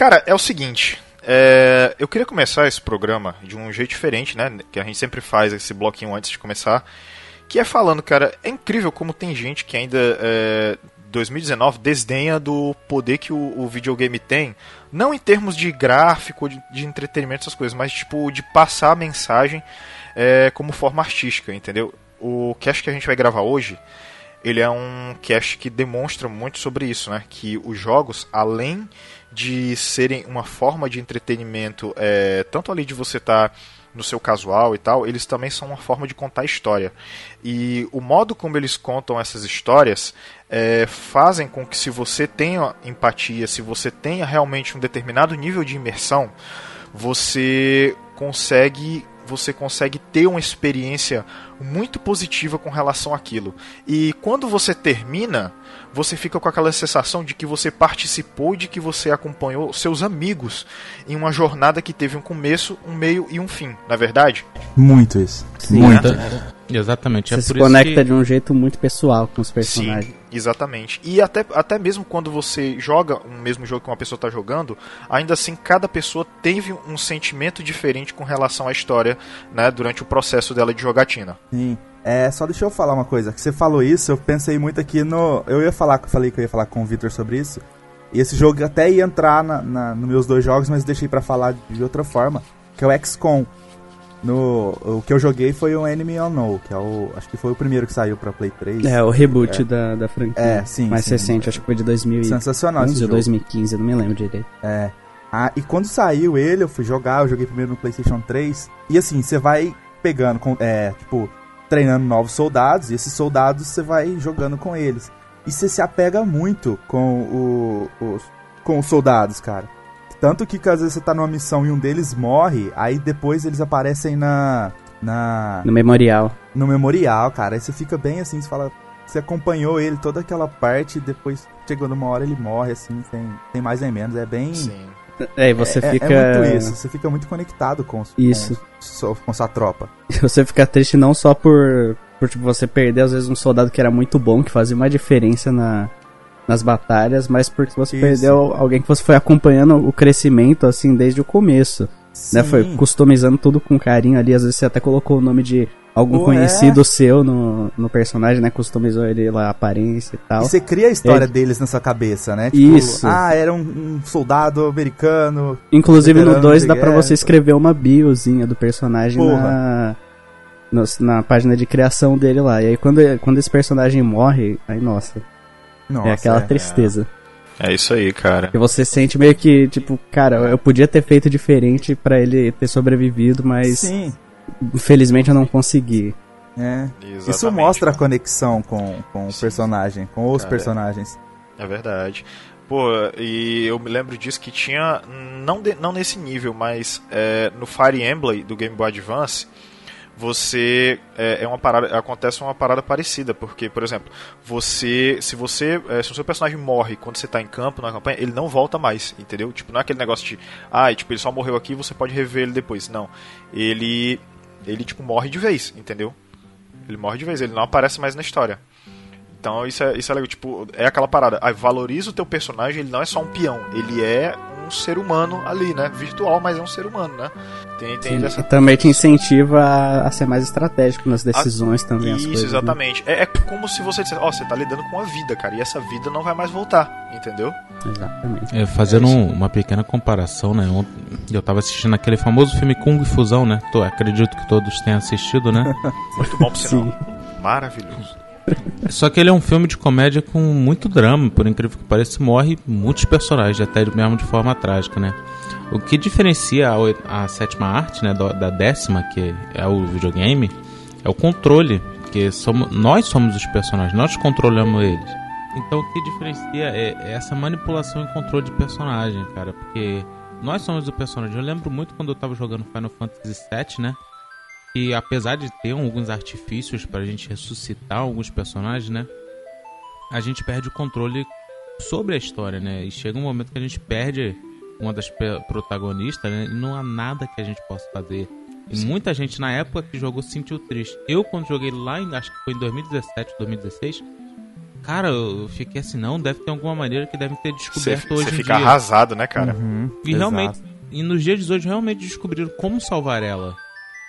Cara, é o seguinte. É, eu queria começar esse programa de um jeito diferente, né? Que a gente sempre faz esse bloquinho antes de começar. Que é falando, cara, é incrível como tem gente que ainda, é, 2019, desdenha do poder que o, o, videogame tem. Não em termos de gráfico, de, de entretenimento, essas coisas, mas tipo de passar a mensagem é, como forma artística, entendeu? O cast que a gente vai gravar hoje, ele é um cast que demonstra muito sobre isso, né? Que os jogos, além de serem uma forma de entretenimento, é, tanto ali de você estar tá no seu casual e tal, eles também são uma forma de contar história. E o modo como eles contam essas histórias é, fazem com que se você tenha empatia, se você tenha realmente um determinado nível de imersão, você consegue você consegue ter uma experiência muito positiva com relação àquilo. E quando você termina, você fica com aquela sensação de que você participou, de que você acompanhou seus amigos em uma jornada que teve um começo, um meio e um fim, na é verdade? Muito isso. Sim, muito. É, exatamente. É você é se conecta que... de um jeito muito pessoal com os personagens. Sim, exatamente. E até, até mesmo quando você joga um mesmo jogo que uma pessoa está jogando, ainda assim cada pessoa teve um sentimento diferente com relação à história, né, durante o processo dela de jogatina. Sim. É, só deixa eu falar uma coisa. Que você falou isso, eu pensei muito aqui no. Eu ia falar, falei que eu ia falar com o Victor sobre isso. E esse jogo até ia entrar na, na nos meus dois jogos, mas deixei para falar de outra forma. Que é o XCOM. No, o que eu joguei foi o Enemy Unknown, que é o. Acho que foi o primeiro que saiu pra Play 3. É, o reboot é. Da, da franquia. É, sim. Mais sim, recente, acho que foi de 2011 Sensacional ou 2015, eu não me lembro direito. É. Ah, e quando saiu ele, eu fui jogar, eu joguei primeiro no PlayStation 3. E assim, você vai pegando, com, é, tipo, treinando novos soldados, e esses soldados você vai jogando com eles. E você se apega muito com, o, os, com os soldados, cara. Tanto que, que às vezes você tá numa missão e um deles morre, aí depois eles aparecem na. na no memorial. No memorial, cara. Aí você fica bem assim, você fala. Você acompanhou ele toda aquela parte e depois chegou numa hora ele morre, assim, sem, sem mais nem menos. É bem. Sim. É, e você é, fica. É muito isso, você fica muito conectado com, isso. Com, com sua tropa. Você fica triste não só por, por tipo, você perder, às vezes, um soldado que era muito bom, que fazia uma diferença na, nas batalhas, mas porque você isso. perdeu alguém que você foi acompanhando o crescimento, assim, desde o começo. Né? Foi customizando tudo com carinho ali, às vezes você até colocou o nome de algum Pô, conhecido é? seu no, no personagem, né? Customizou ele lá, a aparência e tal. E você cria a história deles na sua cabeça, né? Tipo, Isso. Ah, era um, um soldado americano. Inclusive no 2 dá pra você escrever uma biozinha do personagem na, no, na página de criação dele lá. E aí quando, quando esse personagem morre, aí nossa. nossa é aquela é, tristeza. É. é isso aí, cara. E você sente meio que, tipo, cara, eu podia ter feito diferente para ele ter sobrevivido, mas. Sim Infelizmente eu não consegui. É. Exatamente, Isso mostra a conexão com, com o personagem, com os Cara, personagens. É verdade. Pô, e eu me lembro disso que tinha, não, de, não nesse nível, mas é, no Fire Emblem do Game Boy Advance, você é, é, uma parada acontece uma parada parecida porque por exemplo você se você é, se o seu personagem morre quando você está em campo na campanha ele não volta mais entendeu tipo não é aquele negócio de ah tipo ele só morreu aqui você pode rever ele depois não ele ele tipo morre de vez, entendeu? Ele morre de vez, ele não aparece mais na história. Então isso é, isso é legal, tipo, é aquela parada. Ah, valoriza o teu personagem, ele não é só um peão, ele é um ser humano ali, né? Virtual, mas é um ser humano, né? Tem, tem essa... E também te incentiva a, a, ser mais estratégico nas decisões a... também. Isso, coisas, né? exatamente. Né? É, é, como se você dissesse, ó, oh, você tá lidando com a vida, cara, e essa vida não vai mais voltar, entendeu? Exatamente. É, fazendo é uma pequena comparação, né? Eu tava assistindo aquele famoso filme Kung Fusão, né? Tô, acredito que todos tenham assistido, né? Muito bom, por sinal. Maravilhoso. Só que ele é um filme de comédia com muito drama, por incrível que pareça, morre muitos personagens, até mesmo de forma trágica, né? O que diferencia a, a sétima arte, né, da décima, que é o videogame, é o controle, que somos, nós somos os personagens, nós controlamos eles. Então o que diferencia é, é essa manipulação e controle de personagem, cara, porque nós somos o personagem. Eu lembro muito quando eu tava jogando Final Fantasy VII, né? E apesar de ter alguns artifícios para a gente ressuscitar alguns personagens, né? A gente perde o controle sobre a história, né? E chega um momento que a gente perde uma das protagonistas, né? E não há nada que a gente possa fazer. E muita gente na época que jogou se sentiu triste. Eu, quando joguei lá, em, acho que foi em 2017, 2016, Cara, eu fiquei assim, não, deve ter alguma maneira que devem ter descoberto Você hoje você fica dia. arrasado, né, cara? Uhum, E realmente, exato. e nos dias de hoje realmente descobriram como salvar ela.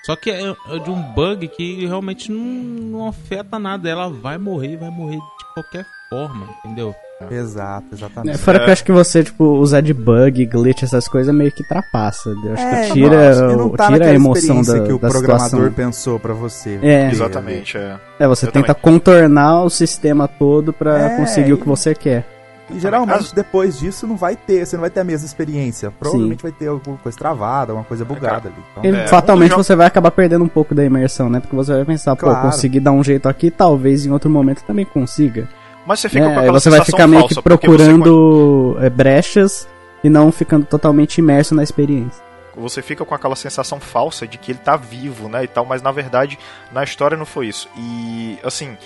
Só que é é de um bug que realmente não, não afeta nada. Ela vai morrer, vai morrer de qualquer forma, entendeu? Exato, É, exatamente. fora que eu acho que você, tipo, usar de bug, glitch, essas coisas meio que ultrapassa. Eu acho É, que tira, não o- tá tira a emoção da, que o da programador situação. pensou pra você. É. Exatamente, é. É, você Eu tenta também. contornar o sistema todo pra É, conseguir o e- que você quer. E geralmente Caso- depois disso não vai ter, você não vai ter a mesma experiência. Provavelmente vai ter alguma coisa travada, alguma coisa bugada ali. Então, É, fatalmente um você vai acabar perdendo um pouco da imersão, né? Porque você vai pensar, pô, Claro. consegui dar um jeito aqui, talvez em outro momento também consiga. Mas você fica É, com aquela você vai sensação ficar meio falsa, que porque você procurando é, brechas e não ficando totalmente imerso na experiência. você fica com aquela sensação falsa de que ele tá vivo, né, e tal, mas na verdade na história não foi isso. E assim,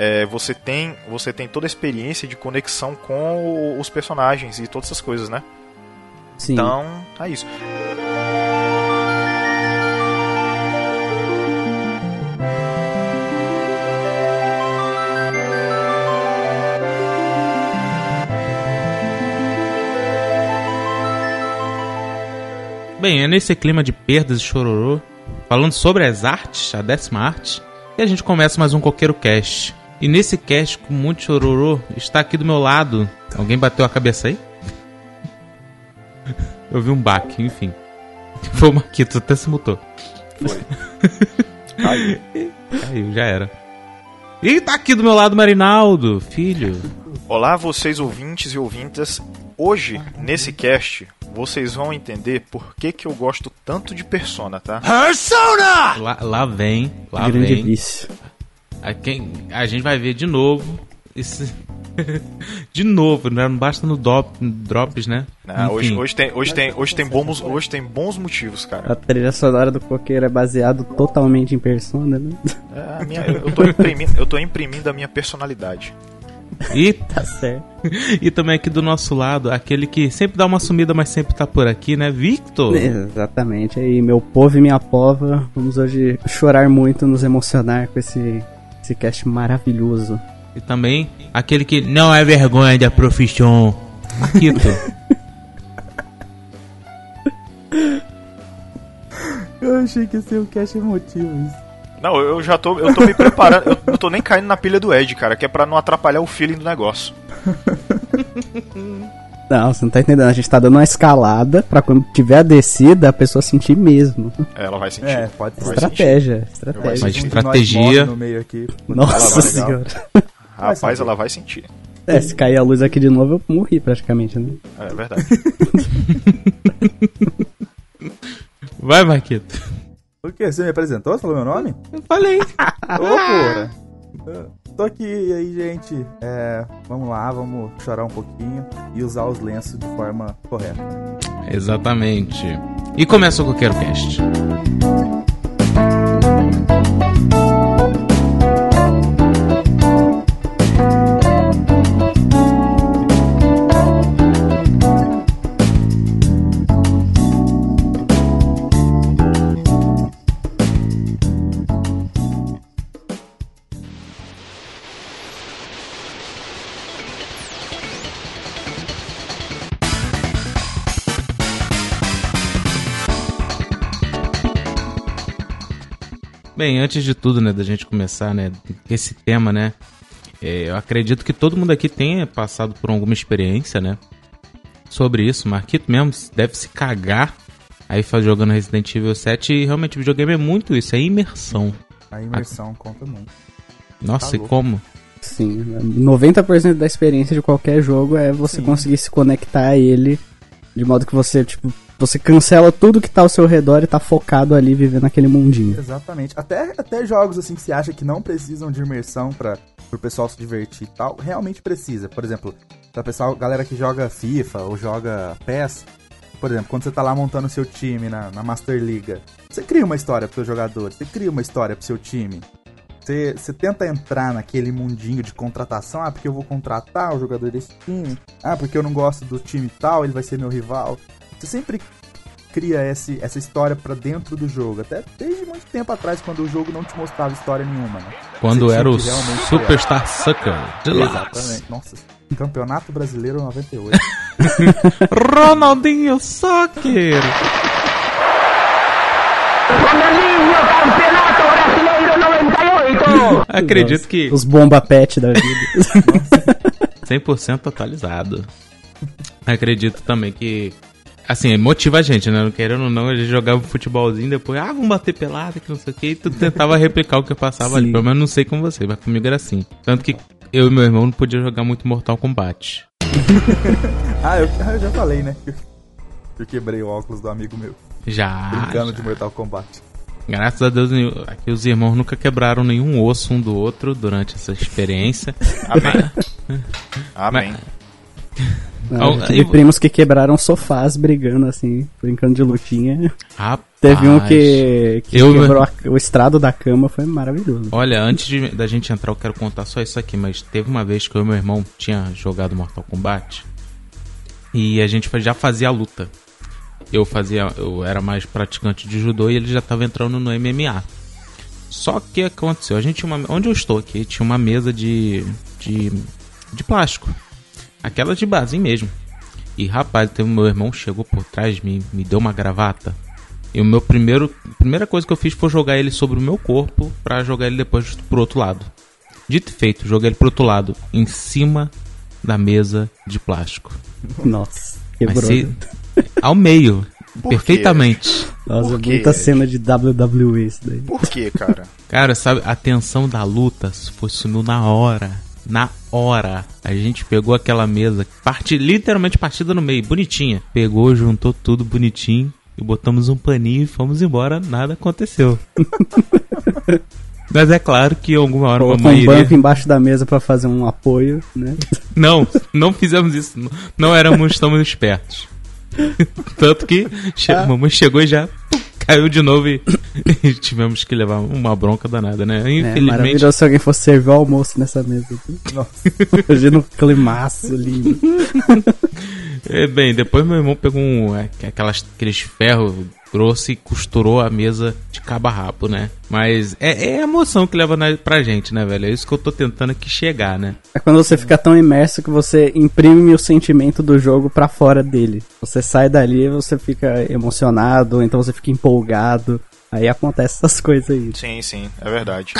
é, você tem você tem toda a experiência de conexão com os personagens e todas essas coisas, né? Sim. Então, é isso. Bem, é nesse clima de perdas e chororô, falando sobre as artes, a décima arte, que a gente começa mais um Coqueiro Cast. E nesse cast com muito chororô, está aqui do meu lado. Alguém bateu a cabeça aí? Eu vi um baque, enfim. Foi o Marquito, até se mutou. Aí, Caiu, já era. E tá aqui do meu lado o Marinaldo, filho. Olá, vocês ouvintes e ouvintas. Hoje, nesse cast, vocês vão entender por que, que eu gosto tanto de Persona, tá? Lá, lá vem, lá grande vem. vício. A, quem, a gente vai ver de novo. Esse... de novo, né? não basta no drop, drops, né? Não, hoje, Enfim. hoje tem, hoje tem, hoje tem bons, hoje tem bons motivos, cara. A trilha sonora do coqueiro é baseado totalmente em Persona, né? É, a minha- eu, eu tô imprimindo, eu tô imprimindo a minha personalidade. E, Tá certo. e também aqui do nosso lado, aquele que sempre dá uma sumida, mas sempre tá por aqui, né? Victor! Exatamente. Aí, meu povo e minha pova, vamos hoje chorar muito, nos emocionar com esse, esse cast maravilhoso. E também aquele que não é vergonha da profissão. Marquito. Eu achei que ia ser um cast emotivo isso. Não, eu já tô, eu tô me preparando, eu não tô nem caindo na pilha do Ed, cara, que é pra não atrapalhar o feeling do negócio. Não, você não tá entendendo. A gente tá dando uma escalada pra quando tiver a descida, a pessoa sentir mesmo. É, Ela vai sentir. É, pode ser. Estratégia, estratégia. Mas estratégia- no meio aqui. Nossa senhora. Rapaz, ela vai sentir. É, se cair a luz aqui de novo, eu morri praticamente, né? É verdade. Vai, Marquito. O que? Você me apresentou? Você falou meu nome? Eu falei. Ô, porra. Tô aqui, e aí, gente. É, vamos lá, vamos chorar um pouquinho e usar os lenços de forma correta. Exatamente. E começa o Coqueiro Cast. Bem, antes de tudo, né, da gente começar, né, esse tema, né, é, eu acredito que todo mundo aqui tenha passado por alguma experiência, né, sobre isso. Marquito mesmo deve se cagar aí faz jogando Resident Evil 7 e realmente o videogame é muito isso, é imersão. A imersão conta muito. Nossa, Tá e louco. como? Sim, 90% da experiência de qualquer jogo é você Sim. conseguir se conectar a ele de modo que você, tipo, você cancela tudo que tá ao seu redor e tá focado ali vivendo aquele mundinho. Exatamente. Até, até jogos assim que você acha que não precisam de imersão para o pessoal se divertir e tal, realmente precisa. Por exemplo, pra pessoal, galera que joga FIFA ou joga PES, por exemplo, quando você tá lá montando seu time na, na Master Liga, você cria uma história pros seus jogadores, você cria uma história pro seu time. Você, você tenta entrar naquele mundinho de contratação, ah, porque eu vou contratar o jogador desse time, ah, porque eu não gosto do time tal, ele vai ser meu rival. Você sempre cria esse, essa história pra dentro do jogo. Até desde muito tempo atrás, quando o jogo não te mostrava história nenhuma, né? Quando Você era o Superstar Sucker Deluxe. Exatamente. Nossa, Campeonato Brasileiro 98. Ronaldinho Soccer. Campeonato Brasileiro 98! Acredito que Os bomba pet da vida. 100% atualizado. Acredito também que. Assim, motiva a gente, né? Não querendo ou não, eles jogavam futebolzinho depois, ah, vamos bater pelada, que não sei o que, e tu tentava replicar o que passava ali. Sim. Pelo menos não sei com você, mas comigo era assim. Tanto que eu e meu irmão não podia jogar muito Mortal Kombat. ah, eu, ah, eu já falei, né? que eu- Eu quebrei o óculos do amigo meu. Já. Brincando já. de Mortal Kombat. Graças a Deus, aqui os irmãos nunca quebraram nenhum osso um do outro durante essa experiência. Amém. Amém. Ah, tive primos que quebraram sofás brigando assim, brincando de lutinha. Rapaz, Teve um que, que Eu- quebrou a- o estrado da cama, foi maravilhoso. Olha, antes de- da gente entrar, eu quero contar só isso aqui, mas teve uma vez que eu e meu irmão tinha jogado Mortal Kombat e a gente já fazia a luta. Eu fazia, eu era mais praticante de judô e ele já tava entrando no MMA. Só que aconteceu, a gente tinha uma, onde eu estou aqui, tinha uma mesa de de, de plástico. Aquela de barzinho mesmo. E rapaz, teve meu irmão chegou por trás de mim, me deu uma gravata. E o meu primeiro, a primeira coisa que eu fiz foi jogar ele sobre o meu corpo pra jogar ele depois pro outro lado. Dito e feito, joguei ele pro outro lado, em cima da mesa de plástico. Nossa, quebrou. se, ao meio, Por quê? perfeitamente. Nossa, Por muita cena de WWE isso daí. Por que, cara? Cara, sabe, a tensão da luta foi sumiu na hora. Na hora. A gente pegou aquela mesa, parte, literalmente partida no meio, bonitinha. Pegou, juntou tudo bonitinho e botamos um paninho e fomos embora, nada aconteceu. Mas é claro que alguma hora uma Colocou um maioria... banco embaixo da mesa pra fazer um apoio, né? Não, não fizemos isso. Não- éramos tão espertos. Tanto que che Ah. mamãe chegou e já pum, caiu de novo e, e tivemos que levar uma bronca danada, né? É Infelizmente. maravilhoso se alguém fosse servir o almoço nessa mesa. Imagina um climaço lindo. É, bem, depois meu irmão pegou um, é, aquelas, aqueles ferros grossos e costurou a mesa de cabo a rabo, né? Mas é, é a emoção que leva na, pra gente, né, velho? É isso que eu tô tentando aqui chegar, né? É quando você fica tão imerso que você imprime o sentimento do jogo pra fora dele. Você sai dali e você fica emocionado, então você fica empolgado. Aí acontece essas coisas aí. Sim, sim, é verdade.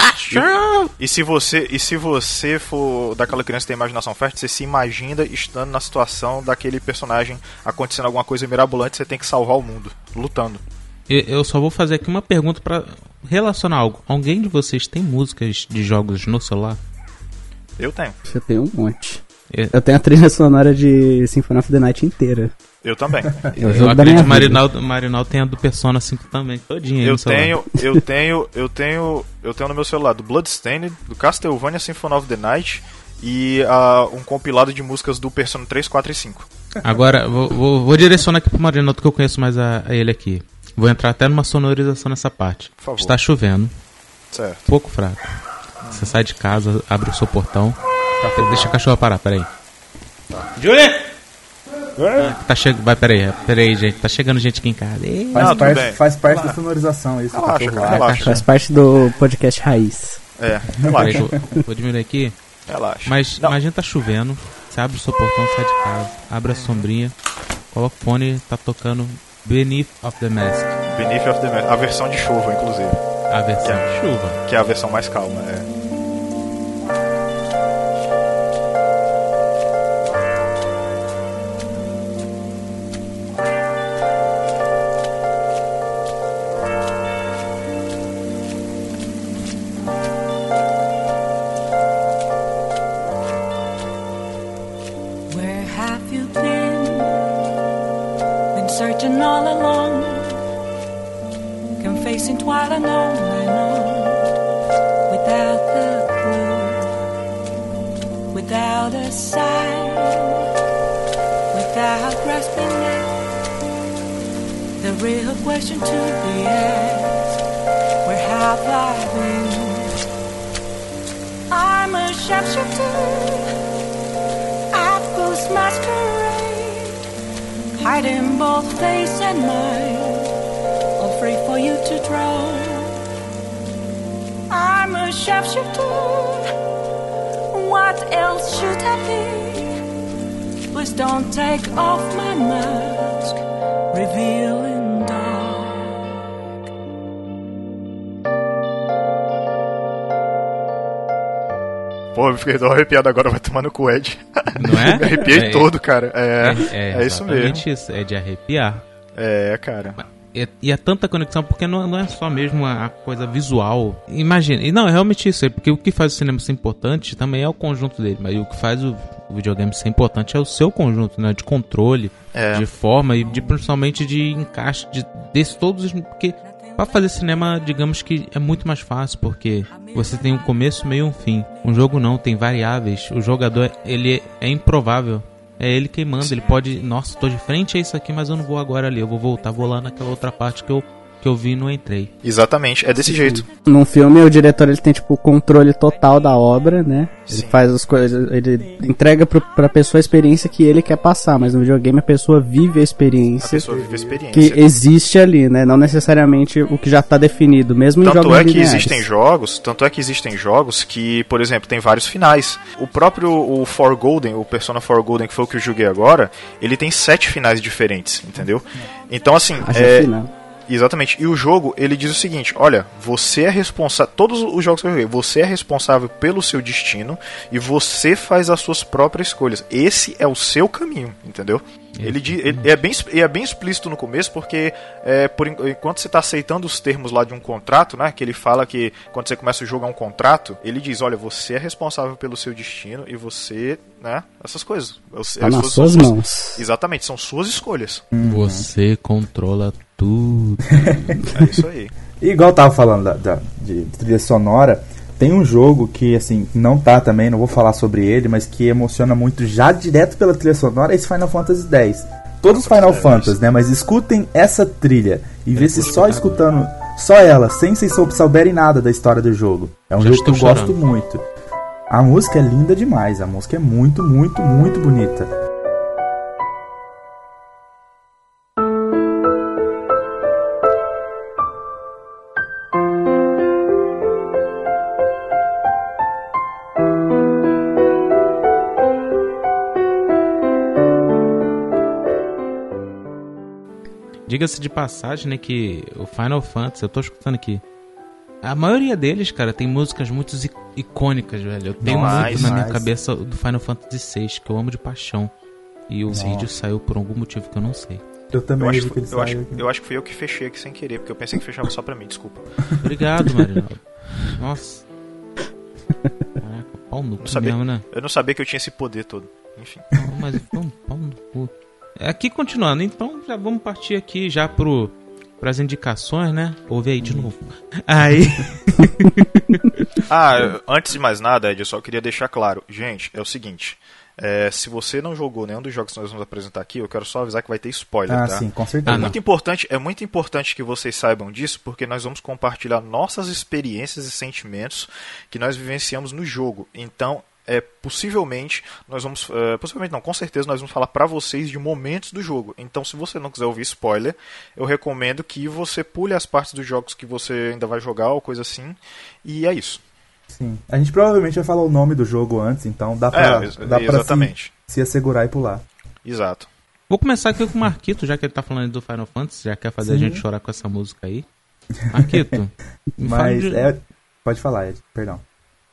E, e se você e se você for daquela criança que tem imaginação fértil, você se imagina estando na situação daquele personagem acontecendo alguma coisa mirabolante, você tem que salvar o mundo, lutando. Eu só vou fazer aqui uma pergunta pra relacionar algo. Alguém de vocês tem músicas de jogos no celular? Eu tenho. Eu tenho um monte. É. Eu tenho a trilha sonora de Symphony of the Night inteira. Eu também. Eu da acredito que. Marinaldo, Marinaldo tem a do Persona 5 também, todinha aí Eu tenho, eu tenho, eu tenho, eu tenho no meu celular do Bloodstained, do Castlevania Symphony of the Night e ah, um compilado de músicas do Persona 3, 4 e 5. Agora, vou, vou- vou direcionar aqui pro Marinaldo que eu conheço mais a, a ele aqui. Vou entrar até numa sonorização nessa parte. Por favor. Está chovendo, Certo. pouco fraco. Você sai de casa, abre o seu portão. Deixa a cachorra parar, peraí. Julia! Ah, Tá chegando. Vai, peraí, peraí, gente. Tá chegando gente aqui em casa. Faz Não, parte, faz parte da sonorização isso. Relaxa, cara, lá. relaxa. Faz parte do podcast Raiz. É, relaxa, vou, vou diminuir aqui. relaxa. Mas Não. imagina tá chovendo. Você abre o seu portão, sai de casa, abre a sombrinha, coloca o fone, tá tocando Beneath of the Mask. Beneath of the Ma- a versão de chuva, inclusive, A versão Yeah. de chuva. que é a versão mais calma. É. and on and on, without the clue, without a sign, without grasping it. The real question to be asked: Where have I been? I'm a. Apples masquerade. hiding both face and mind, free for you to draw. I'm a sharpshooter. What else should I be? Please don't take off my mask, revealing dark. Pô, eu fiquei tão arrepiado agora, vai tomar no cu, Ed. Não é? Me arrepiei É. todo, cara. É, É, é, isso mesmo. isso. É de arrepiar. É, cara. E, e é tanta conexão, porque não, não é só mesmo a, a coisa visual. Imagina, e não, é realmente isso, é porque o que faz o cinema ser importante também é o conjunto dele, mas o que faz o, o videogame ser importante é o seu conjunto, né? De controle, É. de forma e de, principalmente de encaixe, de, desse todos. os- Porque pra fazer cinema, digamos que é muito mais fácil, porque você tem um começo, meio e um fim. Um jogo não, tem variáveis. O jogador, ele é improvável. É ele quem manda, ele pode, nossa, tô de frente a isso aqui, mas eu não vou agora ali, eu vou voltar, vou lá naquela outra parte que eu, que eu vi e não entrei. Exatamente, é desse jeito. Num filme, o diretor ele tem tipo o controle total da obra, né? Ele Sim. faz as coisas, ele entrega pro, pra pessoa a experiência que ele quer passar, mas no videogame a pessoa vive a A experiência pessoa vive a que experiência. existe ali, né? Não necessariamente o que já tá definido, mesmo em Tanto jogos é que lineares. existem jogos, tanto é que existem jogos que, por exemplo, tem vários finais. O próprio o For Golden, o Persona 4 Golden, que foi o que eu joguei agora, ele tem sete finais diferentes, entendeu? Então assim, Acho é, que não. Exatamente. E o jogo, ele diz o seguinte: olha, você é responsável. Todos os jogos que eu joguei, você é responsável pelo seu destino e você faz as suas próprias escolhas. Esse é o seu caminho, entendeu? Ele, ele é, bem, e é bem explícito no começo, porque é, por, en- enquanto você está aceitando os termos lá de um contrato, né? Que ele fala que quando você começa o jogo é um contrato, ele diz: olha, você é responsável pelo seu destino e você, né? Essas coisas. Tá as nas suas- suas mãos. Exatamente, são suas escolhas. Você controla tudo. É isso aí. E igual eu tava falando da, da- de trilha sonora, tem um jogo que, assim, não tá também, não vou falar sobre ele, mas que emociona muito já direto pela trilha sonora, é esse Final Fantasy X. Todos os Final Fantasy Fantasy, né? Mas escutem essa trilha e vê se só escutando só ela, sem vocês sou- souberem nada da história do jogo. É um Já jogo que eu estou gosto chorando. muito. A música é linda demais, a música é muito, muito, muito bonita. Diga-se de passagem, né, que o Final Fantasy, eu tô escutando aqui. A maioria deles, cara, tem músicas muito icônicas, velho. Eu tenho Demais, muito na minha demais. cabeça do Final Fantasy VI, que eu amo de paixão. E o vídeo saiu por algum motivo que eu não sei. Eu também Eu acho, que ele eu, acho, saiu eu acho que fui eu que fechei aqui sem querer, porque eu pensei que fechava só pra mim, desculpa. Obrigado, Marinaldo. Nossa. Caraca, pau no cu sabia. mesmo, né? Eu não sabia que eu tinha esse poder todo. Enfim. Não, mas foi um pau no cu. Aqui continuando, então já vamos partir aqui já pro pras indicações, né? Ouve aí de novo. Aí, Ah, antes de mais nada, Ed, eu só queria deixar claro. Gente, é o seguinte. é, se você não jogou nenhum dos jogos que nós vamos apresentar aqui, eu quero só avisar que vai ter spoiler, Ah, tá? sim, com É certeza. Ah, não. muito importante, é muito importante que vocês saibam disso, porque nós vamos compartilhar nossas experiências e sentimentos que nós vivenciamos no jogo. Então, é possivelmente nós vamos, é, possivelmente não, com certeza nós vamos falar pra vocês de momentos do jogo. Então, se você não quiser ouvir spoiler, eu recomendo que você pule as partes dos jogos que você ainda vai jogar ou coisa assim. E é isso. Sim. A gente provavelmente vai falar o nome do jogo antes, então dá pra, É, dá pra se, exatamente. se assegurar e pular. Exato. vou começar aqui com o Marquito, já que ele tá falando do Final Fantasy, já quer fazer a Sim. gente chorar com essa música aí. Marquito, Mas de, é. Pode falar, Ed, perdão.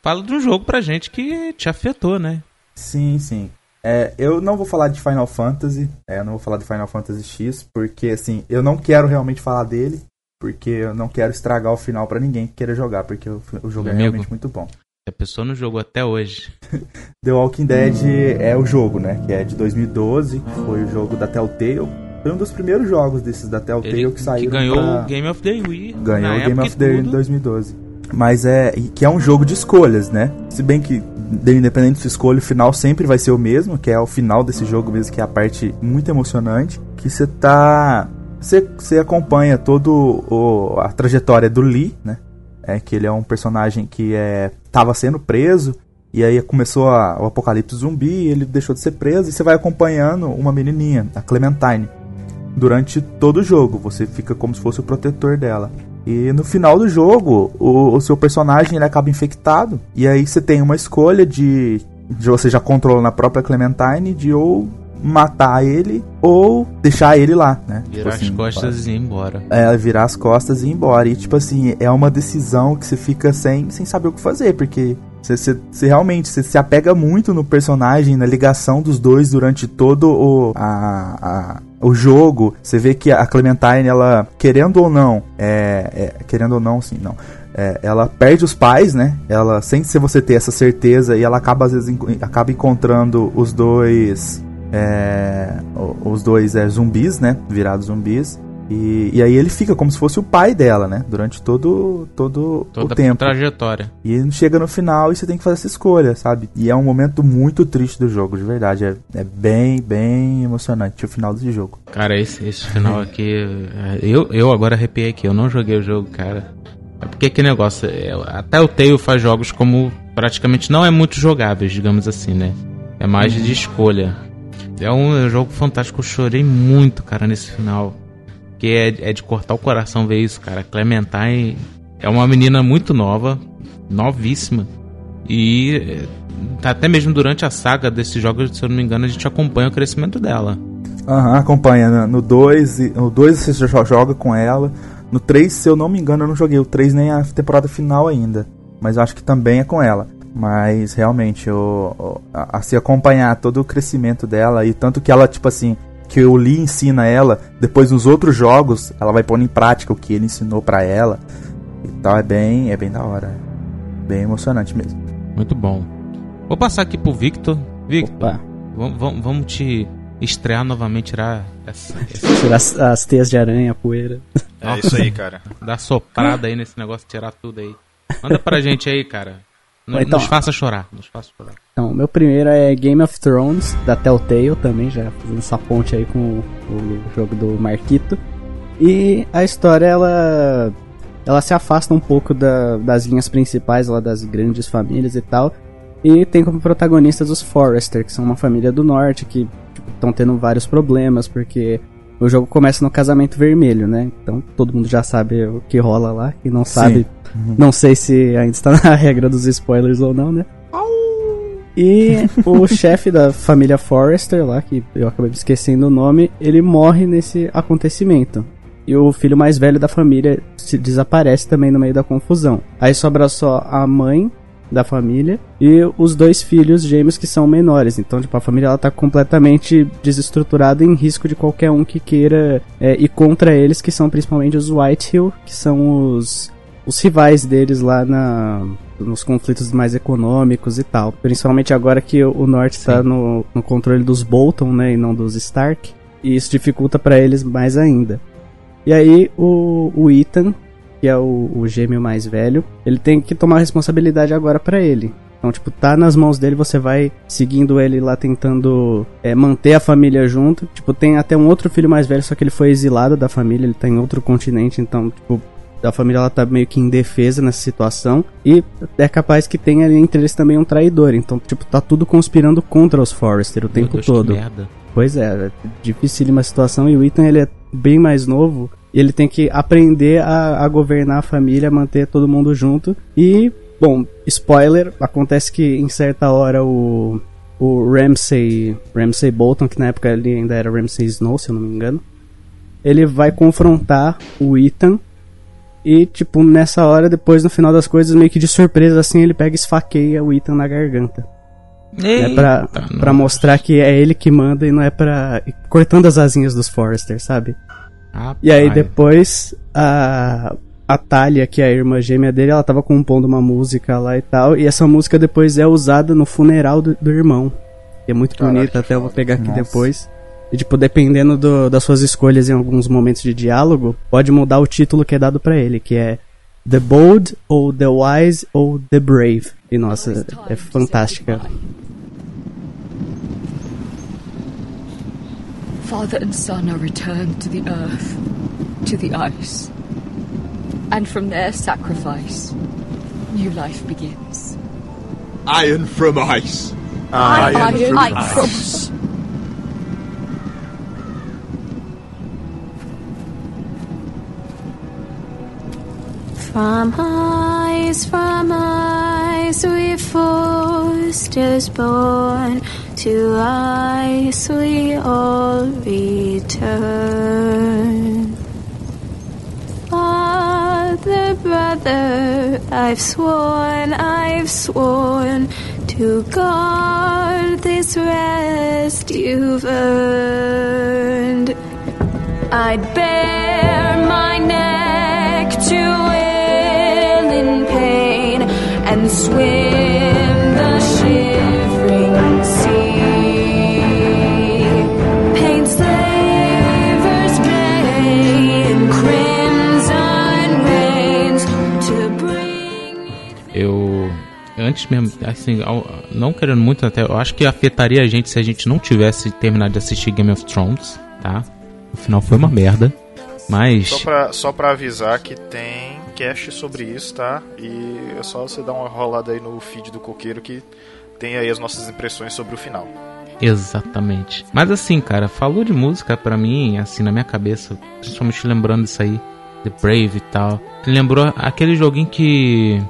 Fala de um jogo pra gente que te afetou, né? Sim, sim. É, eu não vou falar de Final Fantasy, é, eu não vou falar de Final Fantasy X, porque assim, eu não quero realmente falar dele, porque eu não quero estragar o final pra ninguém que queira jogar, porque o, o jogo é Amigo. realmente muito bom. A pessoa não jogou até hoje. The Walking Dead é o jogo, né? Que é de 2012, foi o jogo da Telltale. Foi um dos primeiros jogos desses da Telltale Ele que saiu. ganhou o Game of the Year. Ganhou o Game of the Year em tudo. 2012. Mas é. Que é um jogo de escolhas, né? Se bem que, de- independente de sua escolha, o final sempre vai ser o mesmo, que é o final desse jogo mesmo, que é a parte muito emocionante. Que você tá. Você acompanha todo o, a trajetória do Lee, né? É que ele é um personagem que é, tava sendo preso. E aí começou a- o apocalipse zumbi, ele deixou de ser preso, e você vai acompanhando uma menininha, a Clementine. durante todo o jogo. Você fica como se fosse o protetor dela. E no final do jogo, o, o seu personagem ele acaba infectado. E aí você tem uma escolha de, de você já controla na própria Clementine de ou matar ele ou deixar ele lá, né? Virar as costas e ir embora. É, virar as costas e ir embora. E tipo assim, é uma decisão que você fica sem, sem saber o que fazer, porque você, você, você realmente você se apega muito no personagem, na ligação dos dois durante todo o, a, a, o jogo. Você vê que a Clementine, ela, querendo ou não, é, é querendo ou não, sim, não. É, ela perde os pais, né? Ela, sem ser você ter essa certeza, e ela acaba, às vezes, acaba encontrando os dois é, os dois é, zumbis, né? Virados zumbis. E, e aí ele fica como se fosse o pai dela, né? Durante todo, todo Toda o tempo. trajetória. E chega no final e você tem que fazer essa escolha, sabe? E é um momento muito triste do jogo, de verdade. É, é bem, bem emocionante o final desse jogo. Cara, esse, esse final aqui. é, Eu, eu agora arrepiei aqui, eu não joguei o jogo, cara. É porque que negócio. é, Até o Tail faz jogos como praticamente não é muito jogáveis, digamos assim, né? É mais de escolha. É um jogo fantástico, eu chorei muito, cara, nesse final. Que é, é de cortar o coração ver isso, cara. Clementine é uma menina muito nova, novíssima. E é, até mesmo durante a saga desses jogos, se eu não me engano, a gente acompanha o crescimento dela. Aham, acompanha. né? No 2, no 2 você já joga com ela. No 3, se eu não me engano, eu não joguei o 3 nem a temporada final ainda. Mas eu acho que também é com ela. Mas realmente, o- a, a se acompanhar todo o crescimento dela e tanto que ela, tipo assim, que o Lee ensina ela, depois nos outros jogos, ela vai pondo em prática o que ele ensinou pra ela. E tal, é bem, é bem da hora. Bem emocionante mesmo. Muito bom. Vou passar aqui pro Victor. Victor, vamos, vamos, vamos te estrear novamente, tirar essa, essa tirar as, as teias de aranha, a poeira. É isso aí, cara. dar soprada aí nesse negócio, tirar tudo aí. Manda pra gente aí, cara. N- Então- nos faça chorar, nos faça chorar. Então, meu primeiro é Game of Thrones, da Telltale também, já fazendo essa ponte aí com o, jogo do Marquito. E a história, ela ela se afasta um pouco da- das linhas principais lá das grandes famílias e tal. E tem como protagonistas os Forrester, que são uma família do norte que estão tendo vários problemas, porque o jogo começa no casamento vermelho, né? Então todo mundo já sabe o que rola lá. Quem não sabe, não sei se ainda está na regra dos spoilers ou não, né? E o chefe da família Forrester lá, que eu acabei me esquecendo o nome, ele morre nesse acontecimento. E o filho mais velho da família se desaparece também no meio da confusão. Aí sobra só a mãe da família e os dois filhos gêmeos que são menores. Então, tipo, a família ela tá completamente desestruturada em risco de qualquer um que queira é, ir contra eles, que são principalmente os Whitehill, que são os, os rivais deles lá na, nos conflitos mais econômicos e tal. Principalmente agora que o, norte tá no, no controle dos Bolton, né, e não dos Stark. E isso dificulta pra eles mais ainda. E aí o, o Ethan, que é o, o gêmeo mais velho, ele tem que tomar a responsabilidade agora pra ele. Então, tipo, tá nas mãos dele, você vai seguindo ele lá tentando é, manter a família junto. Tipo, tem até um outro filho mais velho, só que ele foi exilado da família, ele tá em outro continente, então, tipo, a família ela tá meio que indefesa nessa situação. E é capaz que tenha ali entre eles também um traidor. Então, tipo, tá tudo conspirando contra os Forrester o Meu tempo Deus, que todo. merda. Pois é, é dificílima a situação. E o Ethan, ele é bem mais novo. E ele tem que aprender a, a governar a família, manter todo mundo junto. E, bom, spoiler, acontece que em certa hora o, o Ramsay, Ramsay Bolton, que na época ele ainda era Ramsay Snow, se eu não me engano, ele vai confrontar o Ethan. E, tipo, nessa hora, depois no final das coisas, meio que de surpresa, assim, ele pega e esfaqueia o Ethan na garganta. É pra, pra mostrar que é ele que manda e não é pra. cortando as asinhas dos Forrester, sabe? Rapaz. E aí depois a. A Talia, que é a irmã gêmea dele, ela tava compondo uma música lá e tal. E essa música depois é usada no funeral do, do irmão. Que é muito Caraca, bonita, até eu vou pegar aqui Nossa. depois. E tipo, dependendo do- das suas escolhas em alguns momentos de diálogo, pode mudar o título que é dado pra ele, que é The Bold, ou The Wise, ou The Brave. E nossa, é fantástica. Father and son are returned to the earth, to the ice. And from their sacrifice, new life begins. Iron from ice. Iron Iron ice. From ice, from ice, we forced us born. To ice, we all return. Father, brother, I've sworn, I've sworn to guard this rest you've earned. I'd bare my neck to wail Eu. Antes mesmo, assim, não querendo muito até, eu acho que afetaria a gente se a gente não tivesse terminado de assistir Game of Thrones, tá? O final foi uma merda. Mas. Só pra, só pra avisar que tem cast sobre isso, tá? E é só você dar uma rolada aí no feed do Coqueiro que tem aí as nossas impressões sobre o final. Exatamente. Mas assim, cara, falou de música pra mim, assim, na minha cabeça, principalmente lembrando isso aí, The Brave e tal. Lembrou aquele joguinho que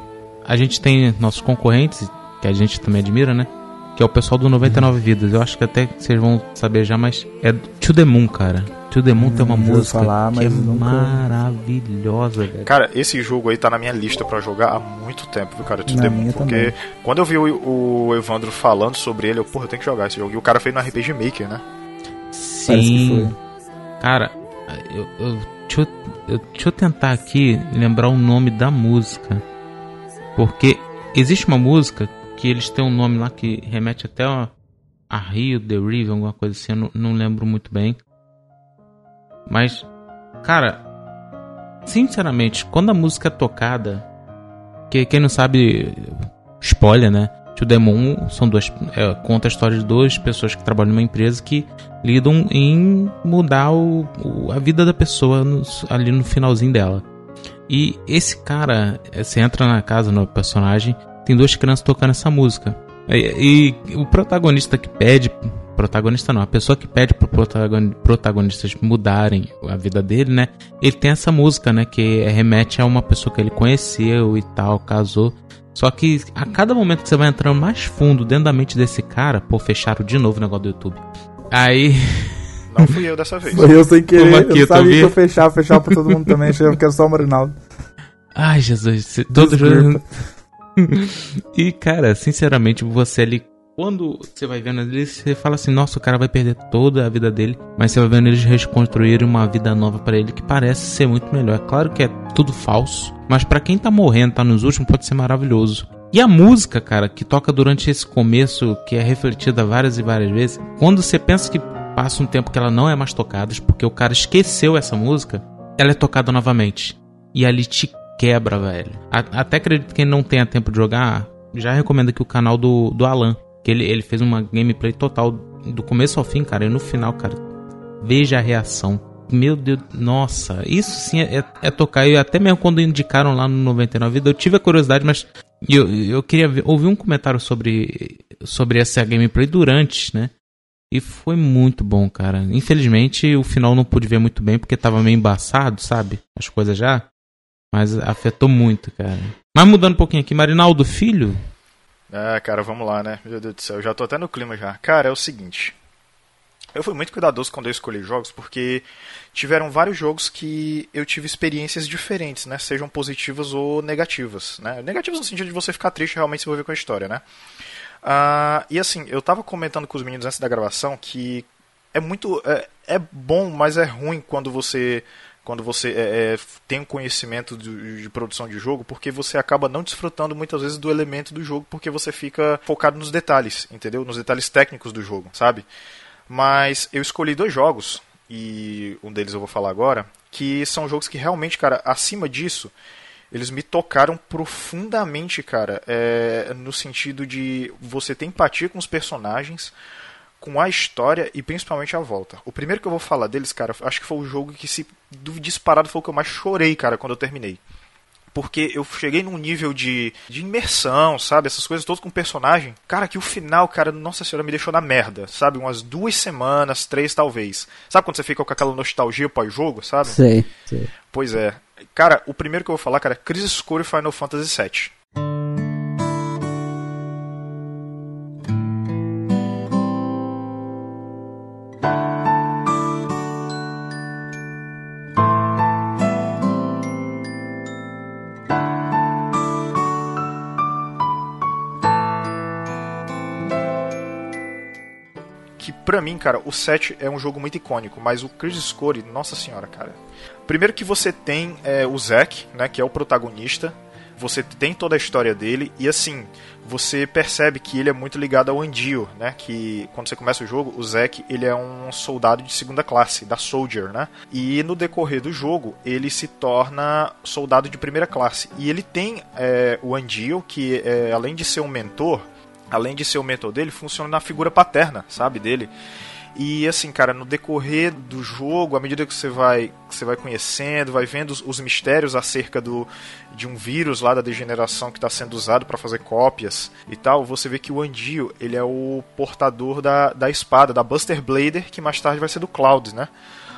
a gente tem nossos concorrentes, que a gente também admira, né? Que é o pessoal do 99 Vidas. Eu acho que até vocês vão saber já, mas é To The Moon, cara. To The Moon tem uma Hum, música falar, que é nunca- maravilhosa, velho. Cara, esse jogo aí tá na minha lista pra jogar há muito tempo, viu, cara? To Na The Moon, porque também. quando eu vi o, o Evandro falando sobre ele, eu, porra, eu tenho que jogar esse jogo. E o cara fez no RPG Maker, né? Parece que Sim. Cara, eu, eu, deixa, eu, eu- deixa eu tentar aqui lembrar o nome da música. Porque existe uma música que eles têm um nome lá que remete até a, a Rio, The River, alguma coisa assim, eu não, não lembro muito bem. Mas, cara, sinceramente, quando a música é tocada, que quem não sabe, spoiler, né? To The Moon são duas, é, conta a história de duas pessoas que trabalham numa empresa que lidam em mudar o, o- a vida da pessoa no- ali no finalzinho dela. E esse cara, eh, você entra na casa no personagem, tem duas crianças tocando essa música. E, e o protagonista que pede, protagonista não, a pessoa que pede pro protagon- protagonistas mudarem a vida dele, né? Ele tem essa música, né? Que remete a uma pessoa que ele conheceu e tal, casou. Só que a cada momento que você vai entrando mais fundo dentro da mente desse cara, pô, fecharam de novo o negócio do YouTube. Aí. Não fui eu dessa vez. Foi eu sem querer, aqui, eu sabia que eu fechava, fechava pra todo mundo também, achava que era só o Marinaldo. Ai, Jesus. Todo Desculpa. E, cara, sinceramente, você ali. Quando você vai vendo ele, você fala assim: nossa, o cara vai perder toda a vida dele. Mas você vai vendo eles reconstruírem uma vida nova pra ele que parece ser muito melhor. É claro que é tudo falso. Mas pra quem tá morrendo, tá nos últimos, pode ser maravilhoso. E a música, cara, que toca durante esse começo, que é refletida várias e várias vezes, quando você pensa que passa um tempo que ela não é mais tocada, porque o cara esqueceu essa música, ela é tocada novamente. E ali te quebra, velho. A- até acredito que quem não tenha tempo de jogar, já recomendo aqui o canal do, do Alan. Que ele, ele fez uma gameplay total do começo ao fim, cara. E no final, cara, veja a reação. Meu Deus, nossa, isso sim é, é- é tocar. E até mesmo quando indicaram lá no 99 Vida, eu tive a curiosidade, mas eu, eu queria ver- ouvir um comentário sobre, sobre essa gameplay durante, né? E foi muito bom, cara. Infelizmente, o final não pude ver muito bem, porque tava meio embaçado, sabe? As coisas já. Mas afetou muito, cara. Mas mudando um pouquinho aqui, Marinaldo Filho. Ah, cara, vamos lá, né? Meu Deus do céu, eu já tô até no clima já. Cara, é o seguinte. Eu fui muito cuidadoso quando eu escolhi jogos, porque tiveram vários jogos que eu tive experiências diferentes, né? Sejam positivas ou negativas, né? Negativas no sentido de você ficar triste realmente se envolver com a história, né? Ah, e assim, eu tava comentando com os meninos antes da gravação que é muito. É, é bom, mas é ruim quando você. Quando você é, é, tem um conhecimento de, de produção de jogo, porque você acaba não desfrutando muitas vezes do elemento do jogo, porque você fica focado nos detalhes, entendeu? Nos detalhes técnicos do jogo, sabe? Mas eu escolhi dois jogos, e um deles eu vou falar agora, que são jogos que realmente, cara, acima disso, eles me tocaram profundamente, cara, é, no sentido de você ter empatia com os personagens, com a história e principalmente a volta. O primeiro que eu vou falar deles, cara, acho que foi o jogo que se do disparado foi o que eu mais chorei, cara, quando eu terminei. porque eu cheguei num nível de, de imersão, sabe? Essas coisas todas com personagem. Cara, que o final, cara, nossa senhora, me deixou na merda, sabe? Umas duas semanas, três talvez. Sabe quando você fica com aquela nostalgia pós-jogo, sabe? Sei, sei. Pois é. Cara, o primeiro que eu vou falar, cara, é Crisis Core Final Fantasy VII. Pra mim, cara, o 7 é um jogo muito icônico, mas o Crisis Core, nossa senhora, cara. Primeiro que você tem é, o Zack, né, que é o protagonista, você tem toda a história dele e assim, você percebe que ele é muito ligado ao Andio, né, que quando você começa o jogo, o Zack, ele é um soldado de segunda classe, da Soldier, né? E no decorrer do jogo, ele se torna soldado de primeira classe. E ele tem é, o Andio, que é, além de ser um mentor, além de ser o mentor dele, funciona na figura paterna, sabe, dele. E assim, cara, no decorrer do jogo, à medida que você vai, que você vai conhecendo, vai vendo os, os mistérios acerca do, de um vírus lá da degeneração que está sendo usado para fazer cópias e tal, você vê que o Andio, ele é o portador da, da espada, da Buster Blader, que mais tarde vai ser do Cloud, né?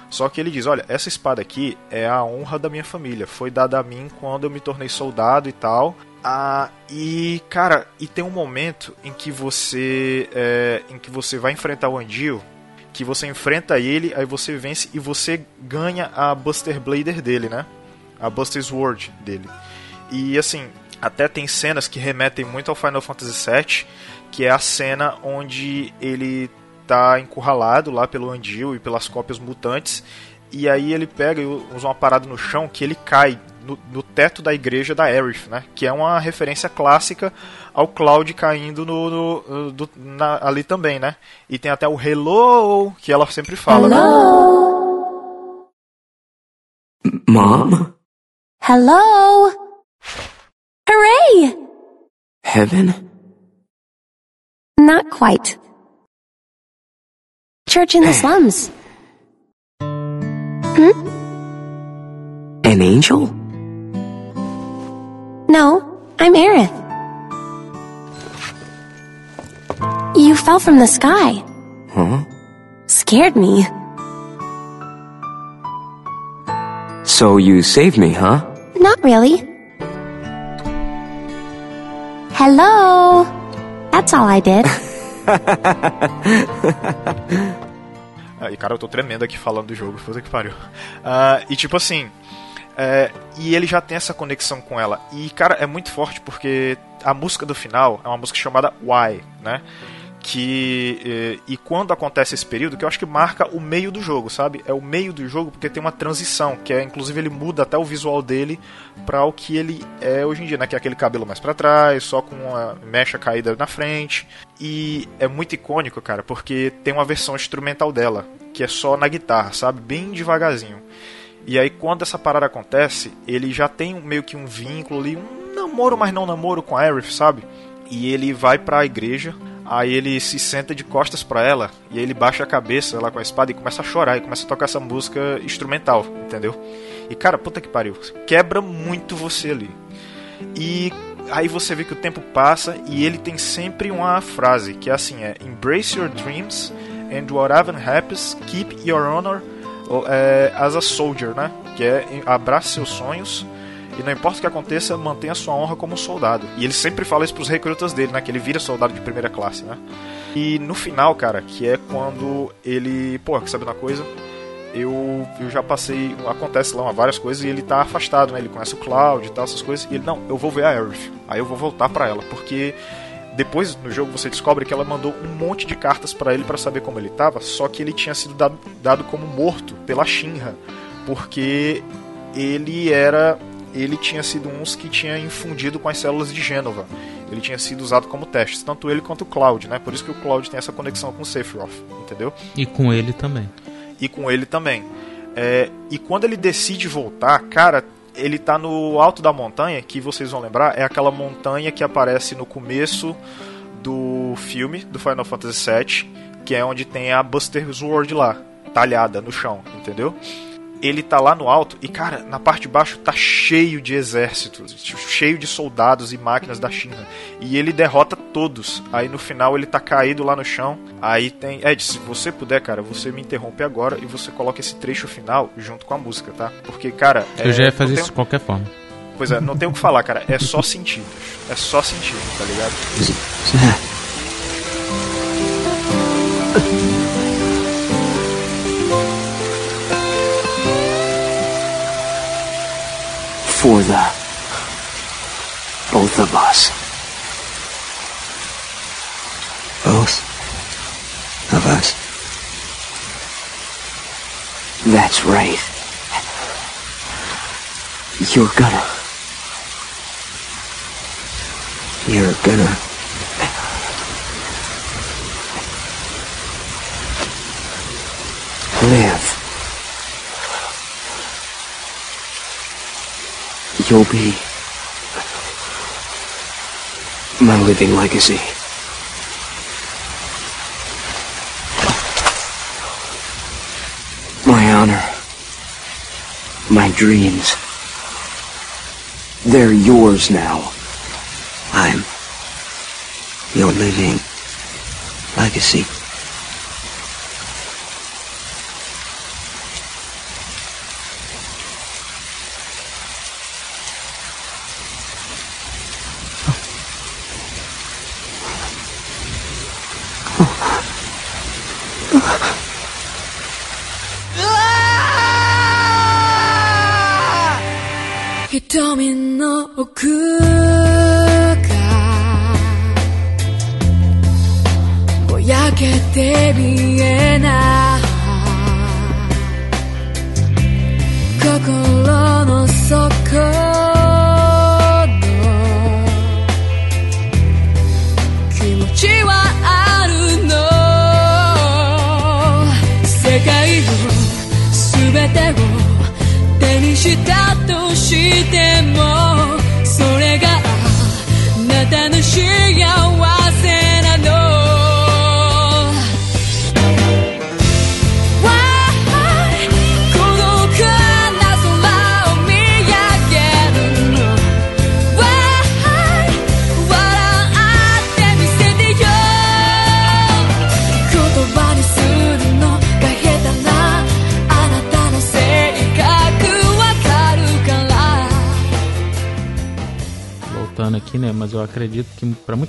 Só que ele diz: Olha, essa espada aqui é a honra da minha família. Foi dada a mim quando eu me tornei soldado e tal. Ah, e cara, e tem um momento em que você é, em que você vai enfrentar o Andio, que você enfrenta ele, aí você vence e você ganha a Buster Blader dele, né? A Buster Sword dele. E assim, até tem cenas que remetem muito ao Final Fantasy VII, que é a cena onde ele tá encurralado lá pelo Andio e pelas cópias mutantes, e aí ele pega e usa uma parada no chão que ele cai no, no, teto da igreja da Aerith, né? Que é uma referência clássica ao Cloud caindo no, no do, na, ali também, né? E tem até o Hello, que ela sempre fala, Hello. né? Mom? Hello? Hooray! Heaven? Not quite. Church in the slums. Hmm? An angel? No, I'm Aerith. You fell from the sky. Huh? Scared me. So you saved me, huh? Not really. Hello. That's all I did. Ah, e cara, eu tô tremendo aqui falando do jogo, puta que pariu. Ah, e tipo assim, é, e ele já tem essa conexão com ela. E, cara, é muito forte porque a música do final é uma música chamada Why, né? Que. E, e, quando acontece esse período, que eu acho que marca o meio do jogo, sabe? É o meio do jogo porque tem uma transição, que é inclusive ele muda até o visual dele para o que ele é hoje em dia, né? Que é aquele cabelo mais para trás, só com uma mecha caída na frente. E é muito icônico, cara, porque tem uma versão instrumental dela, que é só na guitarra, sabe? Bem devagarzinho. E aí quando essa parada acontece, ele já tem meio que um vínculo ali, um namoro, mas não namoro com a Aerith, sabe? E ele vai para a igreja, aí ele se senta de costas para ela e aí ele baixa a cabeça lá com a espada e começa a chorar e começa a tocar essa música instrumental, entendeu? E cara, puta que pariu, quebra muito você ali. E aí você vê que o tempo passa e ele tem sempre uma frase que é assim, é Embrace your dreams and whatever happens, keep your honor é, as a soldier, né? Que é abrace seus sonhos e não importa o que aconteça, mantenha sua honra como soldado. E ele sempre fala isso pros recrutas dele, né? Que ele vira soldado de primeira classe, né? E no final, cara, que é quando ele. Pô, sabe uma coisa? Eu, eu já passei. Acontece lá várias coisas e ele tá afastado, né? Ele conhece o Cloud e tal, essas coisas. E ele, não, eu vou ver a Aerith. Aí eu vou voltar para ela, porque depois no jogo você descobre que ela mandou um monte de cartas para ele para saber como ele estava, só que ele tinha sido dado, dado como morto pela Shinra, porque ele era ele tinha sido uns que tinha infundido com as células de Gênova. Ele tinha sido usado como teste, tanto ele quanto o Cloud, né? Por isso que o Cloud tem essa conexão com o Sephiroth, entendeu? E com ele também. E com ele também. É, e quando ele decide voltar, cara, ele tá no alto da montanha, que vocês vão lembrar, é aquela montanha que aparece no começo do filme do Final Fantasy VII, que é onde tem a Buster Sword lá, talhada no chão, entendeu? Ele tá lá no alto e, cara, na parte de baixo tá cheio de exércitos, cheio de soldados e máquinas da Shinra. E ele derrota todos. Aí no final ele tá caído lá no chão. Aí tem. Ed, se você puder, cara, você me interrompe agora e você coloca esse trecho final junto com a música, tá? Porque, cara. Eu já ia fazer não tem- isso de qualquer forma. Pois é, não tem o que falar, cara. É só sentido. É só sentido, tá ligado? For the both of us. Both of us. That's right. You're gonna. You're gonna. Live. You'll be my living legacy. My honor. My dreams. They're yours now. I'm your living legacy.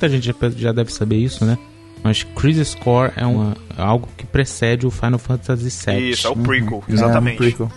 Muita gente já, já deve saber isso, né? Mas Crisis Core é uma, algo que precede o Final Fantasy VII. Isso, é o prequel, É, exatamente. um prequel.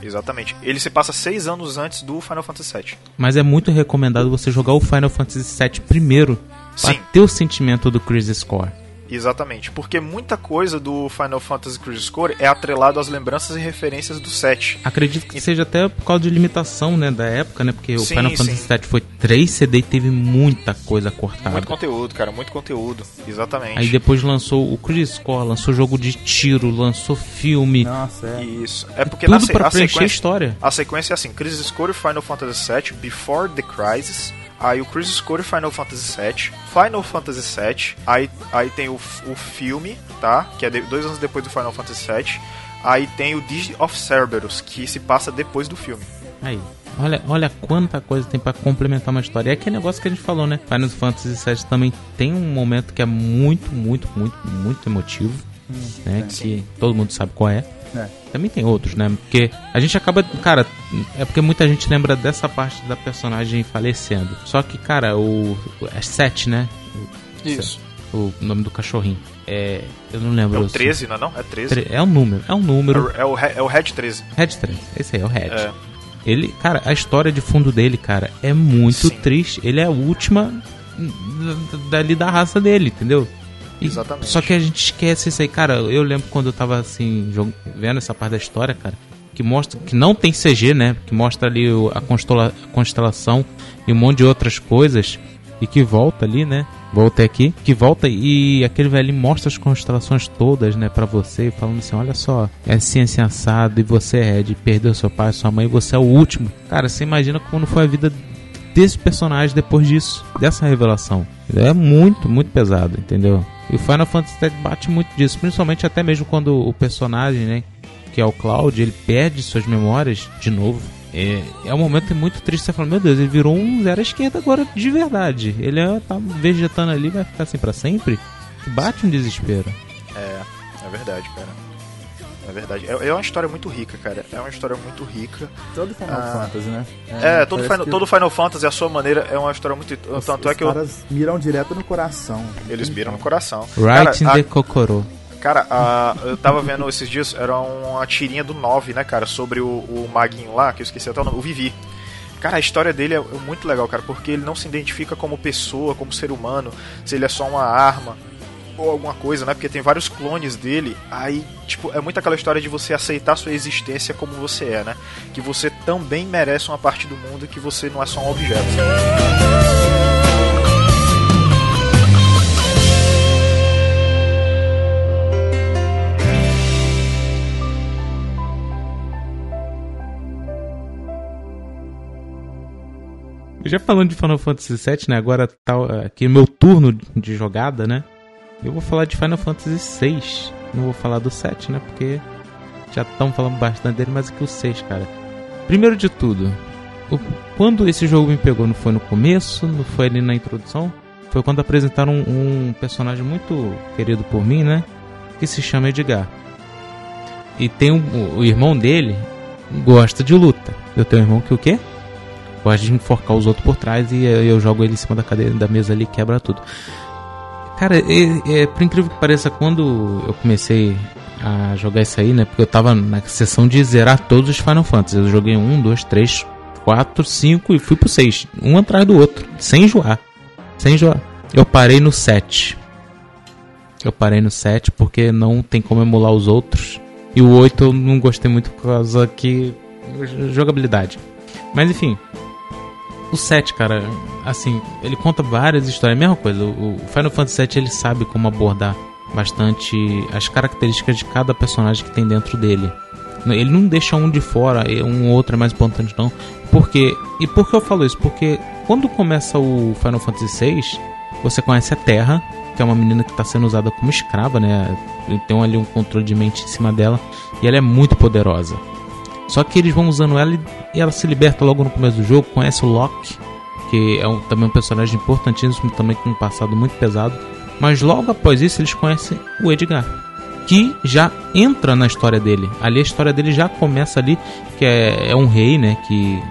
Exatamente. Ele se passa seis anos antes do Final Fantasy VII. Mas é muito recomendado você jogar o Final Fantasy VII primeiro pra Sim. ter o sentimento do Crisis Core. Exatamente, porque muita coisa do Final Fantasy Crisis Core é atrelado às lembranças e referências do 7. Acredito que seja até por causa de limitação, né, da época, né? Porque o Sim, Final Fantasy sim. VII foi 3 CD e teve muita coisa cortada. Muito conteúdo, cara, muito conteúdo. Exatamente. Aí depois lançou o Crisis Core, lançou jogo de tiro, lançou filme. Nossa, é. Isso. É porque Tudo na se- pra a preencher a sequência, história. a sequência é assim: Crisis Core e Final Fantasy VII, Before the Crisis. Aí o Crisis Core e Final Fantasy VII, Final Fantasy VII, aí, aí tem o, o filme, tá? Que é de- dois anos depois do Final Fantasy VII. Aí tem o Digi of Cerberus, que se passa depois do filme. Aí. Olha, olha quanta coisa tem pra complementar uma história. É aquele negócio que a gente falou, né? Final Fantasy VII também tem um momento que é muito, muito, muito, muito emotivo. né? Que todo mundo sabe qual é. É. Também tem outros, né? Porque a gente acaba. Cara, é porque muita gente lembra dessa parte da personagem falecendo. Só que, cara, o. É 7, né? Isso. O nome do cachorrinho. É. Eu não É lembro. o 13, não é não? É 13. Tre- É um número. É um número. É o, é o Red 13. Red 3. Esse aí é o Red. É. Ele, cara, a história de fundo dele, cara, é muito Sim. triste. Ele é a última da- dali da raça dele, entendeu? E- Exatamente. Só que a gente esquece isso aí, cara. Eu lembro quando eu tava assim, vendo essa parte da história, cara, que mostra que não tem CG, né? Que mostra ali a, constela- a constelação e um monte de outras coisas. E que volta ali, né? Voltei aqui. Que volta e aquele velhinho mostra as constelações todas, né? Pra você, falando assim: olha só, é assim, assim, assado. E você é de perder seu pai, sua mãe, e você é o último. Cara, você imagina como foi a vida desse personagem depois disso, dessa revelação. É muito, muito pesado, entendeu? E o Final Fantasy VII bate muito disso, principalmente até mesmo quando o personagem, né, que é o Cloud, ele perde suas memórias de novo. É, é um momento muito triste. Você fala, meu Deus, ele virou um zero à esquerda agora de verdade. Ele é, tá vegetando ali, vai ficar assim pra sempre. Bate um desespero. É, é verdade, cara. É verdade. É, é uma história muito rica, cara. É uma história muito rica. Todo Final Ah, Fantasy, né? É, todo, parece Final, que todo Final Fantasy, a sua maneira, é uma história muito. os- Tanto é os que eu- caras miram direto no coração. eles miram no coração. Right in Cara, the a- Kokoro. Cara, a- eu tava vendo esses dias, era uma tirinha do 9, né, cara, sobre o, o maguinho lá, que eu esqueci até o nome, o Vivi. Cara, a história dele é muito legal, cara, porque ele não se identifica como pessoa, como ser humano, se ele é só uma arma ou alguma coisa, né? Porque tem vários clones dele. Aí, tipo, é muito aquela história de você aceitar sua existência como você é, né? Que você também merece uma parte do mundo e que você não é só um objeto. Já falando de Final Fantasy VII, né? Agora tá eh, aqui meu turno de jogada, né? Eu vou falar de Final Fantasy VI. Não vou falar do 7, né? Porque já estamos falando bastante dele, mas aqui o 6, cara. Primeiro de tudo, o- quando esse jogo me pegou, não foi no começo, não foi ali na introdução, foi quando apresentaram um, um personagem muito querido por mim, né? Que se chama Edgar. E tem um- o irmão dele gosta de luta. Eu tenho um irmão que o quê? Gosta de enforcar os outros por trás e eu jogo ele em cima da cadeira da mesa ali quebra tudo. Cara, é, é, por incrível que pareça, quando eu comecei a jogar isso aí, né? Porque eu tava na sessão de zerar todos os Final Fantasy. Eu joguei um, dois, três, quatro, cinco e fui pro seis. Um atrás do outro. Sem enjoar. Sem enjoar. Eu parei no 7. Eu parei no 7 porque não tem como emular os outros. E o 8 eu não gostei muito por causa que. jogabilidade. Mas enfim. O 7, cara, assim, ele conta várias histórias. Mesma coisa, o Final Fantasy VII ele sabe como abordar bastante as características de cada personagem que tem dentro dele. Ele não deixa um de fora, um outro é mais importante não. Porque e por que eu falo isso? Porque quando começa o Final Fantasy VI, você conhece a Terra, que é uma menina que está sendo usada como escrava, né? Tem ali um controle de mente em cima dela e ela é muito poderosa. Só que eles vão usando ela e- ela se liberta logo no começo do jogo. Conhece o Loki, que é um- também um personagem importantíssimo, também com um passado muito pesado. Mas logo após isso eles conhecem o Edgar, que já entra na história dele. Ali a história dele já começa ali, que é, é um rei, né? Que,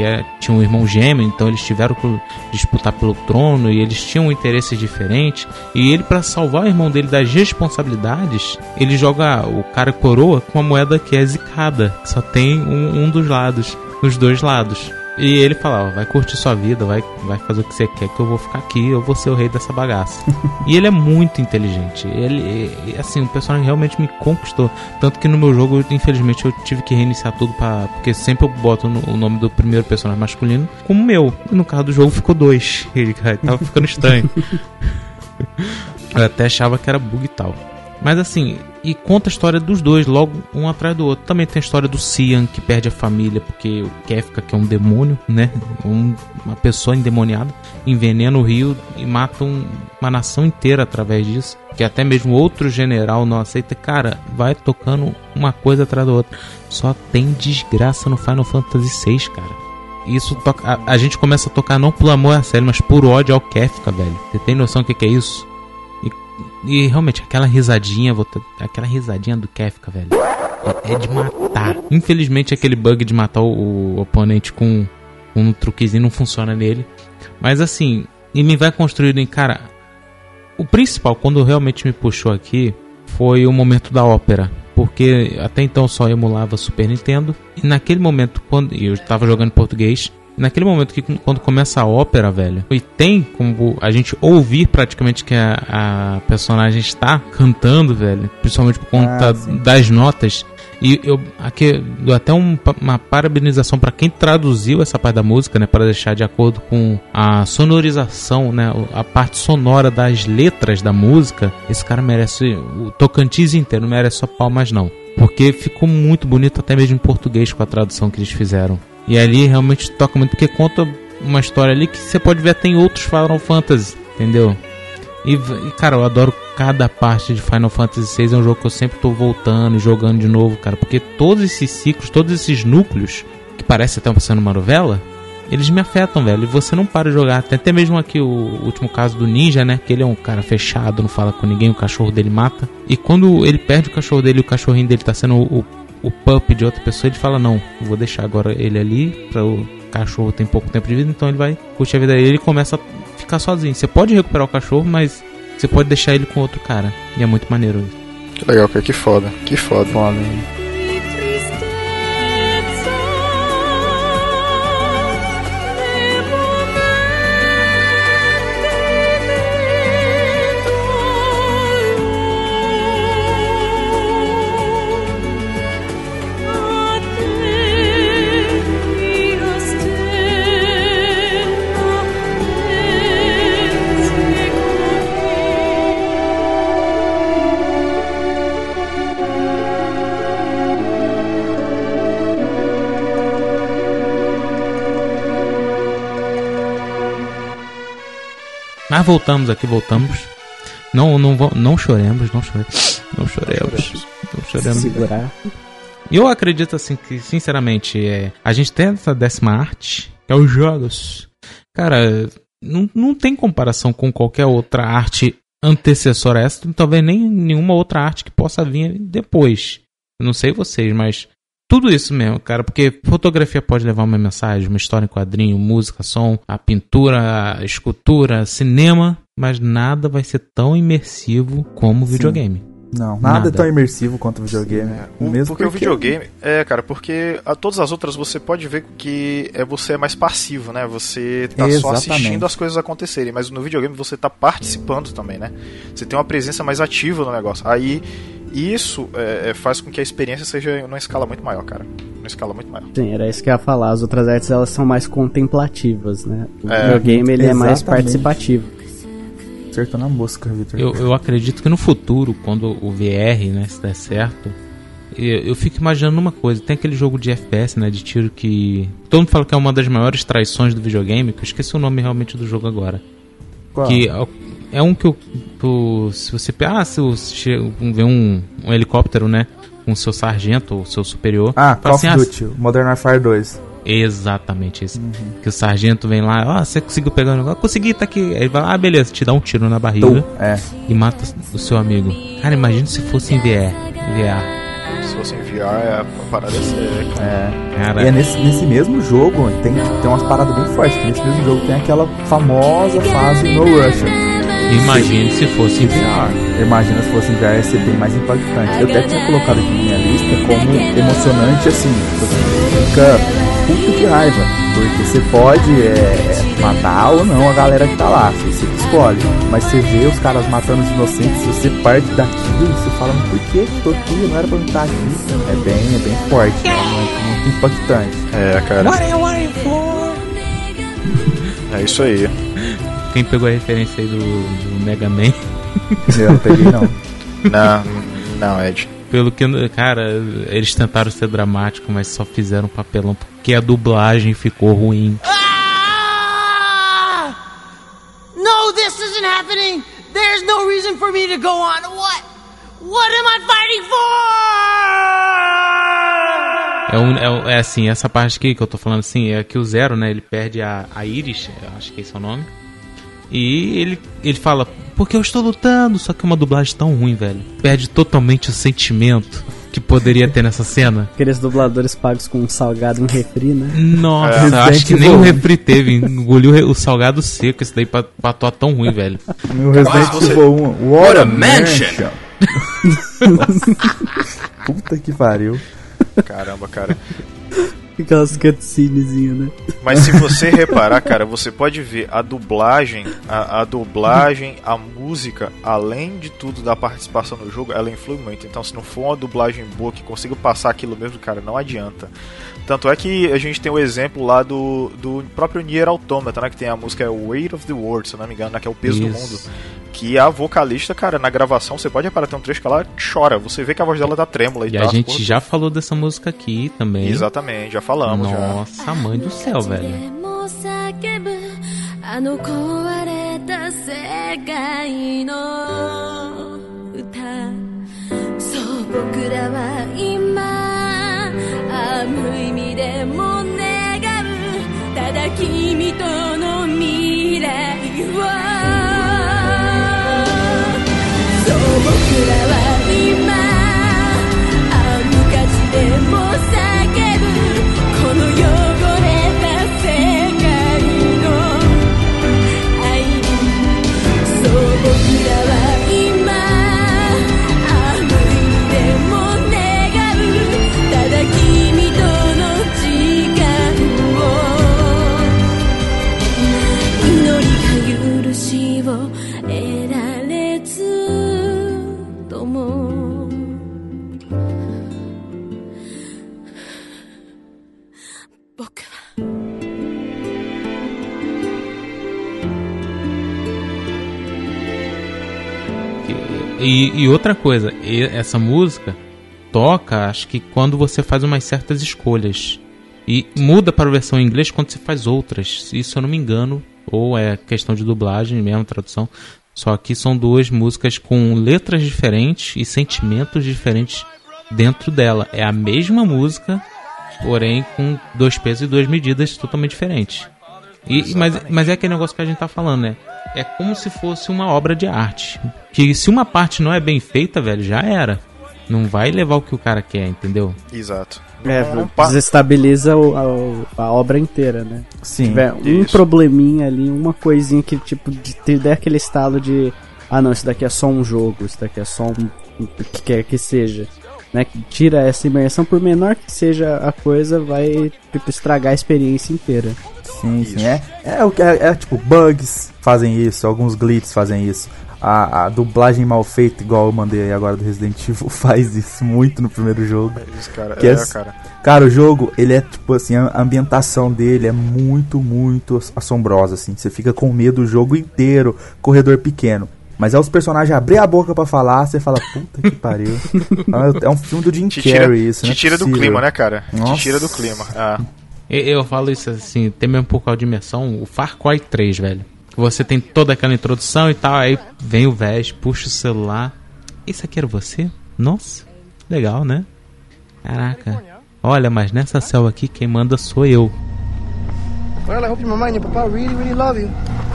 que é- tinha um irmão gêmeo, então eles tiveram que disputar pelo trono e eles tinham interesses diferentes. E ele, para salvar o irmão dele das responsabilidades, ele joga o cara coroa com uma moeda que é zicada, só tem um, um dos lados, nos dois lados. E ele fala, ó, vai curtir sua vida, vai, vai fazer o que você quer, que eu vou ficar aqui, eu vou ser o rei dessa bagaça. e ele é muito inteligente. Ele, assim, o personagem realmente me conquistou. Tanto que no meu jogo, infelizmente, eu tive que reiniciar tudo para Porque sempre eu boto no- o nome do primeiro personagem masculino como meu. E no caso do jogo ficou dois. Ele cara, tava ficando estranho. eu até achava que era bug e tal. Mas assim, e conta a história dos dois, logo um atrás do outro. Também tem a história do Cian, que perde a família porque o Kefka, que é um demônio, né? Um- uma pessoa endemoniada, envenena o rio e mata um- uma nação inteira através disso. Que até mesmo outro general não aceita. Cara, vai tocando uma coisa atrás da outra. Só tem desgraça no Final Fantasy VI, cara. Isso toca, a, a gente começa a tocar não por amor a sério, mas por ódio ao Kefka, velho. Você tem noção do que, que é isso? E realmente, aquela risadinha, aquela risadinha do Kefka, velho, é, é de matar. Infelizmente, aquele bug de matar o, o oponente com, com um truquezinho não funciona nele. Mas assim, e me vai construindo em, cara, o principal, quando realmente me puxou aqui, foi o momento da ópera. Porque até então só emulava Super Nintendo. E naquele momento, quando eu estava jogando português, naquele momento que quando começa a ópera, velho, e tem como a gente ouvir praticamente que a, a personagem está cantando, velho, principalmente por conta Ah, das notas. E eu aqui dou até um uma parabenização para quem traduziu essa parte da música, né, para deixar de acordo com a sonorização, né, a parte sonora das letras da música. Esse cara merece o Tocantins inteiro, não merece só palmas não, porque ficou muito bonito até mesmo em português com a tradução que eles fizeram. E ali realmente toca muito porque conta uma história ali que você pode ver até em outros Final Fantasy, entendeu? E, cara, eu adoro cada parte de Final Fantasy VI é um jogo que eu sempre tô voltando e jogando de novo, cara. Porque todos esses ciclos, todos esses núcleos, que parece até sendo uma novela, eles me afetam, velho. E você não para de jogar. Tem até mesmo aqui o último caso do Ninja, né? Que ele é um cara fechado, não fala com ninguém, o cachorro dele mata. E quando ele perde o cachorro dele o cachorrinho dele tá sendo o, o pup de outra pessoa, ele fala: Não, vou deixar agora ele ali para o cachorro tem pouco tempo de vida, então ele vai curtir a vida dele e ele começa a ficar sozinho. Você pode recuperar o cachorro, mas você pode deixar ele com outro cara. E é muito maneiro isso. Que legal, cara. Que foda. Que foda. Foda, hein? Mas voltamos aqui, voltamos. Não, não, não choremos, não choremos. Não choremos. Não choremos. Segurar. Eu acredito assim que, sinceramente, é, a gente tem essa décima arte, que é os jogos. Cara, não, não tem comparação com qualquer outra arte antecessora a essa, talvez nem nenhuma outra arte que possa vir depois. Eu não sei vocês, mas tudo isso mesmo, cara, porque fotografia pode levar uma mensagem, uma história em quadrinho, música, som, a pintura, a escultura, cinema, mas nada vai ser tão imersivo como o videogame. Não, nada, Nada. é tão imersivo quanto o videogame. O- Mesmo porque, o videogame. É, cara, porque a todas as outras você pode ver que é você é mais passivo, né? Você tá só Exatamente. assistindo as coisas acontecerem, mas no videogame você tá participando também, né? Você tem uma presença mais ativa no negócio. Aí isso é, é, faz com que a experiência seja numa escala muito maior, cara. Numa escala muito maior. Sim, era isso que eu ia falar. As outras artes elas são mais contemplativas, né? O É, videogame ele é mais participativo. Acertou na mosca, Vitor. Eu, eu acredito que no futuro, quando o VR, né, se der certo, eu, eu fico imaginando uma coisa. Tem aquele jogo de FPS, né, de tiro que... Todo mundo fala que é uma das maiores traições do videogame, que eu esqueci o nome realmente do jogo agora. Qual? Que é, o- é um que eu... tu- se você... Ah, se você vê um, um helicóptero, né, com o seu sargento, ou seu superior... Ah, Call of assim, ah, Duty, Modern Warfare 2. Exatamente isso. Que o sargento vem lá, ó, você conseguiu pegar o negócio? Consegui, tá aqui. Aí ele vai lá, ah, beleza, te dá um tiro na barriga Tum, é. e mata o seu amigo. Cara, imagina se fosse em VR. VR. Se fosse enviar, é, a parada é séria. É. Cara, E é nesse, nesse mesmo jogo, tem, tem umas paradas bem fortes. Nesse mesmo jogo tem aquela famosa fase No Russian. Imagine se fosse em VR. Imagina se fosse em VR ia ser bem mais impactante. Eu até tinha colocado aqui na minha lista como emocionante assim. Você fica puto de raiva. Porque você pode é, matar ou não a galera que tá lá. Você, escolhe. Mas você vê os caras matando os inocentes, você parte daquilo, você fala, mas por que tô aqui? Não era pra eu estar aqui. É bem, é bem forte, é muito, muito impactante. É, cara. É isso aí. Quem pegou a referência aí do, do Mega Man? Eu não peguei não. Não, não, Ed. Pelo que, cara, eles tentaram ser dramáticos, mas só fizeram papelão porque a dublagem ficou ruim. No, this isn't happening. There's no reason for me to go on. What? What am I fighting for? É, um, é, é assim, essa parte aqui que eu tô falando assim, é que o Zero, né, ele perde a, a Iris, eu acho que esse é o nome. E ele, ele fala, porque eu estou lutando, só que é uma dublagem tão ruim, velho. Perde totalmente o sentimento que poderia ter nessa cena. Aqueles dubladores pagos com um salgado e um refri, né? Nossa, É. acho que nem o refri teve, engoliu o salgado seco, esse daí pra, pra atuar tão ruim, velho. No Resident você- Evil 1, What, a Mansion! Puta que pariu. Caramba, cara. Aquelas cutscenezinhas, né? Mas se você reparar, cara, você pode ver a dublagem, a, a dublagem, a música, além de tudo da participação no jogo, ela influi muito. Então, se não for uma dublagem boa que consiga passar aquilo mesmo, cara, não adianta. Tanto é que a gente tem o exemplo lá do, do próprio Nier Automata, né? Que tem a música Weight of the World, se eu não me engano, né, que é o peso do Isso. mundo. Que a vocalista, cara, na gravação, você pode reparar, tem um trecho que ela chora. Você vê que a voz dela tá trêmula e, E a tal. gente porra. já falou dessa música aqui também. Exatamente, já falamos. já. Nossa, mãe do céu, velho. も叫ぶあの壊れた世界の 僕らは今 あ無意味でも願う。ただ君との未来を。E, e outra coisa, essa música toca, acho que quando você faz umas certas escolhas. E muda para a versão em inglês quando você faz outras. Isso eu não me engano. Ou é questão de dublagem mesmo, tradução. Só que são duas músicas com letras diferentes e sentimentos diferentes dentro dela. É a mesma música, porém com dois pesos e duas medidas totalmente diferentes. E, mas, mas é aquele negócio que a gente tá falando, né? É como se fosse uma obra de arte. Que se uma parte não é bem feita, velho, já era. Não vai levar o que o cara quer, entendeu? Exato. É, desestabiliza o- a, a obra inteira, né? Sim. Se tiver um Isso. probleminha ali, uma coisinha que, tipo, de ter der aquele estalo de. Ah, não, isso daqui é só um jogo, isso daqui é só um. o que quer que seja. Né? Que tira essa imersão, por menor que seja a coisa, vai tipo, estragar a experiência inteira. Sim, sim. É, é, o que- é, é tipo, bugs fazem isso, alguns glitches fazem isso. A, a dublagem mal feita, igual eu mandei aí agora do Resident Evil, faz isso muito no primeiro jogo. Isso, cara. Que é, é- cara. Cara, o jogo, ele é tipo assim, a ambientação dele é muito, muito ass- assombrosa, assim. Você fica com medo o jogo inteiro, corredor pequeno. Mas é os personagens abrir a boca pra falar, você fala, puta que pariu. é um filme do Jim Te tira, Carrey isso, né? te tira do clima, né, cara? Nossa. Te tira do clima. Ah. E- Eu falo isso assim, tem mesmo por causa de imersão, o Far Cry 3, velho. Você tem toda aquela introdução e tal, aí vem o Vez, puxa o celular. Isso aqui era você? Nossa, legal, né? Caraca. Olha, mas nessa selva aqui quem manda sou eu. Well, I hope you remind your papa really, really love you.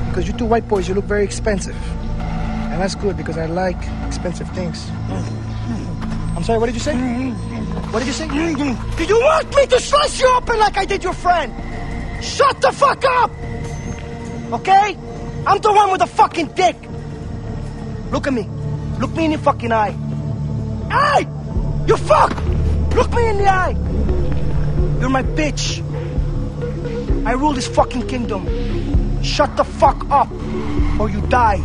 Because you two white boys, you look very expensive. And that's good because I like expensive things. I'm sorry, what did you say? What did you say? Did you want me to slice you open like I did your friend? Shut the fuck up! Okay? I'm the one with the fucking dick. Look at me. Look me in the fucking eye. Hey! You fuck! Look me in the eye! You're my bitch. I rule this fucking kingdom. Shut the fuck up, or you die.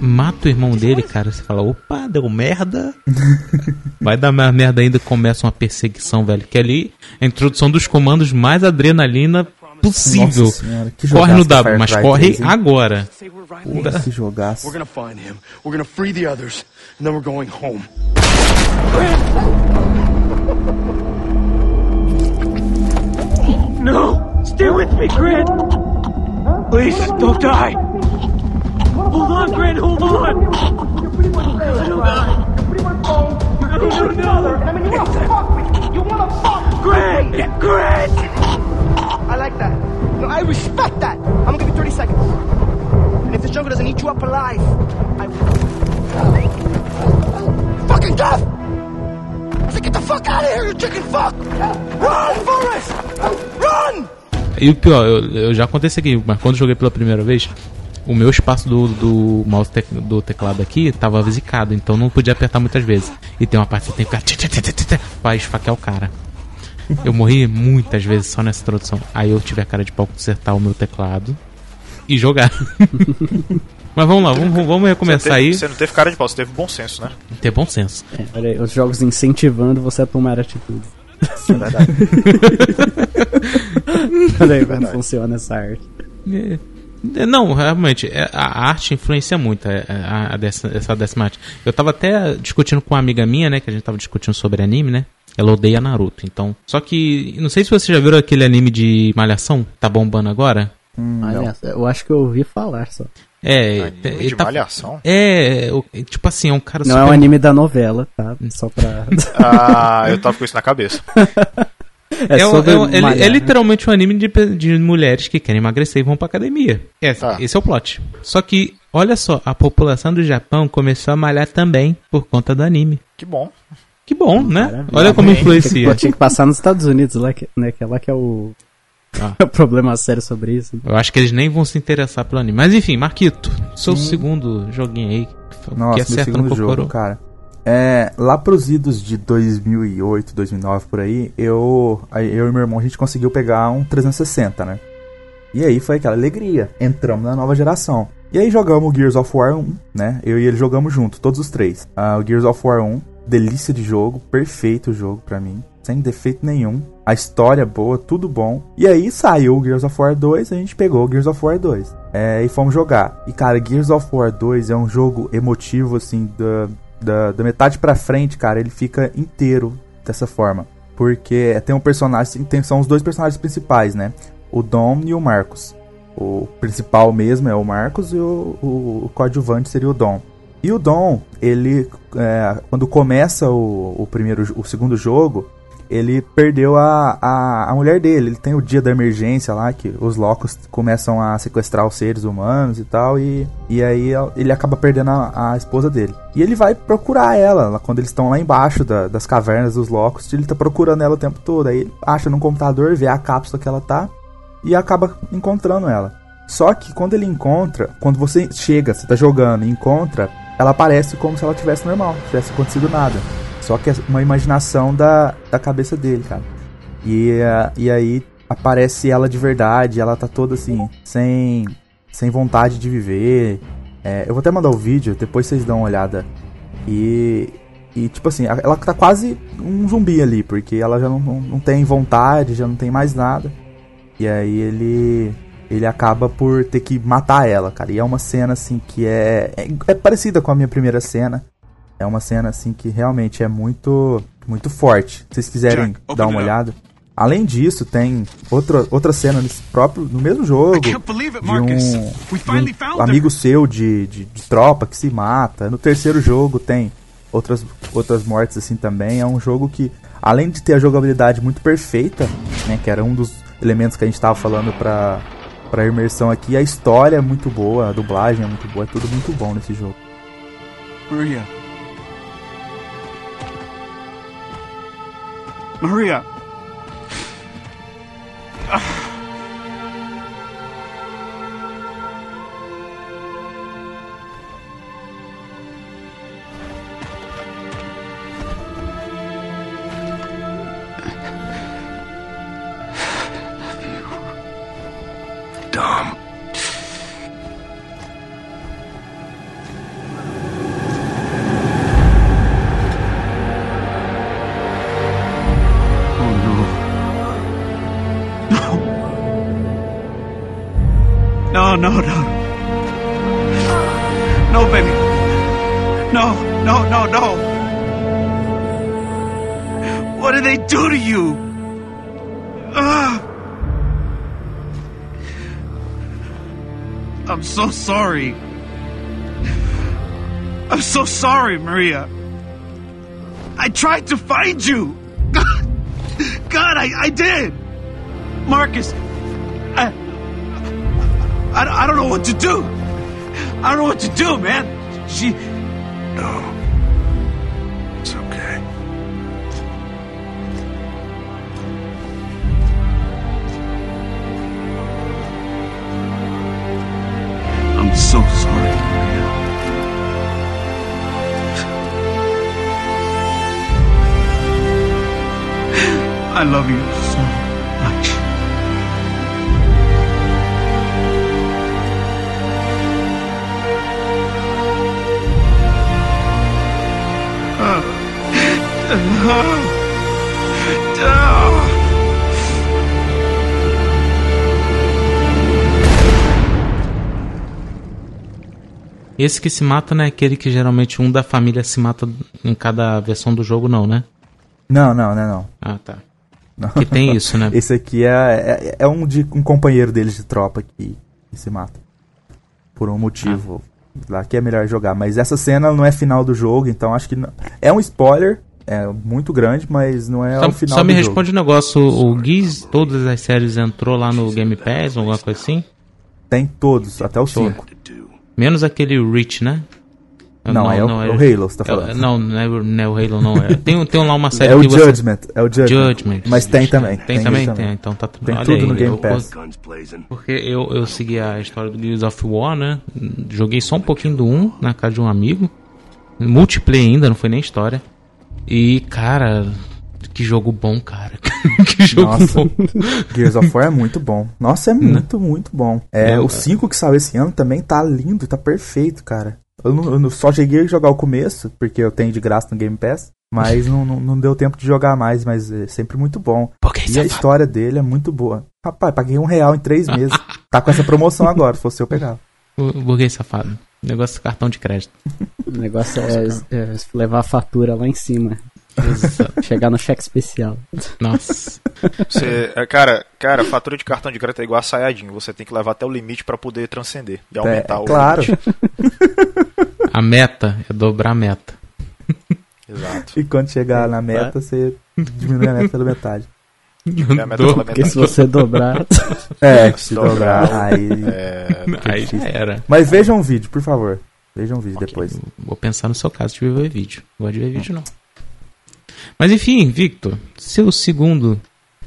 Mata o irmão dele, cara. Você fala, opa, deu merda. Vai dar mais merda ainda começa uma perseguição, velho. Que ali é a introdução dos comandos mais adrenalina possível. Senhora, que corre no W, mas corre 3, hein? agora. Puta, que jogaço. We're gonna find him. We're gonna free the others, and then we're going home. No! Stay with me, Grant! Please, don't die! Hold on, Grant, hold on! No, no, no! I mean, you wanna fuck me? You wanna fuck me? Grant! Grant! I like that. No, I respect that. I'm gonna give you 30 seconds. And if this jungle doesn't eat you up alive, I will. Fucking death! I said, get the fuck out of here, you chicken fuck! Run, Forrest! Run! E o pior, eu, eu já aconteceu aqui, mas quando eu joguei pela primeira vez, o meu espaço do, do mouse tec- do teclado aqui tava zicado, então não podia apertar muitas vezes. E tem uma parte que você tem que ficar pra esfaquear o cara. Eu morri muitas vezes só nessa introdução. Aí eu tive a cara de pau consertar o meu teclado e jogar. Mas vamos lá, vamos, vamos Você recomeçar teve- aí. Você não teve cara de pau, você teve bom senso, né? Ter bom senso. É, olha aí, os jogos incentivando você a tomar atitude. É verdade. olha aí como funciona essa arte. É, é, Não, realmente, é, a arte influencia muito é, é, a, a dessa, essa décima arte. Eu tava até discutindo com uma amiga minha, né? Que a gente tava discutindo sobre anime, né? Ela odeia Naruto, então. Só que, não sei se você já viu aquele anime de Malhação, tá bombando agora. Olha, eu acho que eu ouvi falar só. É, Anime ele de tá- malhação? É, o- tipo assim, é um cara Não é um anime da novela, tá? Só pra. Ah, eu tava com isso na cabeça. É, sobre é um- malhar, é né? literalmente um anime de, de mulheres que querem emagrecer e vão pra academia. É, Tá. Esse é o plot. Só que, olha só, a população do Japão começou a malhar também por conta do anime. Que bom. Que bom, né? Maravilha. Olha como influencia. Pô, tinha que passar nos Estados Unidos, lá, que, né? Que é lá que é o, Ah. o problema sério sobre isso. Eu acho que eles nem vão se interessar pelo anime. Mas enfim, Marquito, seu segundo joguinho aí. que Nossa, meu acerta no segundo jogo, Kokoro. cara. É, lá pros idos de 2008, 2009 por aí, eu, eu e meu irmão a gente conseguiu pegar um 360, né? E aí foi aquela alegria. Entramos na nova geração. E aí jogamos Gears of War 1, né? Eu e ele jogamos junto, todos os três. Ah, o Gears of War 1, delícia de jogo, perfeito jogo pra mim, sem defeito nenhum. A história boa, tudo bom. E aí saiu o Gears of War 2, a gente pegou o Gears of War 2. É, e fomos jogar. E cara, Gears of War 2 é um jogo emotivo, assim, da, da, da metade pra frente, cara, ele fica inteiro dessa forma. Porque tem um personagem, tem, são os dois personagens principais, né? O Dom e o Marcos. O principal mesmo é o Marcos e o, o, o coadjuvante seria o Dom. E o Dom, ele, é, quando começa o, o primeiro, o segundo jogo, ele perdeu a, a, a mulher dele. Ele tem o dia da emergência lá, que os locos começam a sequestrar os seres humanos e tal, e, e aí ele acaba perdendo a, a esposa dele. E ele vai procurar ela, quando eles estão lá embaixo da- das cavernas dos locos, ele tá procurando ela o tempo todo. Aí ele acha no computador, vê a cápsula que ela tá, e acaba encontrando ela. Só que quando ele encontra, quando você chega, você tá jogando e encontra, ela aparece como se ela tivesse normal, tivesse acontecido nada. Só que é uma imaginação da, da cabeça dele, cara. E, eh, e aí aparece ela de verdade, ela tá toda assim, sem, sem vontade de viver. É, eu vou até mandar o vídeo, depois vocês dão uma olhada. E, e tipo assim, ela tá quase um zumbi ali, porque ela já não, não, não tem vontade, já não tem mais nada. E aí ele ele acaba por ter que matar ela, cara. E é uma cena assim que é, é, é parecida com a minha primeira cena. É uma cena assim que realmente é muito muito forte. Se vocês quiserem Jack, dar uma olhada. Além disso, tem outra, outra cena nesse próprio no mesmo jogo de um, de um amigo seu de, de, de tropa que se mata. No terceiro jogo tem outras, outras mortes assim também. É um jogo que, além de ter a jogabilidade muito perfeita, né, que era um dos elementos que a gente tava falando pra, pra imersão aqui, a história é muito boa, a dublagem é muito boa, é tudo muito bom nesse jogo. Maria. Maria. What did they do to you? Ah. I'm so sorry. I'm so sorry, Maria. I tried to find you. God, God, I, I did. Marcus, I, I, I don't know what to do. I don't know what to do, man. She. No. Esse que se mata não é aquele que geralmente um da família se mata em cada versão do jogo, não, né? Não, não, não, não. Ah, tá. Não. Que tem isso, né? Esse aqui é, é, é um, de, um companheiro deles de tropa que, que se mata. por um motivo lá que é melhor jogar. Mas essa cena não é final do jogo, então acho que não... é um spoiler. É muito grande, mas não é Só, o final só me responde um negócio: o Giz, todas as séries entrou lá no Game Pass, alguma coisa assim? jogo. Tem todos, até o Todo. 5. Menos aquele Reach, né? Não, é o- é o Halo, você tá é falando. não, não é, o- não é o Halo, não. É, tem, tem lá uma série É o que você- Judgment, é o Judgment. Mas tem também, Tem, tem também? Tem, então tá tudo Tem tudo aí, no Game eu- Pass. Porque eu, eu segui a história do Gears of War, né? Joguei só um pouquinho do 1 na casa de um amigo. Multiplayer ainda, não foi nem história. E, cara, que jogo bom, cara. que jogo Nossa, bom. Gears of War é muito bom. Nossa, é muito, muito bom. É, É, o é. 5 que saiu esse ano também tá lindo, tá perfeito, cara. Eu, não- eu não- só cheguei a jogar o começo, porque eu tenho de graça no Game Pass, mas não, não, não deu tempo de jogar mais, mas é sempre muito bom. e a história dele é muito boa. Rapaz, paguei um real em três meses. tá com essa promoção agora, se fosse eu pegar. O burguês safado. Negócio de cartão de crédito. O negócio é, é levar a fatura lá em cima. Chegar no cheque especial. Nossa. Você, é, cara, cara, fatura de cartão de crédito é igual a Sayajin. Você tem que levar até o limite pra poder transcender e aumentar o claro. limite. A meta é dobrar a meta. Exato. E quando chegar na meta, você diminui a meta pela metade. É a meta pela Porque metade. se você dobrar. É, Se dobrar, aí. é, Aí já era. Mas vejam o vídeo, por favor. Vejam o vídeo depois. Vou pensar no seu caso de ver vídeo. Não gosto de ver vídeo, não. Mas enfim, Victor, seu segundo.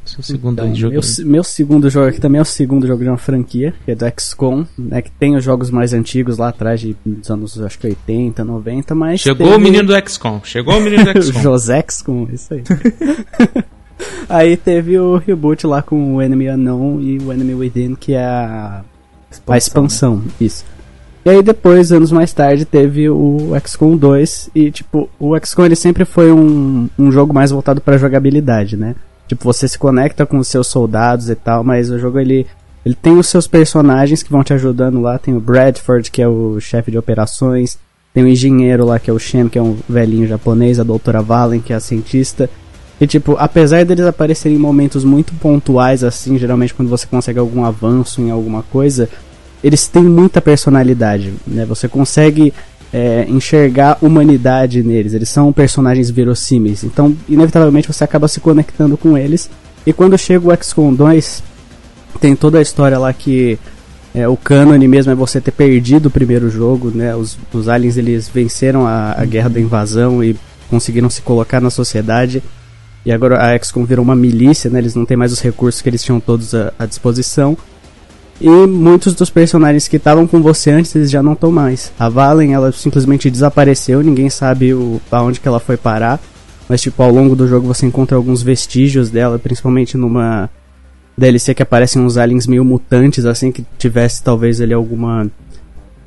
Seu segundo Então, jogo. meu, meu segundo jogo aqui também é o segundo jogo de uma franquia, que é do XCOM, né? Que tem os jogos mais antigos lá atrás, de, dos anos acho que 80, 90, mas. Chegou teve- o menino do XCOM. Chegou o menino do XCOM. Josexcom, isso aí. aí teve o reboot lá com o Enemy Unknown e o Enemy Within, que é a, a expansão, isso. E aí depois, anos mais tarde, teve o XCOM 2 e tipo, o XCOM ele sempre foi um, um jogo mais voltado pra jogabilidade, né? Tipo, você se conecta com os seus soldados e tal, mas o jogo ele ele tem os seus personagens que vão te ajudando lá, tem o Bradford, que é o chefe de operações, tem o engenheiro lá, que é o Shen, que é um velhinho japonês, a doutora Valen, que é a cientista. E tipo, apesar deles aparecerem em momentos muito pontuais, assim, geralmente quando você consegue algum avanço em alguma coisa, eles têm muita personalidade, né? Você consegue é, enxergar humanidade neles, eles são personagens verossímeis, então inevitavelmente você acaba se conectando com eles. E quando chega o XCOM 2, tem toda a história lá que é, o cânone mesmo é você ter perdido o primeiro jogo, né? Os, os aliens eles venceram a, a guerra da invasão e conseguiram se colocar na sociedade. E agora a XCOM virou uma milícia, né? Eles não têm mais os recursos que eles tinham todos à, à disposição. E muitos dos personagens que estavam com você antes, eles já não estão mais. A Valen, ela simplesmente desapareceu, ninguém sabe o, aonde que ela foi parar. Mas, tipo, ao longo do jogo você encontra alguns vestígios dela, principalmente numa DLC que aparecem uns aliens meio mutantes, assim, que tivesse talvez ali alguma.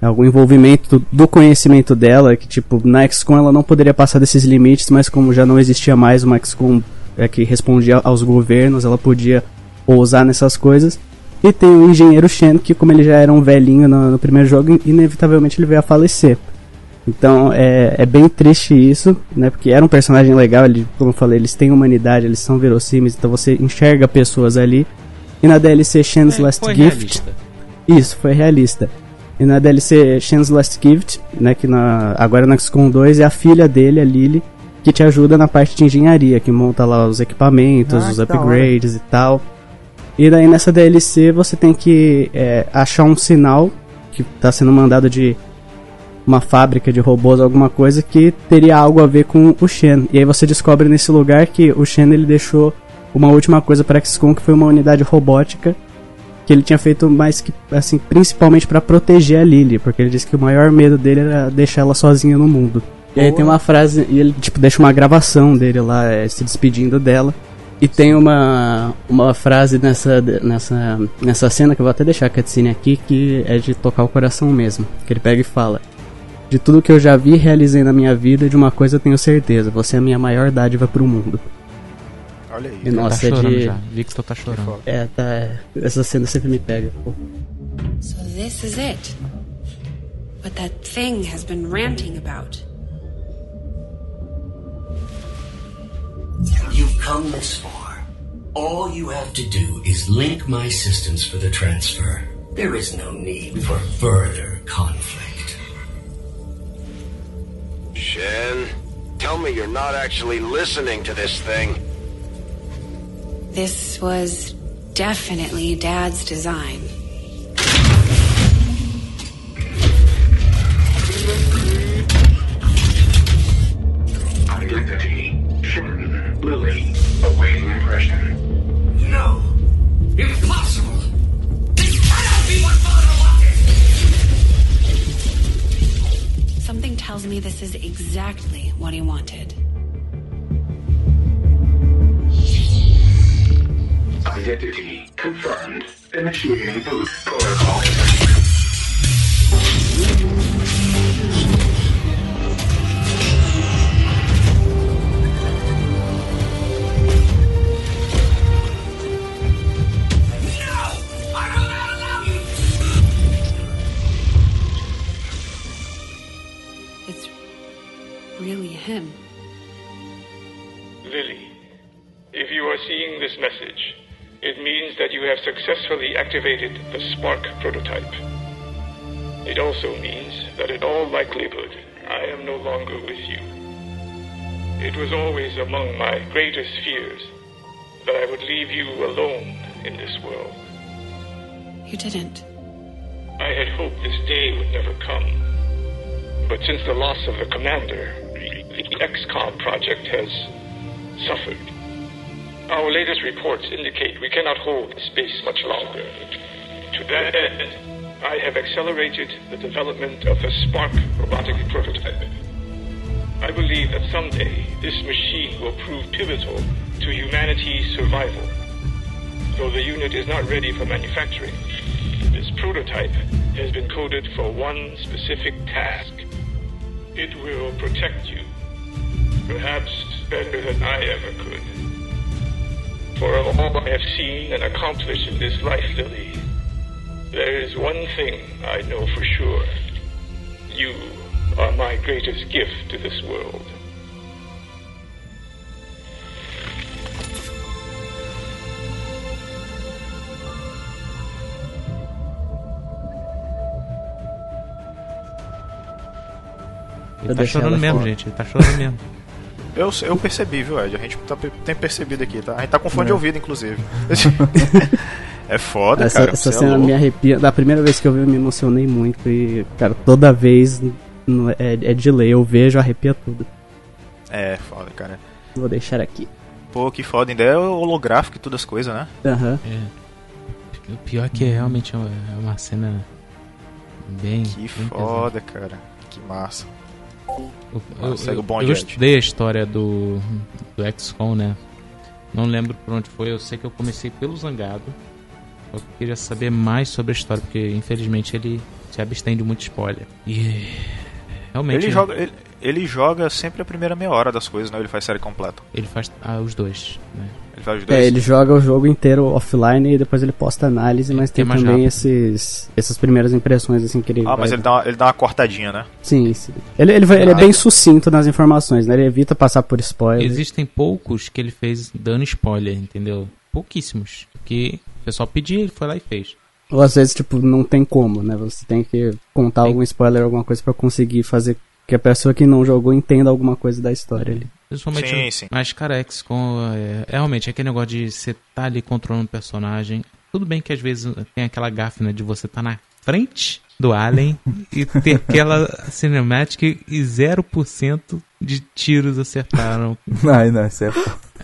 algum envolvimento do, conhecimento dela, que, tipo, na XCOM ela não poderia passar desses limites, mas como já não existia mais uma XCOM é, que respondia aos governos, ela podia ousar nessas coisas. E tem o engenheiro Shen, que como ele já era um velhinho no, no primeiro jogo, inevitavelmente ele veio a falecer. Então é, é bem triste isso, né? Porque era um personagem legal, ele, como eu falei, eles têm humanidade, eles são verossímeis, então você enxerga pessoas ali. E na DLC Shen's É, Last foi Gift. realista. Isso, foi realista. E na DLC Shen's Last Gift, né? Que na, agora na XCOM 2 é a filha dele, a Lily, que te ajuda na parte de engenharia, que monta lá os equipamentos, Ah, os upgrades e tal. E daí nessa DLC você tem que é, achar um sinal que está sendo mandado de uma fábrica de robôs, alguma coisa que teria algo a ver com o Shen. E aí você descobre nesse lugar que o Shen ele deixou uma última coisa para XCOM que foi uma unidade robótica que ele tinha feito mais que assim, principalmente para proteger a Lily, porque ele disse que o maior medo dele era deixar ela sozinha no mundo. E aí tem uma frase, e ele tipo deixa uma gravação dele lá é, se despedindo dela. E tem uma, uma frase nessa, nessa, nessa cena que eu vou até deixar a cutscene aqui, que é de tocar o coração mesmo. Que ele pega e fala: De tudo que eu já vi e realizei na minha vida, de uma coisa eu tenho certeza: você é a minha maior dádiva pro mundo. Olha aí. E nossa, tá é chorando de. já. Victor tá chorando. É, tá. Essa cena sempre me pega. pô. So this is it. What that thing has been ranting about. You've come this far. All you have to do is link my systems for the transfer. There is no need for further conflict. Shen, tell me you're not actually listening to this thing. This was definitely Dad's design. Identity, Shen, Lily, awaiting impression. No. Impossible. This cannot be what Father wanted. Something tells me this is exactly what he wanted. Identity confirmed. Initiating boot protocol. Him. Lily, if you are seeing this message, it means that you have successfully activated the Spark prototype. It also means that in all likelihood, I am no longer with you. It was always among my greatest fears that I would leave you alone in this world. You didn't. I had hoped this day would never come. But since the loss of the commander, the XCOM project has suffered. Our latest reports indicate we cannot hold space much longer. To that end, I have accelerated the development of the Spark robotic prototype. I believe that someday this machine will prove pivotal to humanity's survival. Though the unit is not ready for manufacturing, this prototype has been coded for one specific task. It will protect you, perhaps better than I ever could. For of all I have seen and accomplished in this life, Lily, there is one thing I know for sure. You are my greatest gift to this world. Ele tá chorando mesmo, fora. gente. Ele tá chorando mesmo. Eu, eu percebi, viu, Ed? A gente tá, tem percebido aqui, tá? A gente tá com fone É. de ouvido, inclusive. é foda, essa cara. essa é cena louco. me arrepia. Da primeira vez que eu vi, eu me emocionei muito. E, cara, toda vez é, é de lei. Eu vejo, arrepia tudo. É, foda, cara. Vou deixar aqui. Pô, que foda. Ainda é holográfico e todas as coisas, né? Aham. É. O pior é que realmente é uma- é uma cena bem. Que bem foda, cara. Que massa. Eu, Ah, eu, segue o eu, eu estudei a história do, do XCOM, né? Não lembro por onde foi, eu sei que eu comecei pelo Zangado. Eu queria saber mais sobre a história, porque infelizmente ele se abstém de muito spoiler. E realmente. Ele joga, ele, ele joga sempre a primeira meia hora das coisas, né? Ele faz série completa. Ele faz ah, os dois, né? Ele faz os dois. É, ele joga o jogo inteiro offline e depois ele posta análise, mas Tem tem também esses, essas primeiras impressões, assim, que ele. Ah, mas vai- ele dá, uma, ele dá uma cortadinha, né? Sim, sim. Ele, ele, vai- ele é Ah. bem sucinto nas informações, né? Ele evita passar por spoiler. Existem poucos que ele fez dando spoiler, entendeu? Pouquíssimos. Que o pessoal pedia, ele foi lá e fez. Ou às vezes, tipo, não tem como, né? Você tem que contar algum spoiler, alguma coisa pra conseguir fazer que a pessoa que não jogou entenda alguma coisa da história ali. Principalmente. Sim, sim. Mas, cara, XCOM é, é realmente aquele negócio de você tá ali controlando o personagem. Tudo bem que às vezes tem aquela gafe, né? De você tá na frente do Alien e ter aquela cinematic e 0% de tiros acertaram. Ai, não, isso é.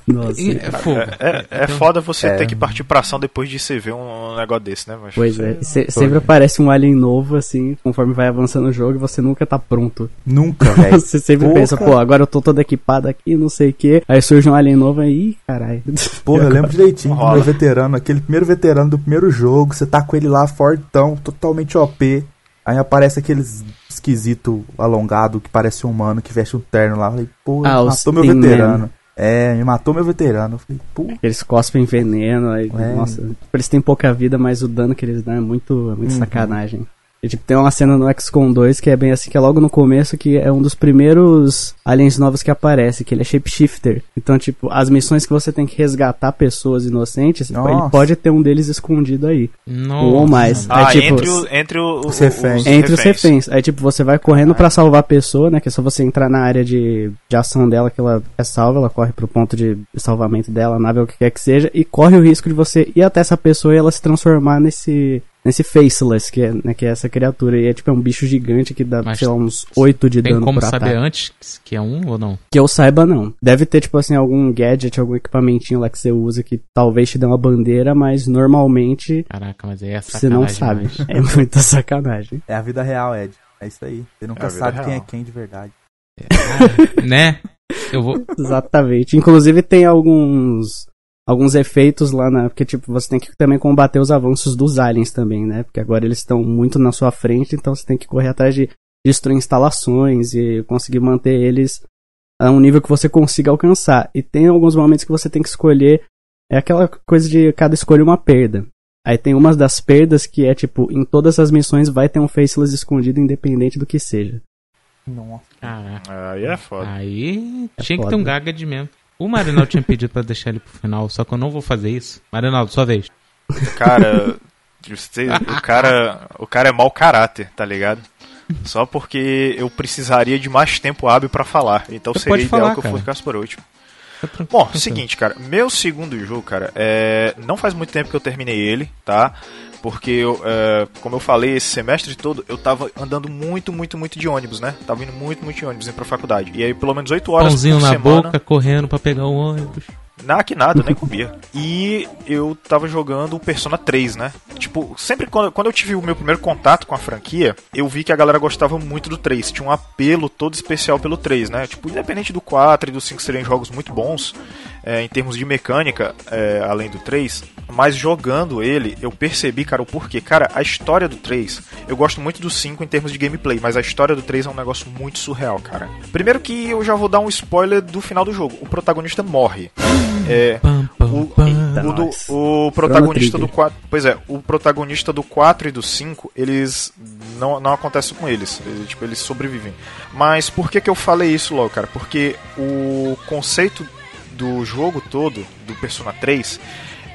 Nossa. É fogo. É, é Então- foda você É. ter que partir pra ação depois de você ver um negócio desse, né? Mas Pois você- é. Se- sempre aparece um alien novo, assim, conforme vai avançando o jogo e você nunca tá pronto. Nunca, velho. Você sempre Porra. pensa, pô, agora eu tô todo equipado aqui, não sei o que. Aí surge um alien novo aí, caralho. Porra, eu lembro direitinho do meu veterano, aquele primeiro veterano do primeiro jogo, você tá com ele lá fortão, totalmente OP. Aí aparece aqueles esquisito alongado que parece um humano que veste um terno lá. Eu falei, pô, Ah, matou meu Thin Man. É, me matou meu veterano. Eu falei, pô, Eles cospem veneno, aí, É. nossa, eles têm pouca vida, mas o dano que eles dão é muito, é muito Uhum. sacanagem. E, tipo, tem uma cena no XCOM 2 que é bem assim, que é logo no começo, que é um dos primeiros aliens novos que aparece, que ele é shapeshifter. Então, tipo, as missões que você tem que resgatar pessoas inocentes, Nossa. ele pode ter um deles escondido aí. Nossa. Ou mais. Ah, Aí, tipo, entre, o, entre o, Os reféns. entre os reféns. Aí, tipo, você vai correndo pra salvar a pessoa, né? Que é só você entrar na área de, de ação dela, que ela é salva, ela corre pro ponto de salvamento dela, a nave, ou o que quer que seja, e corre o risco de você ir até essa pessoa e ela se transformar nesse. Nesse Faceless, que é, né, que é essa criatura. E é tipo é um bicho gigante que dá, Mas sei lá, uns 8 de Tem dano como por saber ataque. antes que é um ou não? Que eu saiba, não. Deve ter, tipo assim, algum gadget, algum equipamentinho lá que você usa que talvez te dê uma bandeira, mas normalmente Caraca, mas aí é você não sacanagem sabe. demais. É muita sacanagem. É a vida real, Ed. É isso aí. Você nunca É sabe quem é real. quem de verdade. né? Eu vou. Exatamente. Inclusive tem alguns alguns efeitos lá na, porque tipo, você tem que também combater os avanços dos aliens também, né? Porque agora eles estão muito na sua frente, então você tem que correr atrás de destruir instalações e conseguir manter eles a um nível que você consiga alcançar. E tem alguns momentos que você tem que escolher é aquela coisa de cada escolha uma perda. Aí tem umas das perdas que é tipo, em todas as missões vai ter um faceless escondido independente do que seja. Nossa. Caraca. Aí é foda. Aí É tinha que ter foda. um Gagad mesmo. O Marinaldo tinha pedido pra deixar ele pro final, só que eu não vou fazer isso. Marinaldo, sua vez. Cara, você- o cara, o cara é mau caráter, tá ligado? Só porque eu precisaria de mais tempo hábil pra falar. Então Você seria ideal falar, que eu cara. ficasse por último. Tá Bom, tranquilo. seguinte, cara, meu segundo jogo, cara, é... não faz muito tempo que eu terminei ele, tá? Porque, eu, é, como eu falei, esse semestre todo eu tava andando muito, muito, muito de ônibus, né? Tava indo muito, muito de ônibus indo pra faculdade. E aí, pelo menos 8 horas Pãozinho por na semana... boca, correndo pra pegar o ônibus. Nada que nada, eu nem comia. E eu tava jogando o Persona 3, né? Tipo, sempre quando, quando eu tive o meu primeiro contato com a franquia, eu vi que a galera gostava muito do 3. Tinha um apelo todo especial pelo 3, né? Tipo, independente do 4 e do 5 serem jogos muito bons, é, em termos de mecânica, é, além do 3, mas jogando ele, eu percebi, cara, o porquê. Cara, a história do 3, eu gosto muito do 5 em termos de gameplay, mas a história do 3 é um negócio muito surreal, cara. Primeiro que eu já vou dar um spoiler do final do jogo. O protagonista morre. É, o, o do- o protagonista do 4. Pois é, o protagonista do 4 e do 5, eles. Não, não acontece com eles. Eles, tipo, eles sobrevivem. Mas por que, que eu falei isso logo, cara? Porque o conceito do jogo todo, do Persona 3,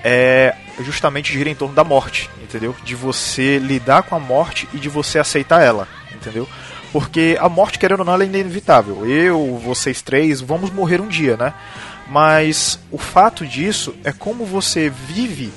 é justamente gira em torno da morte, entendeu? De você lidar com a morte e de você aceitar ela, entendeu? Porque a morte, querendo ou não, ela é inevitável. Eu, vocês três, vamos morrer um dia, né? Mas o fato disso é como você vive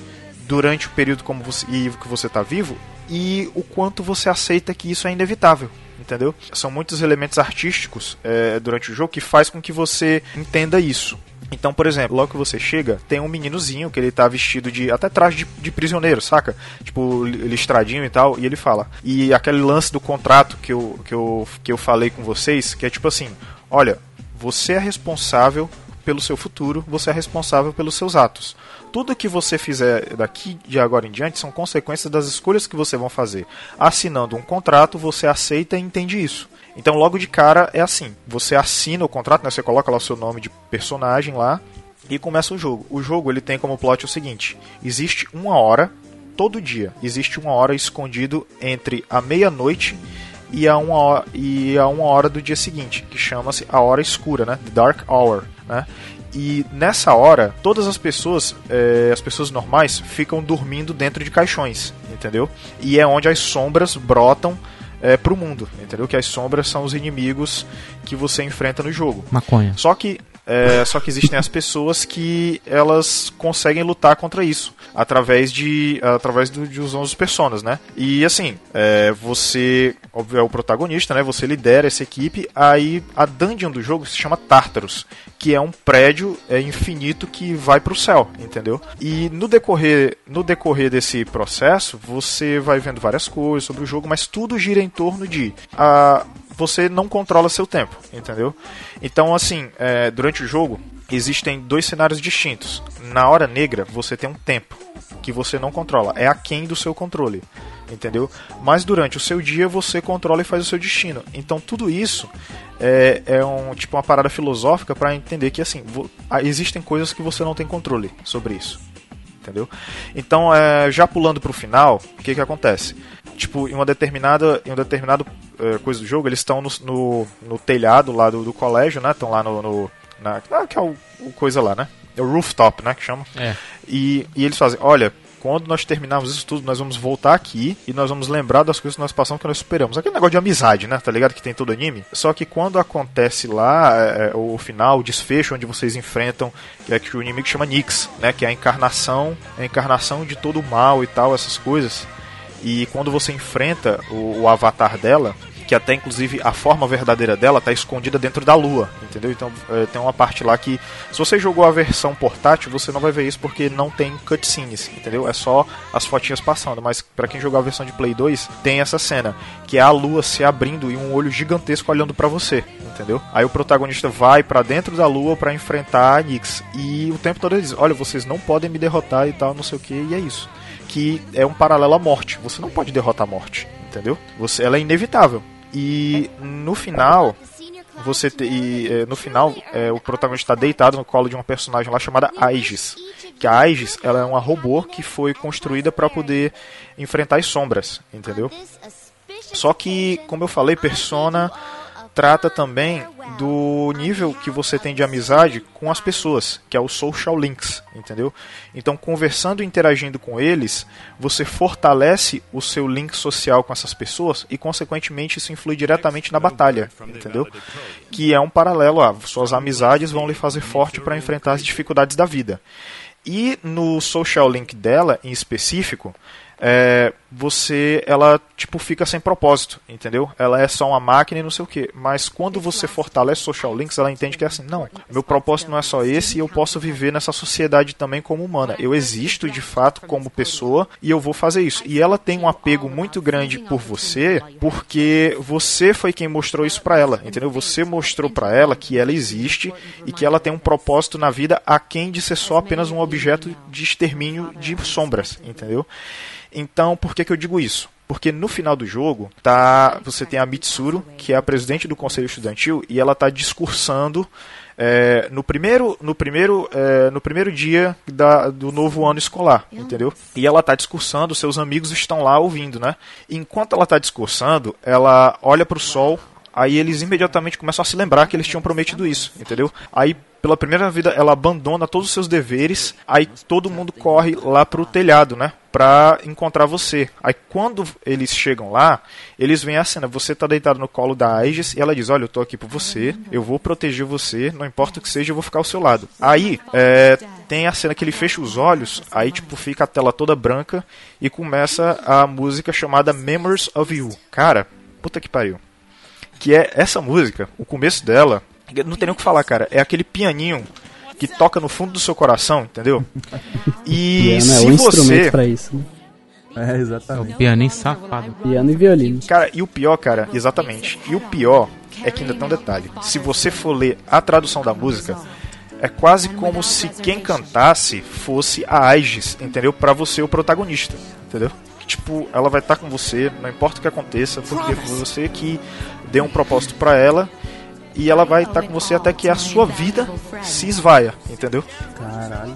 durante o período como você, que você está vivo e o quanto você aceita que isso é inevitável. Entendeu? São muitos elementos artísticos é, durante o jogo que faz com que você entenda isso. Então, por exemplo, logo que você chega, tem um meninozinho que ele tá vestido de. até traje de, de prisioneiro, saca? Tipo, listradinho e tal, e ele fala. E aquele lance do contrato que eu, que eu, que eu falei com vocês, que é tipo assim: olha, você é responsável pelo seu futuro, você é responsável pelos seus atos. Tudo que você fizer daqui de agora em diante são consequências das escolhas que você vão fazer. Assinando um contrato, você aceita e entende isso. Então, logo de cara é assim: você assina o contrato, né, você coloca lá o seu nome de personagem lá e começa o jogo. O jogo ele tem como plot o seguinte: existe uma hora todo dia, existe uma hora escondido entre a meia-noite e a uma hora, e a uma hora do dia seguinte, que chama-se a hora escura, né? The Dark Hour, né? E nessa hora, todas as pessoas, é, as pessoas normais, ficam dormindo dentro de caixões, entendeu? E é onde as sombras brotam é, pro mundo, entendeu? Que as sombras são os inimigos que você enfrenta no jogo. Maconha. Só que é, só que existem as pessoas que elas conseguem lutar contra isso através de através do, de usar os personas, né? E assim, é, você óbvio, é o protagonista, né? Você lidera essa equipe. Aí a dungeon do jogo se chama Tartarus, que é um prédio é, infinito que vai para o céu, entendeu? E no decorrer no decorrer desse processo, você vai vendo várias coisas sobre o jogo, mas tudo gira em torno de a você não controla seu tempo, entendeu? Então, assim, é, durante o jogo existem dois cenários distintos. Na hora negra, você tem um tempo que você não controla, é aquém do seu controle, entendeu? Mas durante o seu dia você controla e faz o seu destino. Então, tudo isso é, é um tipo uma parada filosófica para entender que assim ah, existem coisas que você não tem controle sobre isso entendeu? Então, é, já pulando para o final, o que, que acontece? Tipo, em uma determinada, em uma determinada eh, coisa do jogo, eles estão no, no, no telhado lá do, do colégio, né? Estão lá no. no na, ah, que é o, o coisa lá, né? É o rooftop, né? Que chama. É. E, e eles fazem, olha, quando nós terminarmos isso tudo, nós vamos voltar aqui e nós vamos lembrar das coisas que nós passamos que nós superamos. Aquele negócio de amizade, né? Tá ligado? Que tem todo anime. Só que quando acontece lá é, é, o final, o desfecho, onde vocês enfrentam, que é que o inimigo chama Nyx, né? Que é a encarnação, a encarnação de todo o mal e tal, essas coisas. E quando você enfrenta o, o avatar dela, que até inclusive a forma verdadeira dela está escondida dentro da lua, entendeu? Então é, tem uma parte lá que, se você jogou a versão portátil, você não vai ver isso porque não tem cutscenes, entendeu? É só as fotinhas passando. Mas para quem jogou a versão de Play 2, tem essa cena, que é a lua se abrindo e um olho gigantesco olhando para você, entendeu? Aí o protagonista vai para dentro da lua para enfrentar a Nyx. E o tempo todo ele diz: Olha, vocês não podem me derrotar e tal, não sei o que, e é isso. Que é um paralelo à morte. Você não pode derrotar a morte, entendeu? Você, ela é inevitável. E no final, você te, e, é, no final é, o protagonista está deitado no colo de uma personagem lá chamada Aegis. Que a Aegis ela é uma robô que foi construída para poder enfrentar as sombras, entendeu? Só que, como eu falei, Persona trata também do nível que você tem de amizade com as pessoas, que é o social links, entendeu? Então, conversando e interagindo com eles, você fortalece o seu link social com essas pessoas e, consequentemente, isso influi diretamente na batalha, entendeu? Que é um paralelo a suas amizades vão lhe fazer forte para enfrentar as dificuldades da vida. E no social link dela, em específico, é, você ela tipo fica sem propósito, entendeu? Ela é só uma máquina e não sei o que. Mas quando você fortalece social links, ela entende que é assim, não, meu propósito não é só esse e eu posso viver nessa sociedade também como humana. Eu existo de fato como pessoa e eu vou fazer isso. E ela tem um apego muito grande por você, porque você foi quem mostrou isso para ela, entendeu? Você mostrou para ela que ela existe e que ela tem um propósito na vida a quem de ser só apenas um objeto de extermínio de sombras, entendeu? Então, por que, que eu digo isso? Porque no final do jogo, tá, você tem a Mitsuru, que é a presidente do conselho estudantil, e ela está discursando é, no primeiro, no primeiro, é, no primeiro dia da, do novo ano escolar, entendeu? E ela está discursando, seus amigos estão lá ouvindo, né? Enquanto ela está discursando, ela olha para o sol, aí eles imediatamente começam a se lembrar que eles tinham prometido isso, entendeu? Aí pela primeira vida ela abandona todos os seus deveres, aí todo mundo corre lá pro telhado, né? Pra encontrar você. Aí quando eles chegam lá, eles veem a cena, você tá deitado no colo da Aegis e ela diz, olha, eu tô aqui por você, eu vou proteger você, não importa o que seja, eu vou ficar ao seu lado. Aí, é, tem a cena que ele fecha os olhos, aí tipo fica a tela toda branca e começa a música chamada Memories of You. Cara, puta que pariu. Que é essa música, o começo dela, não tem nem o que falar, cara. É aquele pianinho que toca no fundo do seu coração, entendeu? E Piano é se um você. instrumento pra isso. Né? É, exatamente. Pianinho safado. Piano e violino. Cara, e o pior, cara, exatamente. E o pior é que ainda tem um detalhe. Se você for ler a tradução da música, é quase como se quem cantasse fosse a Aegis, entendeu? Pra você, o protagonista, entendeu? Que, tipo, ela vai estar com você, não importa o que aconteça, porque foi você que deu um propósito pra ela e ela vai estar com você até que a sua vida se esvaia, entendeu? Caralho.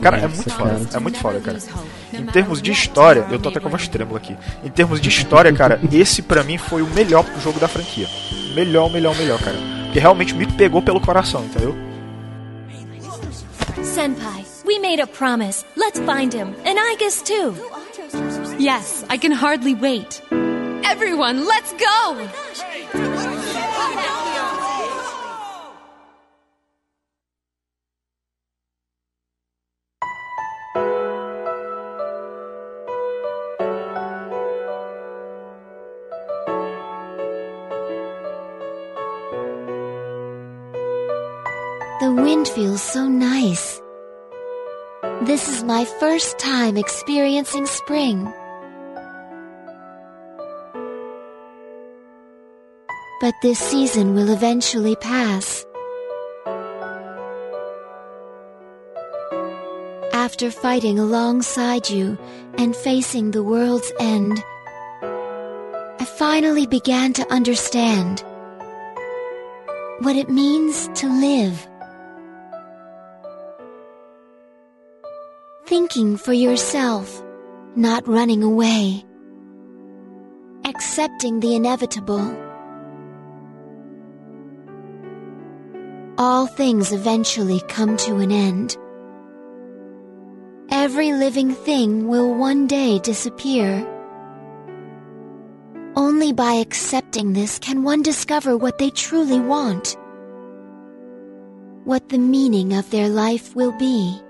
Cara, é muito foda, é muito foda, cara. Em termos de história, eu tô até com a voz trêmula aqui. Em termos de história, cara, esse pra mim foi o melhor jogo da franquia. Melhor, melhor, melhor, cara. Que realmente me pegou pelo coração, entendeu? Senpai, we made a promise. Let's find him. And I guess too. Yes, I can hardly wait. Everyone, let's go! Wind feels so nice. This is my first time experiencing spring. But this season will eventually pass. After fighting alongside you and facing the world's end, I finally began to understand what it means to live. Thinking for yourself, not running away. accepting the inevitable. All things eventually come to an end. Every living thing will one day disappear. Only by accepting this can one discover what they truly want, what the meaning of their life will be.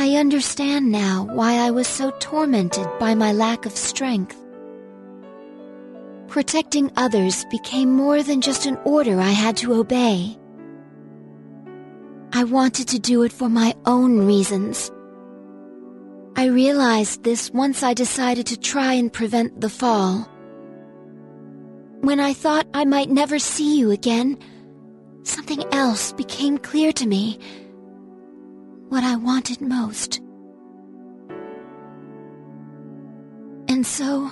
I understand now why I was so tormented by my lack of strength. Protecting others became more than just an order I had to obey. I wanted to do it for my own reasons. I realized this once I decided to try and prevent the fall. When I thought I might never see you again, something else became clear to me. What I wanted most. And so,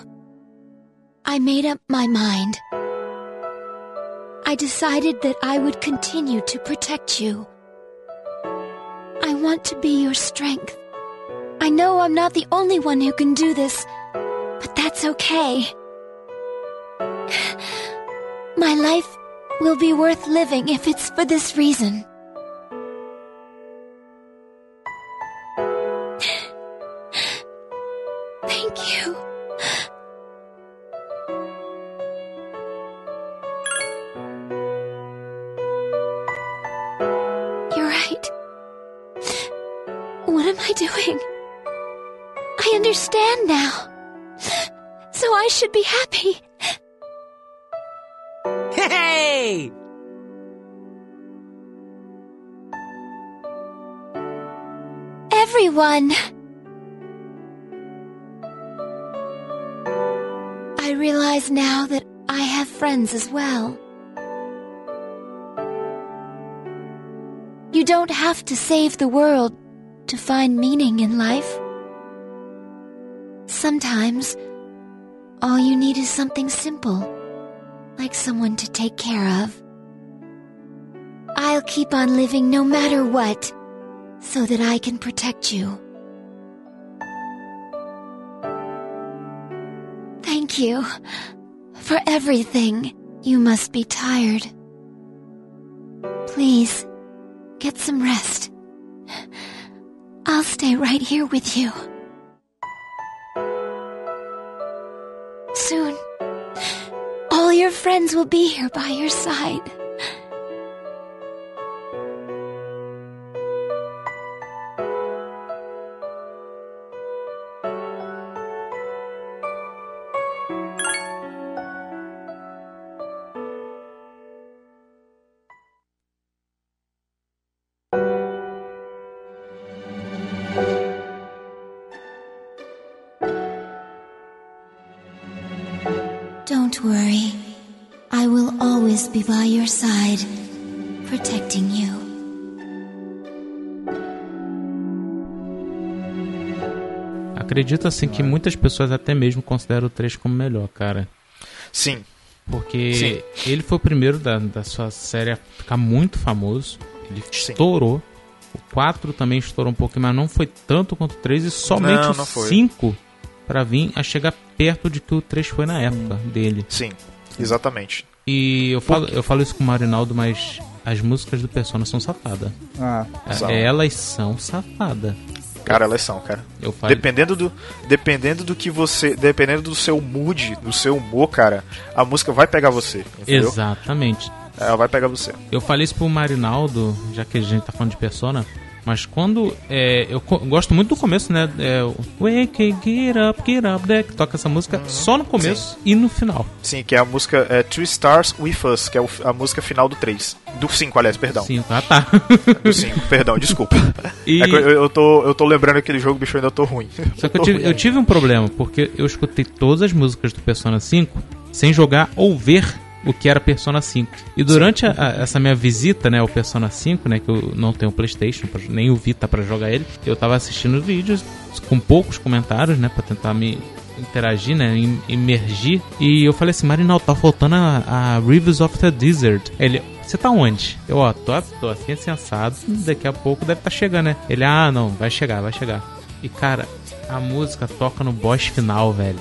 I made up my mind. I decided that I would continue to protect you. I want to be your strength. I know I'm not the only one who can do this, but that's okay. My life will be worth living if it's for this reason. Doing? I understand now. So I should be happy. Hey! Everyone! I realize now that I have friends as well. You don't have to save the world to find meaning in life. Sometimes, all you need is something simple, like someone to take care of. I'll keep on living no matter what, so that I can protect you. Thank you for everything. You must be tired. Please, get some rest. I'll stay right here with you. Soon, all your friends will be here by your side. By your side, protecting you. Acredito assim que muitas pessoas até mesmo consideram o 3 como melhor, cara. Sim. Porque Sim. ele foi o primeiro da, da sua série a ficar muito famoso. Ele estourou. O 4 também estourou um pouquinho, mas não foi tanto quanto o 3 e somente Não, o não foi. 5 pra vir a chegar perto de que o 3 foi na época dele. Sim, exatamente. E eu falo, eu falo isso com o Marinaldo, mas as músicas do Persona são safadas. Ah, São. Elas são safadas. Cara, elas são, cara. Eu falei- Dependendo do, dependendo do que você, dependendo do seu mood, do seu humor, cara, a música vai pegar você, entendeu? Exatamente. Ela vai pegar você. Eu falei isso pro Marinaldo, já que a gente tá falando de Persona, mas quando. é, eu gosto muito do começo, né? É, Wake, get up, get up, que toca essa música só no começo e no final. Sim, que é a música é, Two Stars With Us, que é a música final do 3. Do 5, aliás, perdão. Sim, ah tá. Do 5, perdão, desculpa. E- É eu, eu tô, eu tô lembrando aquele jogo, bicho, eu ainda tô ruim. Só que eu tô tive, eu tive um problema, porque eu escutei todas as músicas do Persona 5 sem jogar ou ver o que era Persona 5. E durante a- a- essa minha visita, né, ao Persona 5, né, que eu não tenho PlayStation, nem o Vita pra jogar ele, eu tava assistindo vídeos com poucos comentários, né, para tentar me interagir, né, imergir. E eu falei assim, Marinal, tá faltando a, a Rivers of the Desert. Ele, você tá onde? Eu, ó, tô, tô assim, assado. Daqui a pouco deve tá chegando, né? Ele, ah, não, vai chegar, vai chegar. E cara, A música toca no boss final, velho.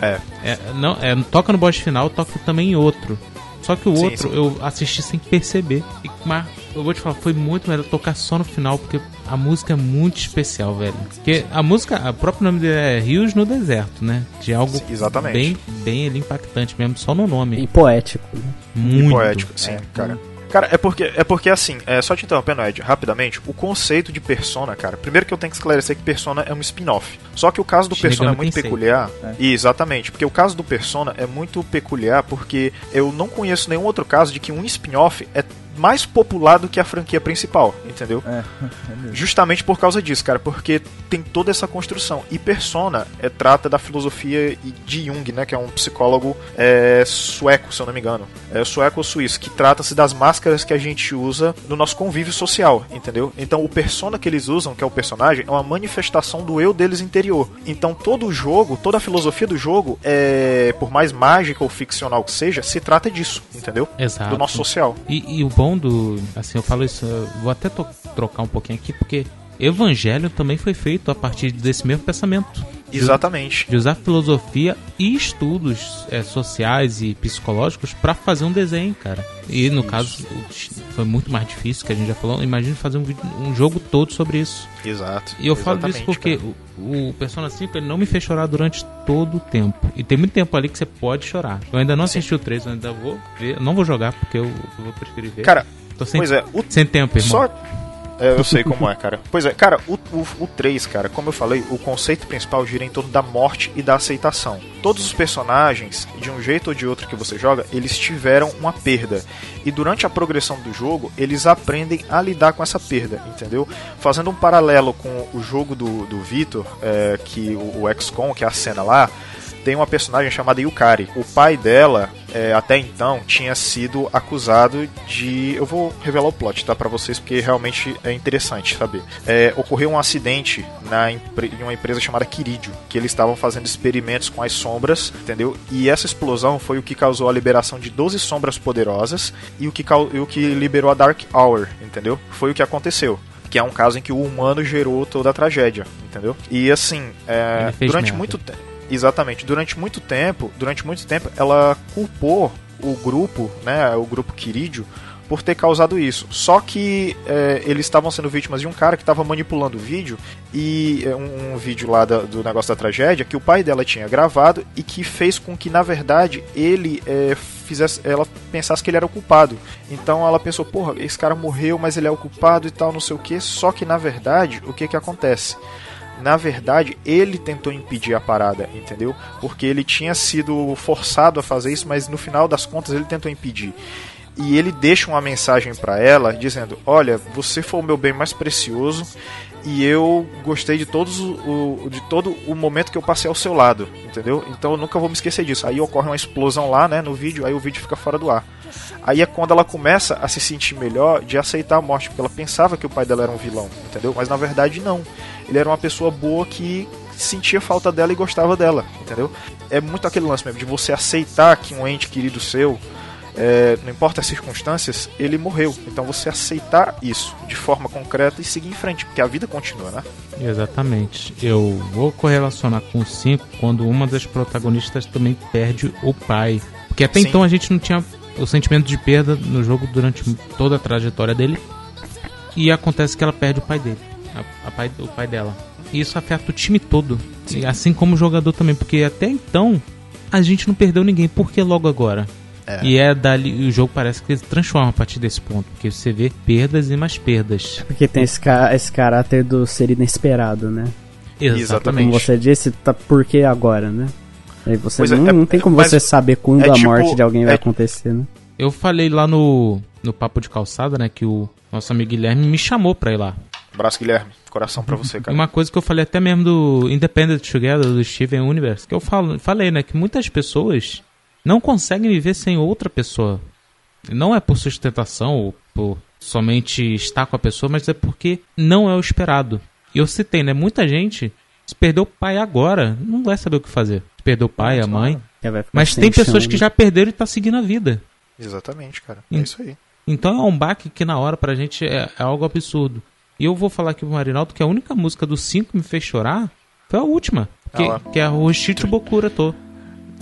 É. É, não, é, toca no boss final, toca também em outro. Só que o Sim, outro sim. eu assisti sem perceber. E, mas eu vou te falar, foi muito melhor tocar só no final, porque a música é muito especial, velho. Porque a música, o próprio nome dele é Rios no Deserto, né? De algo exatamente. bem, bem ali impactante mesmo, só no nome. E poético. né? Muito. E poético, sim, É. cara. Cara, é porque, é porque assim, é, só te interrompendo, Ed, rapidamente, o conceito de Persona, cara, primeiro que eu tenho que esclarecer que Persona é um spin-off. Só que o caso do Persona é muito peculiar. É. E, exatamente, porque o caso do Persona é muito peculiar porque eu não conheço nenhum outro caso de que um spin-off é mais popular do que a franquia principal, entendeu? É, é. Justamente por causa disso, cara, porque tem toda essa construção. E Persona é, trata da filosofia de Jung, né, que é um psicólogo é, sueco, se eu não me engano. É sueco ou suíço, que trata-se das máscaras que a gente usa no nosso convívio social, entendeu? Então o persona que eles usam, que é o personagem, é uma manifestação do eu deles interior. Então todo o jogo, toda a filosofia do jogo, é, por mais mágica ou ficcional que seja, se trata disso, entendeu? Exato. Do nosso social. E, e o bom do. Assim, eu falo isso, eu vou até trocar um pouquinho aqui, porque Evangelho também foi feito a partir desse mesmo pensamento. Exatamente. De usar filosofia e estudos é, sociais e psicológicos pra fazer um desenho, cara. E no caso, o- foi muito mais difícil, que a gente já falou. Imagina fazer um, vídeo- um jogo todo sobre isso. Exato. E eu falo disso Exatamente, porque cara. O, Persona 5 ele não me fez chorar durante todo o tempo. E tem muito tempo ali que você pode chorar. Eu ainda não assisti o 3, eu ainda vou ver. Não vou jogar porque eu, eu vou preferir ver. Cara, Tô sem, pois é, o- sem tempo, irmão. Só. É, eu sei como é, cara. Pois é, cara, o, o, o 3, cara, como eu falei, o conceito principal gira em torno da morte e da aceitação. Todos os personagens, de um jeito ou de outro que você joga, eles tiveram uma perda. E durante a progressão do jogo, eles aprendem a lidar com essa perda, entendeu? Fazendo um paralelo com o jogo do, do Vitor, é, que o, o XCOM, que é a cena lá, tem uma personagem chamada Yukari. O pai dela, é, até então, tinha sido acusado de. Eu vou revelar o plot, tá? Pra vocês, porque realmente é interessante saber. É, ocorreu um acidente na em uma empresa chamada Kiridio, que eles estavam fazendo experimentos com as sombras, entendeu? E essa explosão foi o que causou a liberação de 12 sombras poderosas e o que, e o que liberou a Dark Hour, entendeu? Foi o que aconteceu. Que é um caso em que o humano gerou toda a tragédia, entendeu? E assim, é, durante muito tempo. Exatamente. Durante muito tempo, durante muito tempo, ela culpou o grupo, né, o grupo Quiridio, por ter causado isso. Só que é, eles estavam sendo vítimas de um cara que estava manipulando o vídeo e é, um, um vídeo lá da- do negócio da tragédia que o pai dela tinha gravado e que fez com que na verdade ele é, fizesse, ela pensasse que ele era o culpado. Então ela pensou, porra, esse cara morreu, mas ele é o culpado e tal, não sei o que. Só que na verdade o que que acontece? Na verdade, ele tentou impedir a parada, entendeu? Porque ele tinha sido forçado a fazer isso, mas no final das contas ele tentou impedir. E ele deixa uma mensagem pra ela dizendo: Olha, você foi o meu bem mais precioso e eu gostei de todos o, de todo o momento que eu passei ao seu lado, entendeu? Então eu nunca vou me esquecer disso. Aí ocorre uma explosão lá, né, no vídeo, aí o vídeo fica fora do ar. Aí é quando ela começa a se sentir melhor de aceitar a morte, porque ela pensava que o pai dela era um vilão, entendeu? Mas na verdade não. Ele era uma pessoa boa que sentia falta dela e gostava dela, entendeu? É muito aquele lance mesmo de você aceitar que um ente querido seu, é, não importa as circunstâncias, ele morreu. Então você aceitar isso de forma concreta e seguir em frente, porque a vida continua, né? Exatamente. Eu vou correlacionar com o 5 quando uma das protagonistas também perde o pai. Porque até Sim. então a gente não tinha o sentimento de perda no jogo durante toda a trajetória dele. E acontece que ela perde o pai dele, a, a pai, o pai dela. E isso afeta o time todo. E assim como o jogador também, porque até então a gente não perdeu ninguém. Por que logo agora? É. E é dali, o jogo parece que ele transforma a partir desse ponto, porque você vê perdas e mais perdas. Porque tem esse, ca- esse caráter do ser inesperado, né? Exatamente. Como você disse, tá por que agora, né? Aí você Pois é, não, é- não tem como você saber quando é a tipo- morte de alguém vai é- acontecer, né? Eu falei lá no, no Papo de Calçada, né, que o nosso amigo Guilherme me chamou pra ir lá. Abraço, Guilherme. Coração pra você, cara. uma coisa que eu falei até mesmo do Independent Together, do Steven Universe, que eu falo, falei, né, que muitas pessoas não conseguem viver sem outra pessoa. Não é por sustentação ou por somente estar com a pessoa, mas é porque não é o esperado. E eu citei, né, muita gente se perdeu o pai agora, não vai saber o que fazer. Se perdeu o pai, a mãe. Ficar Mas tem pessoas que né? já perderam e tá seguindo a vida. Exatamente, cara. É isso aí. Então é um baque que na hora pra gente é, é algo absurdo. E eu vou falar aqui pro Marinaldo que a única música do 5 que me fez chorar Foi a última. Que, Ah que é o Shichi Bokura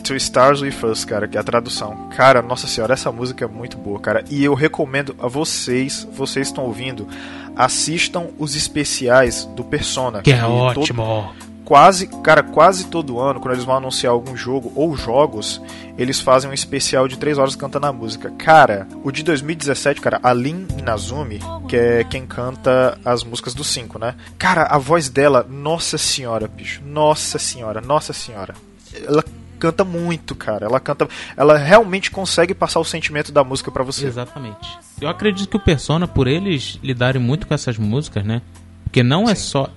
to. Stars With Us, cara, que é a tradução. Cara, nossa senhora, essa música é muito boa, cara. E eu recomendo a vocês, vocês estão ouvindo, assistam os especiais do Persona. Que é todo- ótimo. quase, cara, quase todo ano, quando eles vão anunciar algum jogo ou jogos, eles fazem um especial de 3 horas cantando a música. Cara, o de 2017, cara, a Lin Inazumi, que é quem canta as músicas do 5, né? Cara, a voz dela, nossa senhora, bicho. Nossa senhora, nossa senhora. Ela canta muito, cara. Ela canta, ela realmente consegue passar o sentimento da música pra você. Exatamente. Eu acredito que o Persona, por eles lidarem muito com essas músicas, né? Porque não é só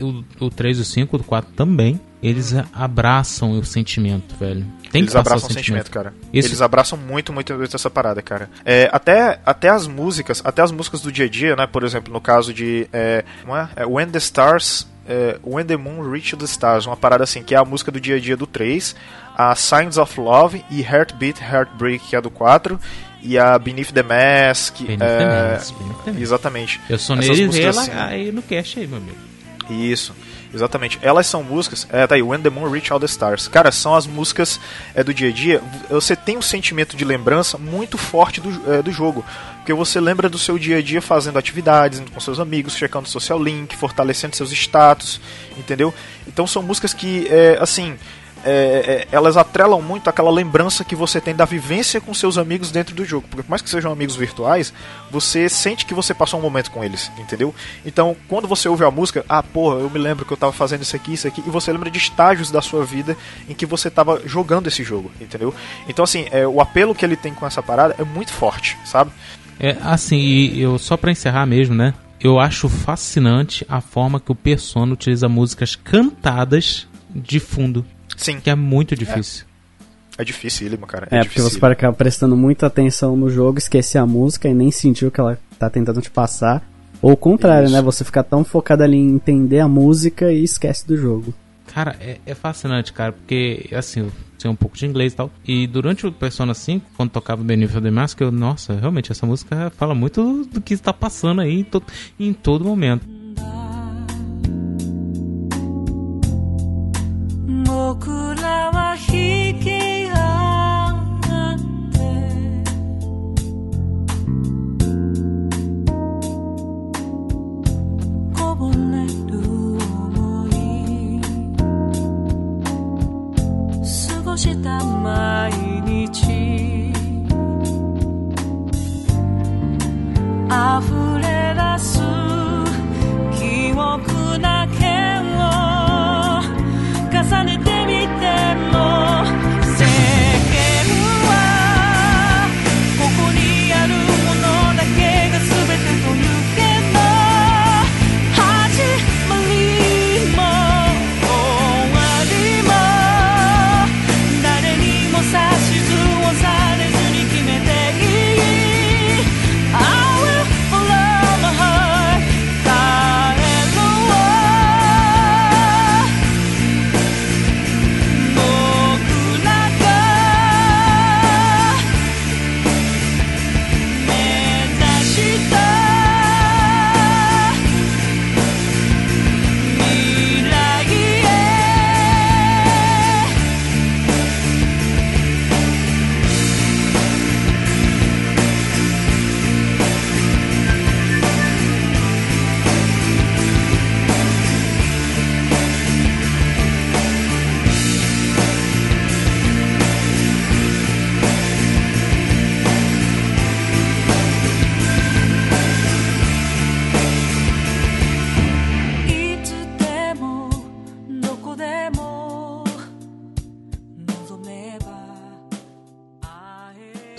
o, o 3, o 5, o 4 também. Eles abraçam o sentimento, velho. Tem Eles que abraçam o sentimento, cara. Isso- Eles abraçam muito, muito, muito essa parada, cara. É, até, até as músicas, até as músicas do dia a dia, né? Por exemplo, no caso de é, como é? É, When the Stars, é, When the Moon Reach the Stars, uma parada assim, que é a música do dia a dia do 3, a Signs of Love e Heartbeat, Heartbreak, que é a do 4, e a Beneath the Mask. Beneath é, the Mask, Beneath. Exatamente. Eu sou nele músicas ela aí no cast aí, meu amigo. Isso, exatamente. Elas são músicas. É, tá aí, When the Moon Reach All the Stars. Cara, são as músicas é, do dia a dia. Você tem um sentimento de lembrança muito forte do, é, do jogo. Porque você lembra do seu dia a dia fazendo atividades indo com seus amigos, checando social link, fortalecendo seus status, entendeu? Então são músicas que, é, assim. É, é, elas atrelam muito aquela lembrança que você tem da vivência com seus amigos dentro do jogo. Porque por mais que sejam amigos virtuais, você sente que você passou um momento com eles, entendeu? Então, quando você ouve a música, ah, porra, eu me lembro que eu tava fazendo isso aqui, isso aqui, e você lembra de estágios da sua vida em que você tava jogando esse jogo, entendeu? Então, assim, é, o apelo que ele tem com essa parada é muito forte, sabe? É, assim, eu só pra encerrar mesmo, né? Eu acho fascinante a forma que o Persona utiliza músicas cantadas de fundo. Sim. Que é muito difícil. É difícil, ele, cara. É, É, porque você difícil. pode acabar prestando muita atenção no jogo, esquecer a música e nem sentir o que ela tá tentando te passar. Ou o contrário, Isso. né? Você fica tão focado ali em entender a música e esquece do jogo. Cara, é, é fascinante, cara, porque, assim, eu sei um pouco de inglês e tal. E durante o Persona 5, quando tocava Beneath the Mask, eu, nossa, realmente, essa música fala muito do que está passando aí em, to em todo momento. 溢れ出す記憶だけ。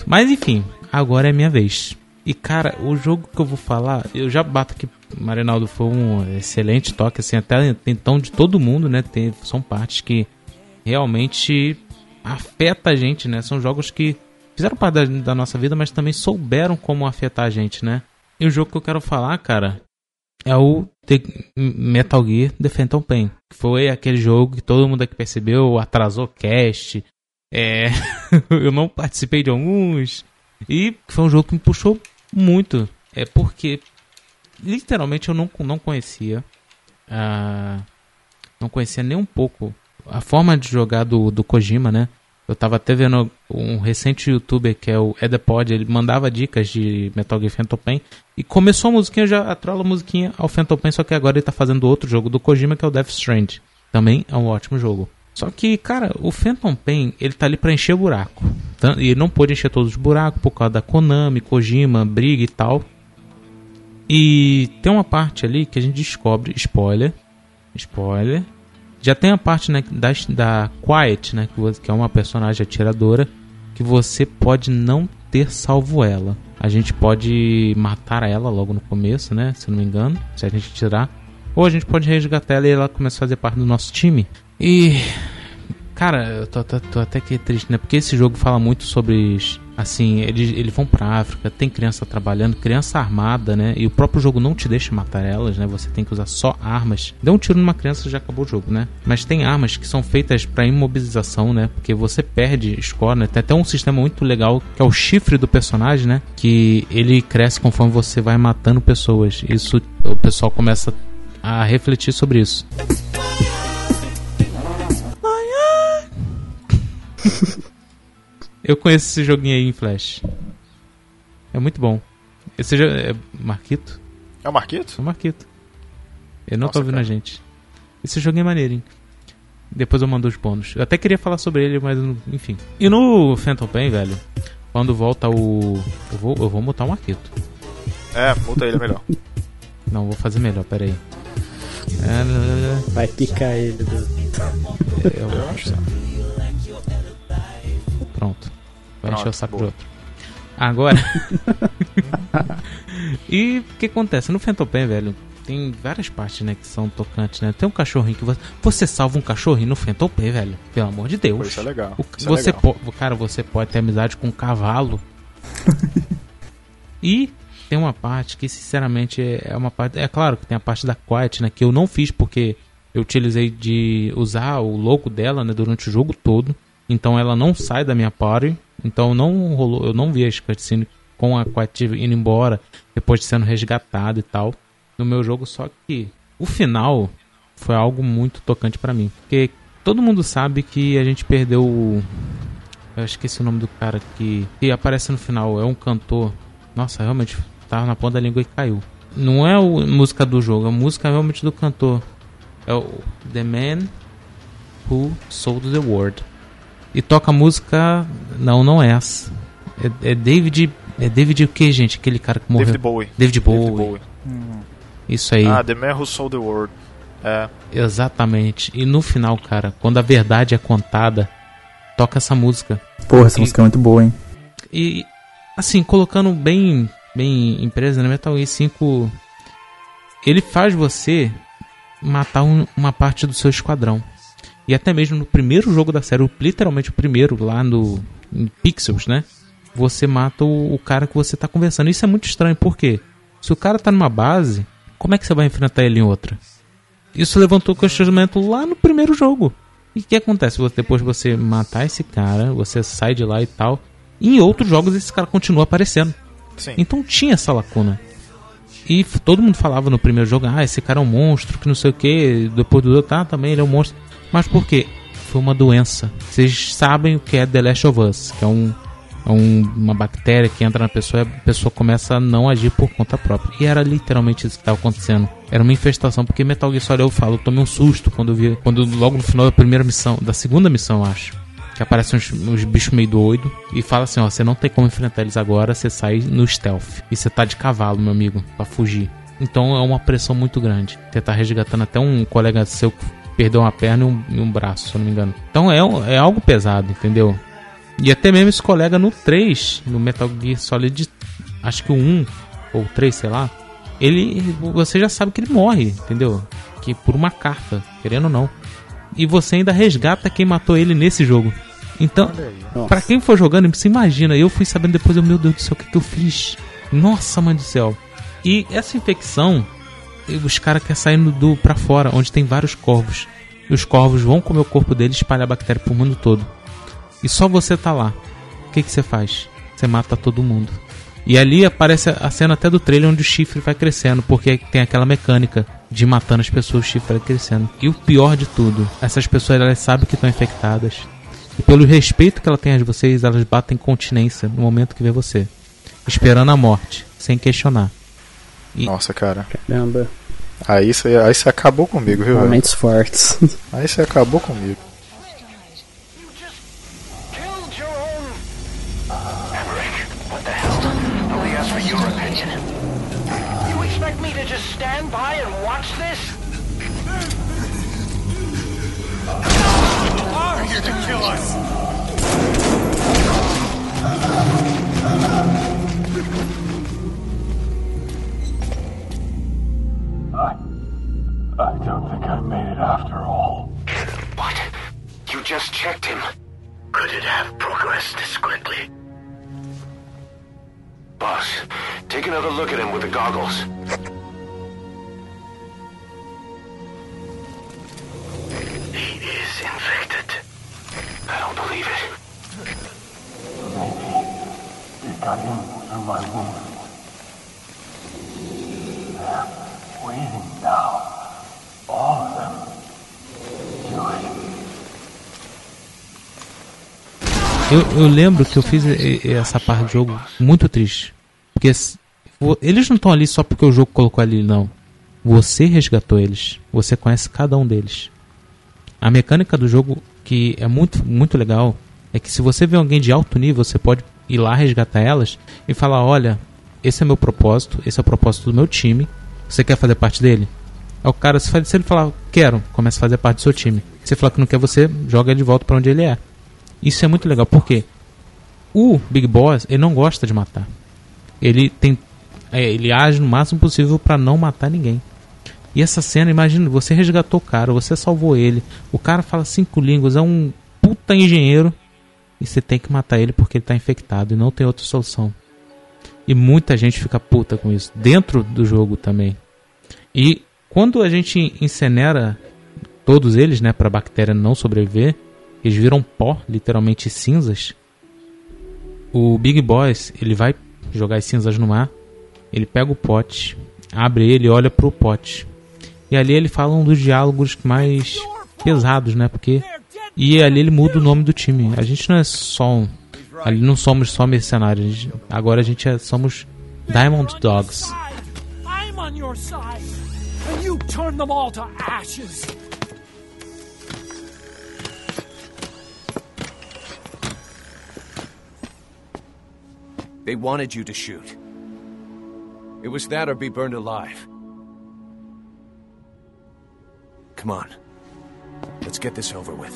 Mas enfim, agora é minha vez. E cara, o jogo que eu vou falar, eu já bato que Marinaldo foi um excelente toque, assim, até então de todo mundo, né? Tem, são partes que realmente afeta a gente, né? São jogos que fizeram parte da, da nossa vida, mas também souberam como afetar a gente, né? E o jogo que eu quero falar, cara, é o The Metal Gear The Phantom Pain. Que foi aquele jogo que todo mundo aqui percebeu, atrasou cast. É, eu não participei de alguns. E foi um jogo que me puxou muito. É porque literalmente eu não, não conhecia. ah, não conhecia nem um pouco a forma de jogar do, do Kojima, né? Eu tava até vendo um recente youtuber que é o Edepod, ele mandava dicas de Metal Gear Phantom Pain e começou a musiquinha, já atrola a musiquinha ao Phantom Pain, só que agora ele tá fazendo outro jogo do Kojima que é o Death Strand. Também é um ótimo jogo. Só que, cara, o Phantom Pain, ele tá ali pra encher buraco. E ele não pôde encher todos os buracos por causa da Konami, Kojima, briga e tal. E tem uma parte ali que a gente descobre, spoiler, spoiler. Já tem a parte né, da, da Quiet, né, que, que é uma personagem atiradora, que você pode não ter salvo ela. A gente pode matar ela logo no começo, né, se não me engano, se a gente tirar. Ou a gente pode resgatar ela e ela começa a fazer parte do nosso time. E Cara, eu tô, tô- tô até que triste, né? Porque esse jogo fala muito sobre. Assim, eles, eles vão pra África, tem criança trabalhando, criança armada, né? E o próprio jogo não te deixa matar elas, né? Você tem que usar só armas. Deu um tiro numa criança já acabou o jogo, né? Mas tem armas que são feitas pra imobilização, né? Porque você perde score, né? Tem até um sistema muito legal que é o chifre do personagem, né? Que ele cresce conforme você vai matando pessoas. Isso o pessoal começa a refletir sobre isso. Eu conheço esse joguinho aí em Flash. É muito bom. Esse jogo é Marquito? É o Marquito? É o Marquito. Ele não Nossa, tá ouvindo cara. a gente. Esse joguinho é maneirinho. Depois eu mando os bônus. Eu até queria falar sobre ele, mas enfim. E no Phantom Pain, velho, quando volta o. Eu vou, eu vou mutar o Marquito. É, muta ele é melhor. Não, vou fazer melhor, peraí. É, Vai picar ele. Do... Eu acho. Pronto. Vai encher o saco boa. de outro. Agora. e o que acontece? No Pain, velho, tem várias partes, né, que são tocantes, né? Tem um cachorrinho que você. Você salva um cachorrinho no Pain, velho. Pelo amor de Deus. Pô, isso é legal. O- Isso é você legal. po- Cara, você pode ter amizade com um cavalo. e tem uma parte que, sinceramente, é é uma parte. É claro que tem a parte da Quiet, né? Que eu não fiz porque eu utilizei de usar o logo dela, né? Durante o jogo todo. Então ela não sai da minha party. Então não rolou. Eu não vi as cutscenes com a Quiet indo embora. Depois de sendo resgatado e tal. No meu jogo, só que o final foi algo muito tocante pra mim. Porque todo mundo sabe que a gente perdeu o. Eu esqueci o nome do cara que, que aparece no final. É um cantor. Nossa, realmente tava na ponta da língua e caiu. Não é a música do jogo, é a música realmente do cantor. É o The Man Who Sold the World. E toca música. Não, não é essa. É, é David. É David o que, gente? Aquele cara que morreu. David Bowie. David Bowie. David Bowie. Isso aí. Ah, The Man Who Sold the World. É. Exatamente. E no final, cara, quando a verdade é contada, toca essa música. Porra, essa E- música é muito boa, hein? E assim, colocando bem bem empresa, né? Metal Gear 5 ele faz você matar um- uma parte do seu esquadrão. E até mesmo no primeiro jogo da série, o- literalmente o primeiro lá no Pixels, né? Você mata o, o cara que você tá conversando. Isso é muito estranho, porque se o cara tá numa base, como é que você vai enfrentar ele em outra? Isso levantou questionamento lá no primeiro jogo. E o que acontece? Depois de você matar esse cara, você sai de lá e tal. E em outros jogos esse cara continua aparecendo. Sim. Então tinha essa lacuna. E todo mundo falava no primeiro jogo, ah, esse cara é um monstro, que não sei o que. Depois do outro, ah, também ele é um monstro. Mas por quê? Foi uma doença. Vocês sabem o que é The Last of Us, que é um, é um- uma bactéria que entra na pessoa e a pessoa começa a não agir por conta própria. E era literalmente isso que estava acontecendo. Era uma infestação, porque Metal Gear Solid eu falo, eu tomei um susto quando eu vi, quando logo no final da primeira missão, da segunda missão, eu acho. Que aparecem uns, uns bichos meio doido e fala assim, ó, você não tem como enfrentar eles agora, você sai no stealth. E você tá de cavalo, meu amigo, pra fugir. Então é uma pressão muito grande. Você tá resgatando até um colega seu perdeu uma perna e um, e um braço, se eu não me engano. Então é, um- é algo pesado, entendeu? E até mesmo esse colega no 3, no Metal Gear Solid, acho que o 1 ou 3, sei lá, ele você já sabe que ele morre, entendeu? Que por uma carta, querendo ou não. E você ainda resgata quem matou ele nesse jogo. Então, pra quem for jogando, você imagina, eu fui sabendo depois, eu, meu Deus do céu, o que, que eu fiz? Nossa, mãe do céu. E essa infecção, os caras querem sair do pra fora, onde tem vários corvos. E os corvos vão comer o corpo dele e espalhar bactéria pro mundo todo. E só você tá lá. O que, que você faz? Você mata todo mundo. E ali aparece a cena até do trailer onde o chifre vai crescendo, porque tem aquela mecânica de matando as pessoas, o chifre vai crescendo. E o pior de tudo, essas pessoas elas sabem que estão infectadas. E pelo respeito que ela tem a vocês, elas batem continência no momento que vê você. Esperando a morte, sem questionar. E- Nossa, cara. Caramba. Aí você aí você acabou comigo, viu? velho? Momentos fortes. Aí você acabou comigo. I don't think I made it after all. What? You just checked him. Could it have progressed this quickly? Boss, take another look at him with the goggles. He is infected. I don't believe it. It got in through my wound. They're waiting now. Eu, eu lembro que eu fiz essa parte do jogo muito triste. Porque eles não estão ali só porque o jogo colocou ali, não. Você resgatou eles. Você conhece cada um deles. A mecânica do jogo, que é muito, muito legal, é que se você vê alguém de alto nível, você pode ir lá resgatar elas e falar: olha, esse é meu propósito, esse é o propósito do meu time. Você quer fazer parte dele? Aí o cara, se ele falar, quero, começa a fazer parte do seu time. Se falar que não quer você, joga ele de volta para onde ele é. Isso é muito legal, porque o Big Boss, ele não gosta de matar. Ele tem é, ele age no máximo possível para não matar ninguém. E essa cena, imagina, você resgatou o cara, você salvou ele. O cara fala cinco línguas, é um puta engenheiro e você tem que matar ele porque ele tá infectado e não tem outra solução. E muita gente fica puta com isso, dentro do jogo também. E quando a gente incinera todos eles, né, pra bactéria não sobreviver, eles viram pó, literalmente cinzas. O Big Boss, ele vai jogar as cinzas no mar, ele pega o pote, abre ele olha pro pote. E ali ele fala um dos diálogos mais pesados, né? Porque e ali ele muda o nome do time. A gente não é só um, ali não somos só mercenários. a agora a gente é, somos Diamond Dogs. You turn them all to ashes. They wanted you to shoot. It was that or be burned alive. Come on. Let's get this over with.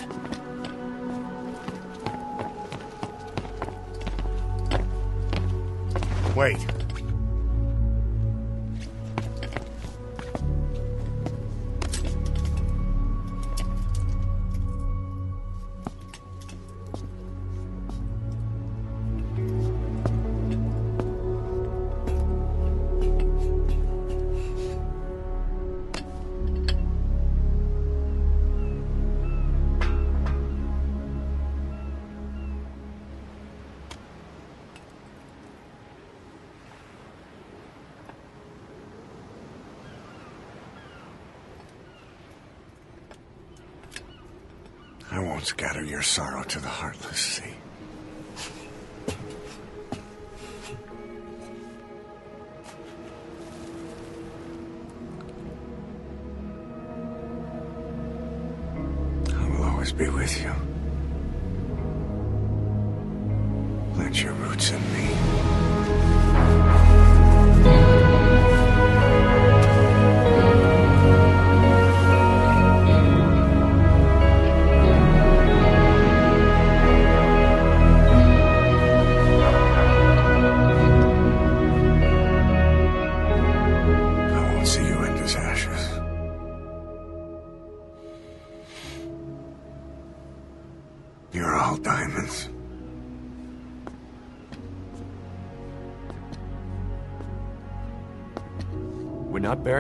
Wait. Scatter your sorrow to the heartless sea. I will always be with you. Plant your roots in me.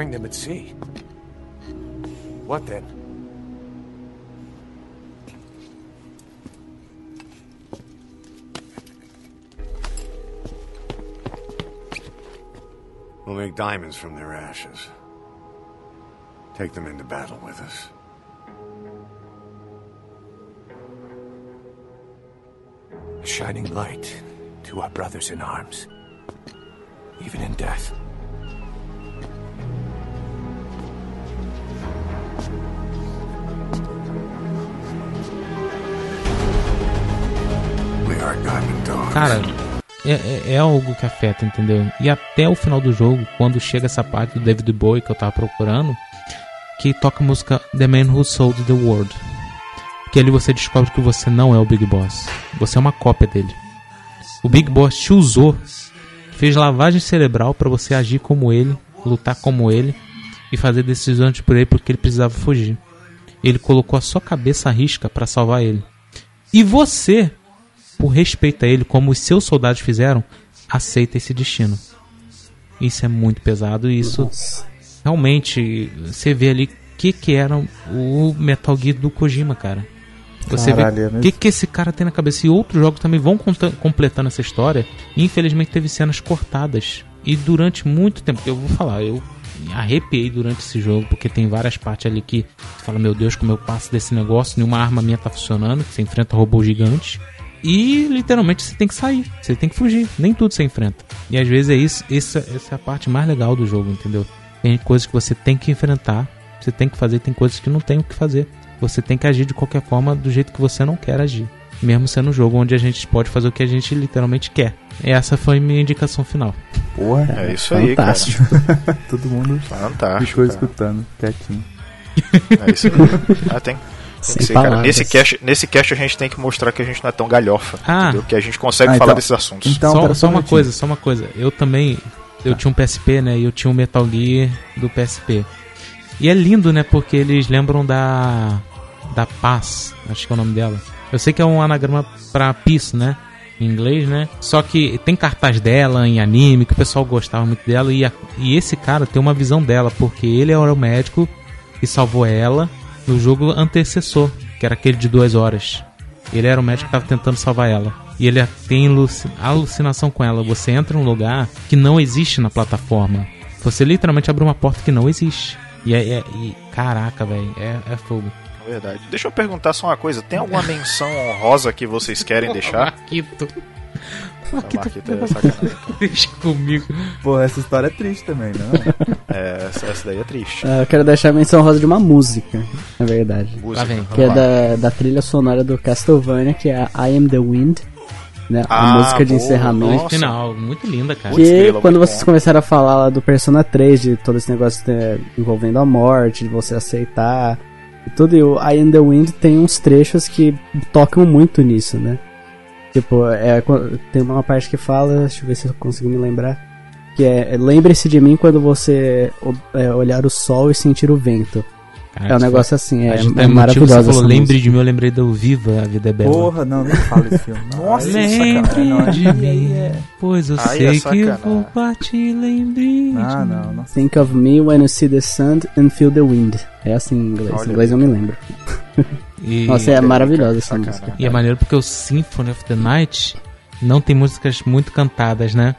Burying them at sea. What then? We'll make diamonds from their ashes. Take them into battle with us. A shining light to our brothers in arms, even in death. Cara, é, é- é algo que afeta, entendeu? E até o final do jogo, quando chega essa parte do David Bowie que eu tava procurando, que toca a música The Man Who Sold the World. Que ali você descobre que você não é o Big Boss. Você é uma cópia dele. O Big Boss te usou, fez lavagem cerebral pra você agir como ele, lutar como ele e fazer decisões por ele porque ele precisava fugir. Ele colocou a sua cabeça à risca pra salvar ele. E você, por respeito a ele, como os seus soldados fizeram, aceita esse destino. Isso é muito pesado e isso realmente você vê ali o que que era o Metal Gear do Kojima, cara. Você Caralho, é vê o mesmo? que que esse cara tem na cabeça e outros jogos também vão completando essa história. E, infelizmente teve cenas cortadas e durante muito tempo, eu vou falar, eu me arrepiei durante esse jogo porque tem várias partes ali que você fala, meu Deus, como eu passo desse negócio, nenhuma arma minha tá funcionando, você enfrenta robôs gigantes. E literalmente você tem que sair, você tem que fugir, nem tudo você enfrenta. E às vezes é isso, essa, essa é a parte mais legal do jogo, entendeu? Tem coisas que você tem que enfrentar, você tem que fazer, tem coisas que não tem o que fazer. Você tem que agir de qualquer forma do jeito que você não quer agir. Mesmo sendo um jogo onde a gente pode fazer o que a gente literalmente quer. Essa foi minha indicação final. Porra, É isso aí, fantástico. Todo mundo Fantástico, ficou cara. escutando, quietinho. É isso aí. Ah, tem. Ser, cara. Nesse cast, nesse cast a gente tem que mostrar que a gente não é tão galhofa. Ah. entendeu? Que a gente consegue Ah, falar então- desses assuntos. Então, só, só uma coisa, só uma coisa. Eu também. Eu tinha um PSP, né? E eu tinha um Metal Gear do PSP. E é lindo, né? Porque eles lembram da. Da Paz, acho que é o nome dela. Eu sei que é um anagrama pra Peace, né? Em inglês, né? Só que tem cartaz dela em anime, que o pessoal gostava muito dela. E, a- e esse cara tem uma visão dela, porque ele era o médico que salvou ela no jogo antecessor, que era aquele de duas horas. Ele era o médico que estava tentando salvar ela. E ele tem aluci- alucinação com ela. Você entra num lugar que não existe na plataforma. Você literalmente abre uma porta que não existe. E é. é- e- caraca, velho. É, é fogo. É Verdade. Deixa eu perguntar só uma coisa. Tem alguma menção honrosa que vocês querem deixar? Marquito. Marquito, é sacanagem. Deixa comigo. Pô, essa história é triste também, não? É, essa, essa daí é triste. Ah, eu quero deixar a menção rosa de uma música, na verdade. Música, vem. Que é da, da trilha sonora do Castlevania, que é a I Am the Wind. Né? Ah, a música de boa, encerramento. nossa. Final, muito linda, cara. Que grila, quando vocês bom. começaram a falar lá do Persona 3, de todo esse negócio de- envolvendo a morte, de você aceitar e tudo, e o I Am The Wind tem uns trechos que tocam muito nisso, né? Tipo, é, tem uma parte que fala, deixa eu ver se eu consigo me lembrar, que é lembre-se de mim quando você é, olhar o sol e sentir o vento. Cara, é um negócio foi- assim, é, é maravilhosa Você falou, lembre de mim, eu lembrei do Viva, a vida é bela. Porra, não, nem fala esse filme. Nossa, Lembre sacanagem, de não, mim, é- pois eu Aí é sei que sacanagem. vou partir, lembre Ah, de não, mim. não. Think of me when you see the sun and feel the wind. É assim em inglês. Olha em inglês eu me lembro. E, Nossa, é maravilhosa essa Sacanagem. música. e é maneiro porque o Symphony of the Night não tem músicas muito cantadas, né?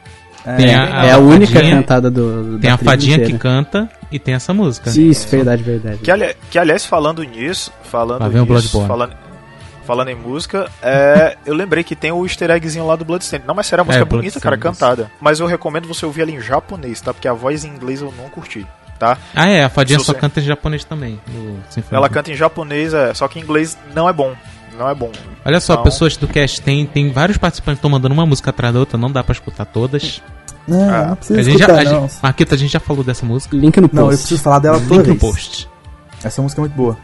É, Tem É a única fadinha- cantada do. Tem da a fadinha que inteira. canta e tem essa música. Isso, verdade, verdade. Que, ali- que, aliás, falando nisso, falando Lá vem o nisso, Bloodborne. falando, falando em música, é, eu lembrei que tem o easter eggzinho lá do Bloodstained. Não, mas sério, a música é, bonita, cara, cantada. Mas eu recomendo você ouvir ela em japonês, tá? Porque a voz em inglês eu não curti, tá? Ah, é, a fadinha só você- canta em japonês também. no Ela canta em japonês, é, só que em inglês não é bom. Não é bom. Olha só, Então- pessoas do cast, tem, tem vários participantes que estão mandando uma música atrás da outra, não dá pra escutar todas. Não, Ah, não precisa A gente já, escutar, a não. gente, Marquita, a gente já falou dessa música. Link no Não, eu post. preciso falar dela toda Link no vez. post. Essa música é muito boa.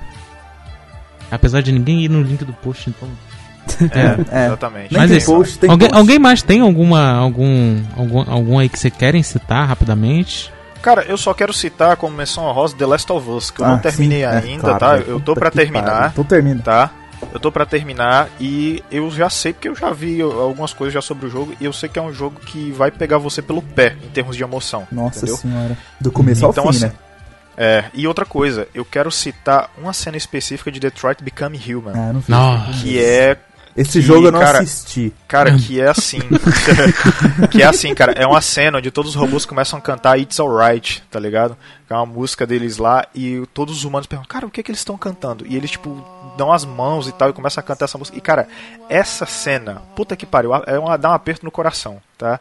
Apesar de ninguém ir no link do post, então. É, É. exatamente. Mas tem esse- post, tem alguém, post. alguém mais tem alguma algum, algum algum aí que você querem citar rapidamente? Cara, eu só quero citar como menção honrosa The Last of Us, que eu Ah, não terminei sim, é, ainda, claro, tá? Eu tô que terminar. Então termina. tá? Eu tô pra terminar e eu já sei, porque eu já vi algumas coisas já sobre o jogo, e eu sei que é um jogo que vai pegar você pelo pé em termos de emoção. Nossa entendeu? senhora. Do começo ao Então, fim, assim, né? É, e outra coisa, eu quero citar uma cena específica de Detroit Become Human, Ah, não que é Esse jogo eu não cara, assisti. Cara, que é assim. que é assim, cara. É uma cena onde todos os robôs começam a cantar It's Alright, tá ligado? É uma música deles lá e todos os humanos perguntam, cara, o que é que eles estão cantando? E eles, tipo, dão as mãos e tal e começam a cantar essa música. E, cara, essa cena, puta que pariu, é uma, dá um aperto no coração, tá?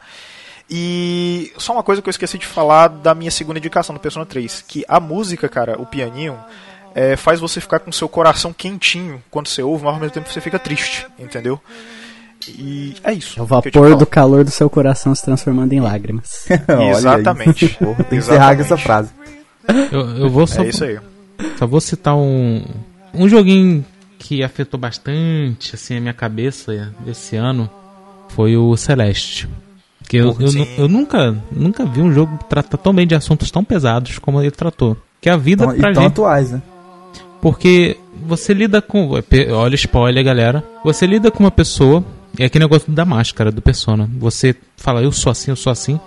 E só uma coisa que eu esqueci de falar da minha segunda indicação do Persona 3, que a música, cara, o pianinho, é, faz você ficar com seu coração quentinho quando você ouve, mas ao mesmo tempo você fica triste, entendeu? E é isso. É o vapor falo. do calor do seu coração se transformando em lágrimas. Exatamente. Porra, tem que encerrar essa frase. Eu, eu vou só, É isso aí. só vou citar um, um joguinho que afetou bastante assim, a minha cabeça esse ano. Foi o Celeste. Que eu, Porra, eu, eu nunca, nunca vi um jogo tratar tão bem de assuntos tão pesados como ele tratou. Que é a vida Então, pra e tão gente. atuais, né? Porque você lida com. Olha, spoiler, galera. Você lida com uma pessoa. É aquele negócio da máscara, do persona. Você fala, eu sou assim, eu sou assim.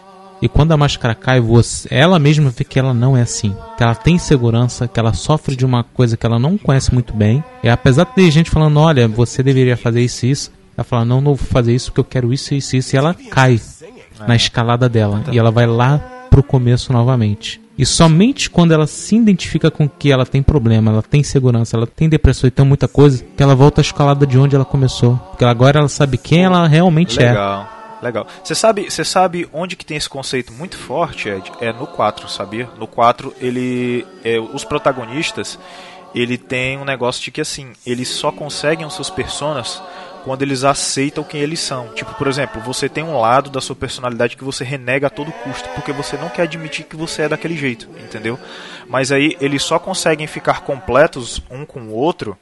E quando a máscara cai, você, ela mesma vê que ela não é assim. Que ela tem insegurança, que ela sofre de uma coisa que ela não conhece muito bem. E apesar de ter gente falando, olha, você deveria fazer isso e isso. Ela fala, não, não vou fazer isso porque eu quero isso, isso, isso. E ela cai na escalada dela. E ela vai lá pro começo novamente. E somente quando ela se identifica com que ela tem problema, ela tem insegurança, ela tem depressão e tem muita coisa, que ela volta à escalada de onde ela começou. Porque agora ela sabe quem ela realmente é. Legal. Legal. Você sabe, você sabe onde que tem esse conceito muito forte, Ed? É no 4, sabia? No 4, ele é, os protagonistas, ele tem um negócio de que assim, eles só conseguem os seus personas quando eles aceitam quem eles são. Tipo, por exemplo, você tem um lado da sua personalidade que você renega a todo custo, porque você não quer admitir que você é daquele jeito, entendeu? Mas aí eles só conseguem ficar completos um com o outro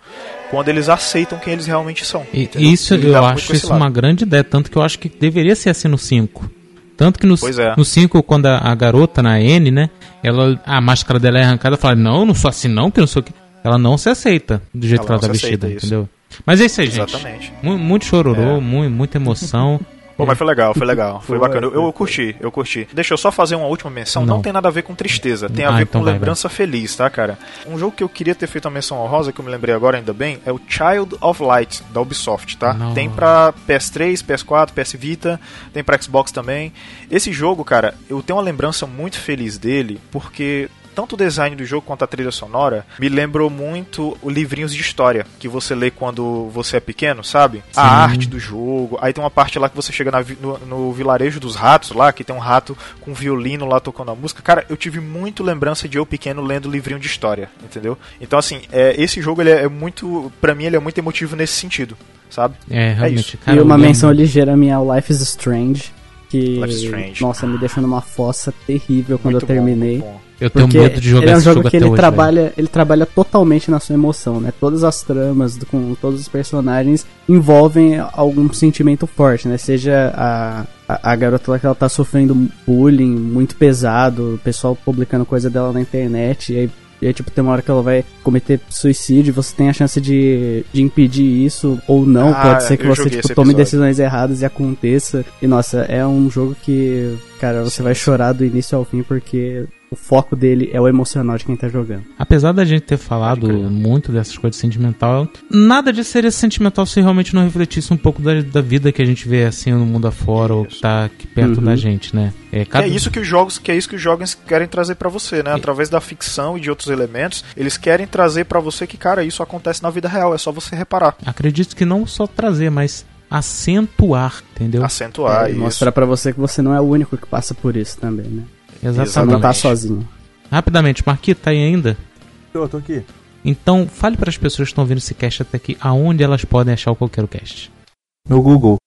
quando eles aceitam quem eles realmente são. E isso Ele eu acho isso lado. uma grande ideia, tanto que eu acho que deveria ser assim no 5. Tanto que no, Pois é. no 5, quando a, a garota, na N, né, ela, a máscara dela é arrancada, fala, não, não sou assim não, que não que. Ela não se aceita do jeito Ela que ela tá vestida, entendeu? Mas é isso aí, gente. Exatamente. Mu- Muito chororô, É. mu- muita emoção. Pô, mas foi legal, foi legal, foi Foi, bacana. Eu, eu curti, eu curti. Deixa eu só fazer uma última menção. Não, Não. tem nada a ver com tristeza, tem a Ah, ver então com vai, lembrança feliz, tá, cara? Um jogo que eu queria ter feito uma menção honrosa, que eu me lembrei agora ainda bem, é o Child of Light, da Ubisoft, tá? Não. Tem pra PS3, PS4, PS Vita, tem pra Xbox também. Esse jogo, cara, eu tenho uma lembrança muito feliz dele, porque tanto o design do jogo quanto a trilha sonora me lembrou muito o livrinhos de história que você lê quando você é pequeno, sabe? A Sim. arte do jogo. Aí tem uma parte lá que você chega na no, no vilarejo dos ratos lá, que tem um rato com violino lá tocando a música. Cara, eu tive muito lembrança de eu pequeno lendo livrinho de história, entendeu? Então assim, é, esse jogo ele é muito, Pra mim ele é muito emotivo nesse sentido, sabe? É, realmente. isso. cara, e uma menção ligeira minha, o Life is Strange. Que, nossa, me deixou numa fossa terrível quando Muito eu bom, terminei. muito bom. Eu tenho Porque medo de jogar ele é um jogo jogo que ele hoje, trabalha, ele trabalha totalmente na sua emoção, né? Todas as tramas do- com todos os personagens envolvem algum sentimento forte, né? Seja a, a, a garota lá que ela tá sofrendo bullying muito pesado, o pessoal publicando coisa dela na internet, e aí, e aí, tipo, tem uma hora que ela vai cometer suicídio, você tem a chance de, de impedir isso ou não. Ah, Pode ser que você, tipo, tome decisões erradas e aconteça. E nossa, é um jogo que, cara, você vai chorar do início ao fim porque o foco dele é o emocional de quem tá jogando. Apesar da gente ter falado muito dessas coisas sentimental, nada disso seria sentimental se realmente não refletisse um pouco da, da vida que a gente vê assim no mundo afora ou que tá aqui perto Uhum. da gente, né? É, Que é isso que os jogos, que é isso que os jogos querem trazer pra você, né? Através da ficção e de outros elementos, eles querem trazer pra você que, cara, isso acontece na vida real, é só você reparar. Acredito que não só trazer, mas acentuar, entendeu? Acentuar É, e isso. mostrar pra você que você não é o único que passa por isso também, né? Exatamente. Você não tá sozinho. Rapidamente, Marquito, tá aí ainda? Tô, tô aqui. Então, fale para as pessoas que estão vendo esse cast até aqui aonde elas podem achar o Coqueiro Cast. No Google.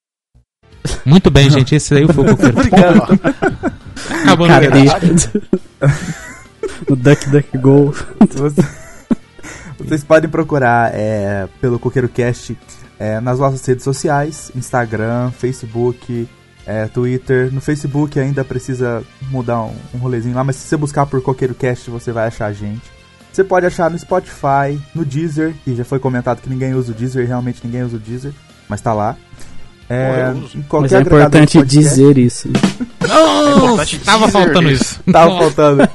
Muito bem, gente, esse aí foi o Coqueiro. Acabou no no DuckDuckGo. Você- Vocês podem procurar é, pelo Coqueiro Cast é, nas nossas redes sociais, Instagram, Facebook, é, Twitter. No Facebook ainda precisa mudar um, um rolezinho lá, mas se você buscar por Coqueiro Cast você vai achar a gente. Você pode achar no Spotify, no Deezer, que já foi comentado que ninguém usa o Deezer, e realmente ninguém usa o Deezer, mas tá lá. É, em Mas é de importante podcast- dizer isso. Não, importante tava dizer faltando isso. Tava faltando.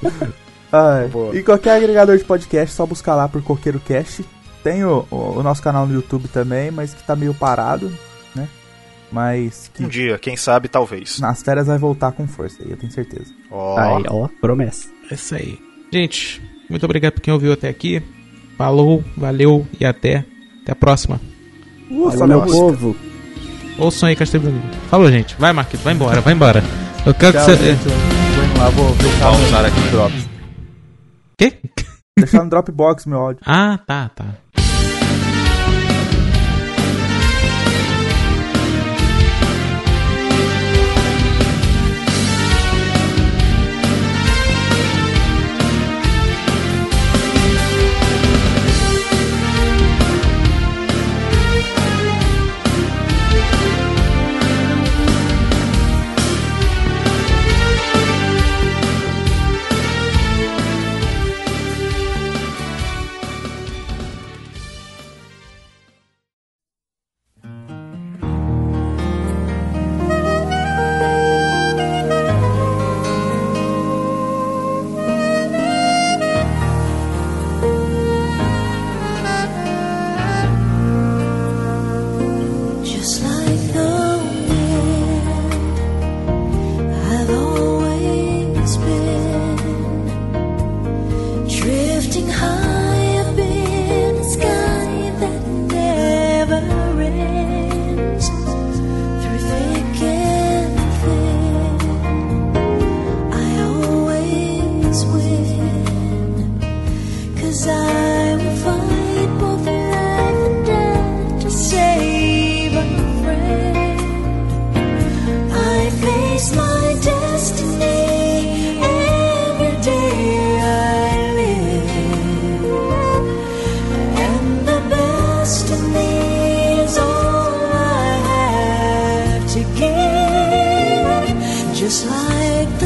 Ai, Boa. e qualquer agregador de podcast, só buscar lá por Coqueiro Cast. tem o, o, o nosso canal no YouTube também, mas que tá meio parado? Mas que Um dia, quem sabe, talvez. nas férias vai voltar com força, aí eu tenho certeza. Ó. Aí, ó, promessa. É isso aí. Gente, muito obrigado por quem ouviu até aqui. Falou, valeu e até. Até a próxima. Valeu, meu povo. Ouçam aí Castelvania. Falou, gente. Vai, Marquito, vai embora, vai embora. Eu quero Tchau, que você. gente, Vamos lá, vou deixar Vamos no usar aqui. Drops. Quê? Deixar no Dropbox meu áudio. Ah, tá, tá.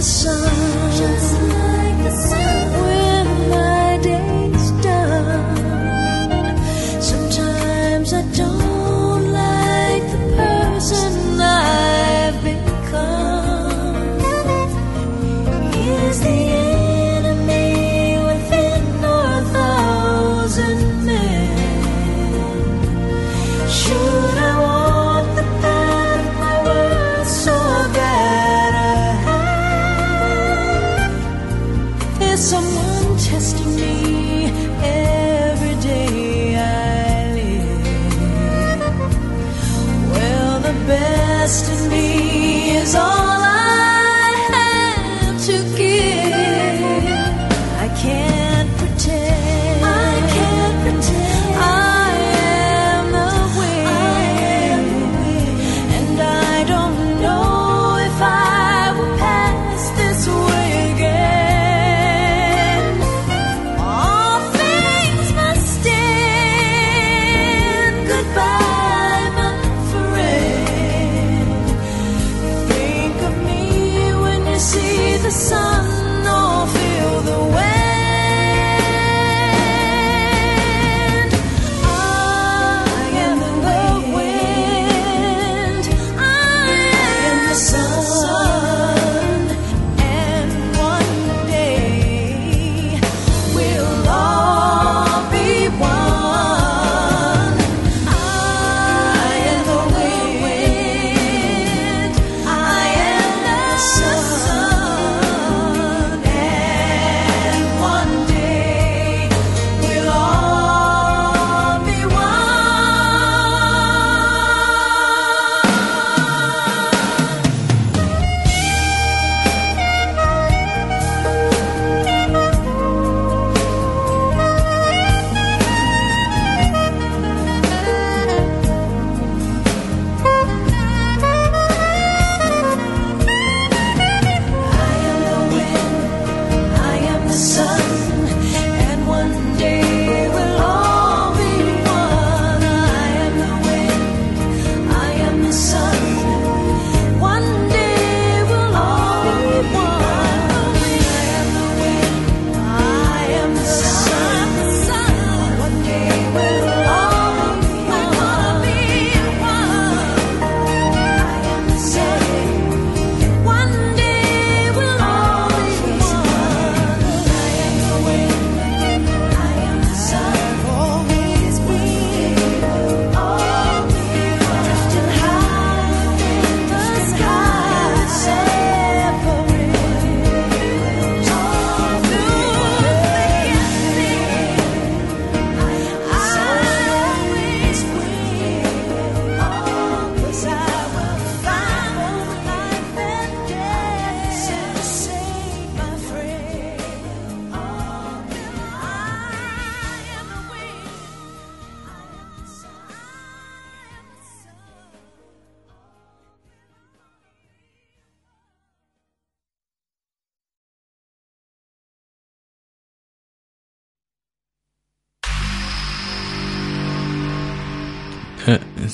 The sun,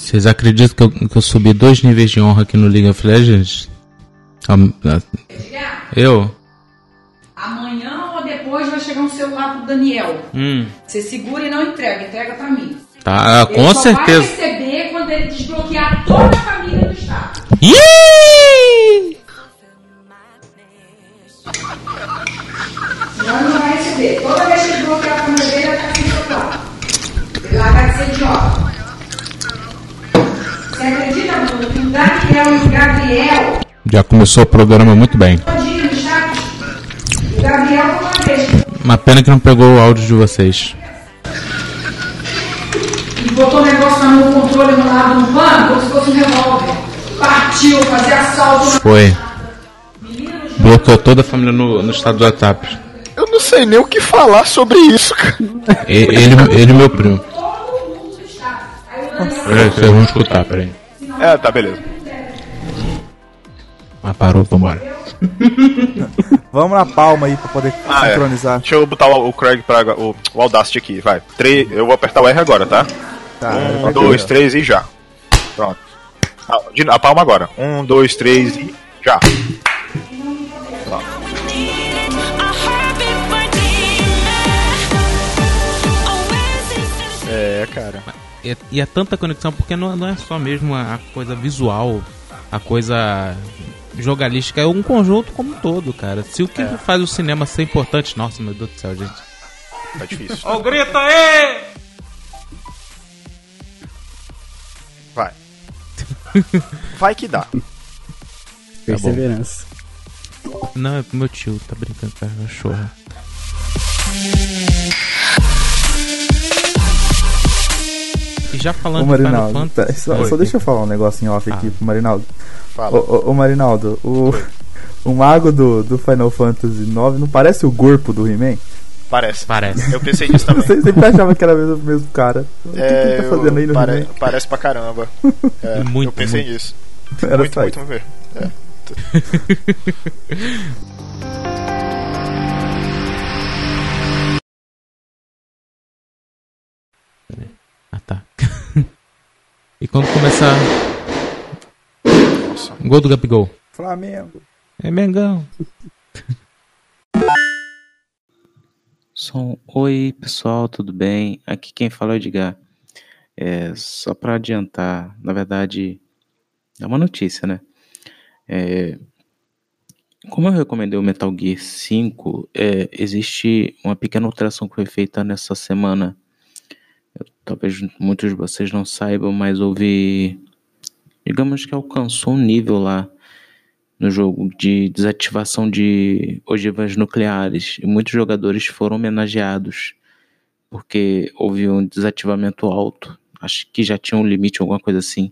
Vocês acreditam que eu, que eu subi dois níveis de honra aqui no League of Legends? Ah, Eu? Amanhã ou depois vai chegar um celular pro Daniel. Hum. Você segura e não entrega, entrega pra mim. Tá, Ele com certeza. vai receber quando ele desbloquear toda a família do estado. Ih! Acredita, Bruno, que o Daniel e Gabriel, Já começou o programa muito bem. uma pena que não pegou o áudio de vocês. e botou o negócio na mão, controle no lado do pano, como se fosse um revólver. Partiu fazer assalto na Foi. Bloqueou toda a família no, no estado do WhatsApp. Eu não sei nem o que falar sobre isso, cara. Ele, ele e meu primo. Peraí, vocês vão escutar, peraí. É, tá, beleza. Ah, parou, vambora. Vamos na palma aí pra poder Ah, é. sincronizar. Deixa eu botar o, o Craig pra o, o Audacity aqui, vai. Três, eu vou apertar o R agora, tá? Tá, um, ok. dois, três e já. Pronto. Ah, de- a palma agora. Um, dois, três e já. Pronto. É, cara. E, e é tanta conexão porque não, não é só mesmo a, a coisa visual, a coisa jogalística, é um conjunto como um todo, cara. Se o que É. faz o cinema ser importante, nossa, meu Deus do céu, gente. Tá difícil. Ó, o grito aí! Vai. Vai que dá. Perseverança. Não, é pro meu tio, tá brincando com a cachorra. E já falando Ô de Final Marinaldo, Fantasy... pera, só, Oi. só deixa eu falar um negocinho off aqui Ah. pro Marinaldo. Fala. Ô, Marinaldo, o, o mago do, do Final Fantasy IX não parece o corpo do He-Man? Parece. Parece. Eu pensei nisso também. Você sempre achava que era o mesmo, o mesmo cara. O que, que É, ele tá fazendo aí no pare- He-Man? Parece pra caramba. É, Muito, eu pensei muito. nisso. Era muito, muito, muito mesmo. É. e quando começar... Gol do Gabigol. Flamengo. É Mengão. Som. Oi, pessoal, tudo bem? Aqui quem fala é o Edgar. É, só para adiantar, na verdade, é uma notícia, né? É, como eu recomendei o Metal Gear 5, é, existe uma pequena alteração que foi feita nessa semana. Eu- talvez muitos de vocês não saibam, mas houve. Digamos que alcançou um nível lá no jogo de desativação de ogivas nucleares. E muitos jogadores foram homenageados porque houve um desativamento alto. Acho que já tinha um limite, alguma coisa assim.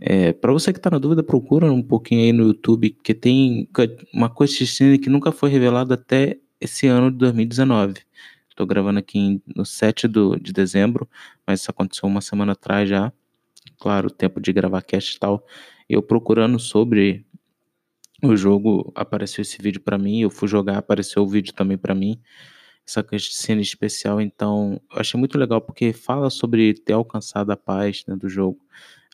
É, para você que tá na dúvida, procura um pouquinho aí no YouTube, porque tem uma cutscene que nunca foi revelada até esse ano de 2019. Estou gravando aqui no 7 do, de dezembro, mas isso aconteceu uma semana atrás já. Claro, tempo de gravar cast e tal. Eu procurando sobre o jogo, apareceu esse vídeo pra mim. Eu fui jogar, apareceu o vídeo também pra mim. Essa cena especial, então, eu achei muito legal porque fala sobre ter alcançado a paz né, do jogo,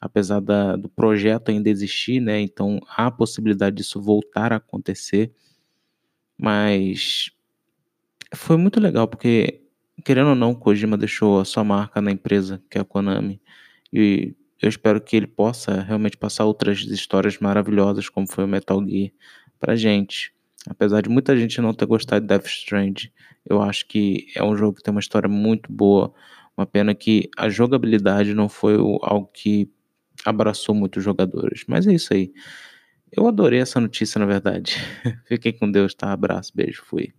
apesar da, do projeto ainda existir, né? Então há a possibilidade disso voltar a acontecer, mas foi muito legal porque, querendo ou não, Kojima deixou a sua marca na empresa, que é a Konami, e eu espero que ele possa realmente passar outras histórias maravilhosas, como foi o Metal Gear, pra gente. Apesar de muita gente não ter gostado de Death Stranding, eu acho que é um jogo que tem uma história muito boa. Uma pena que a jogabilidade não foi o- algo que abraçou muitos jogadores. Mas é isso aí. Eu adorei essa notícia, na verdade. Fiquem com Deus, tá? Abraço, beijo, fui.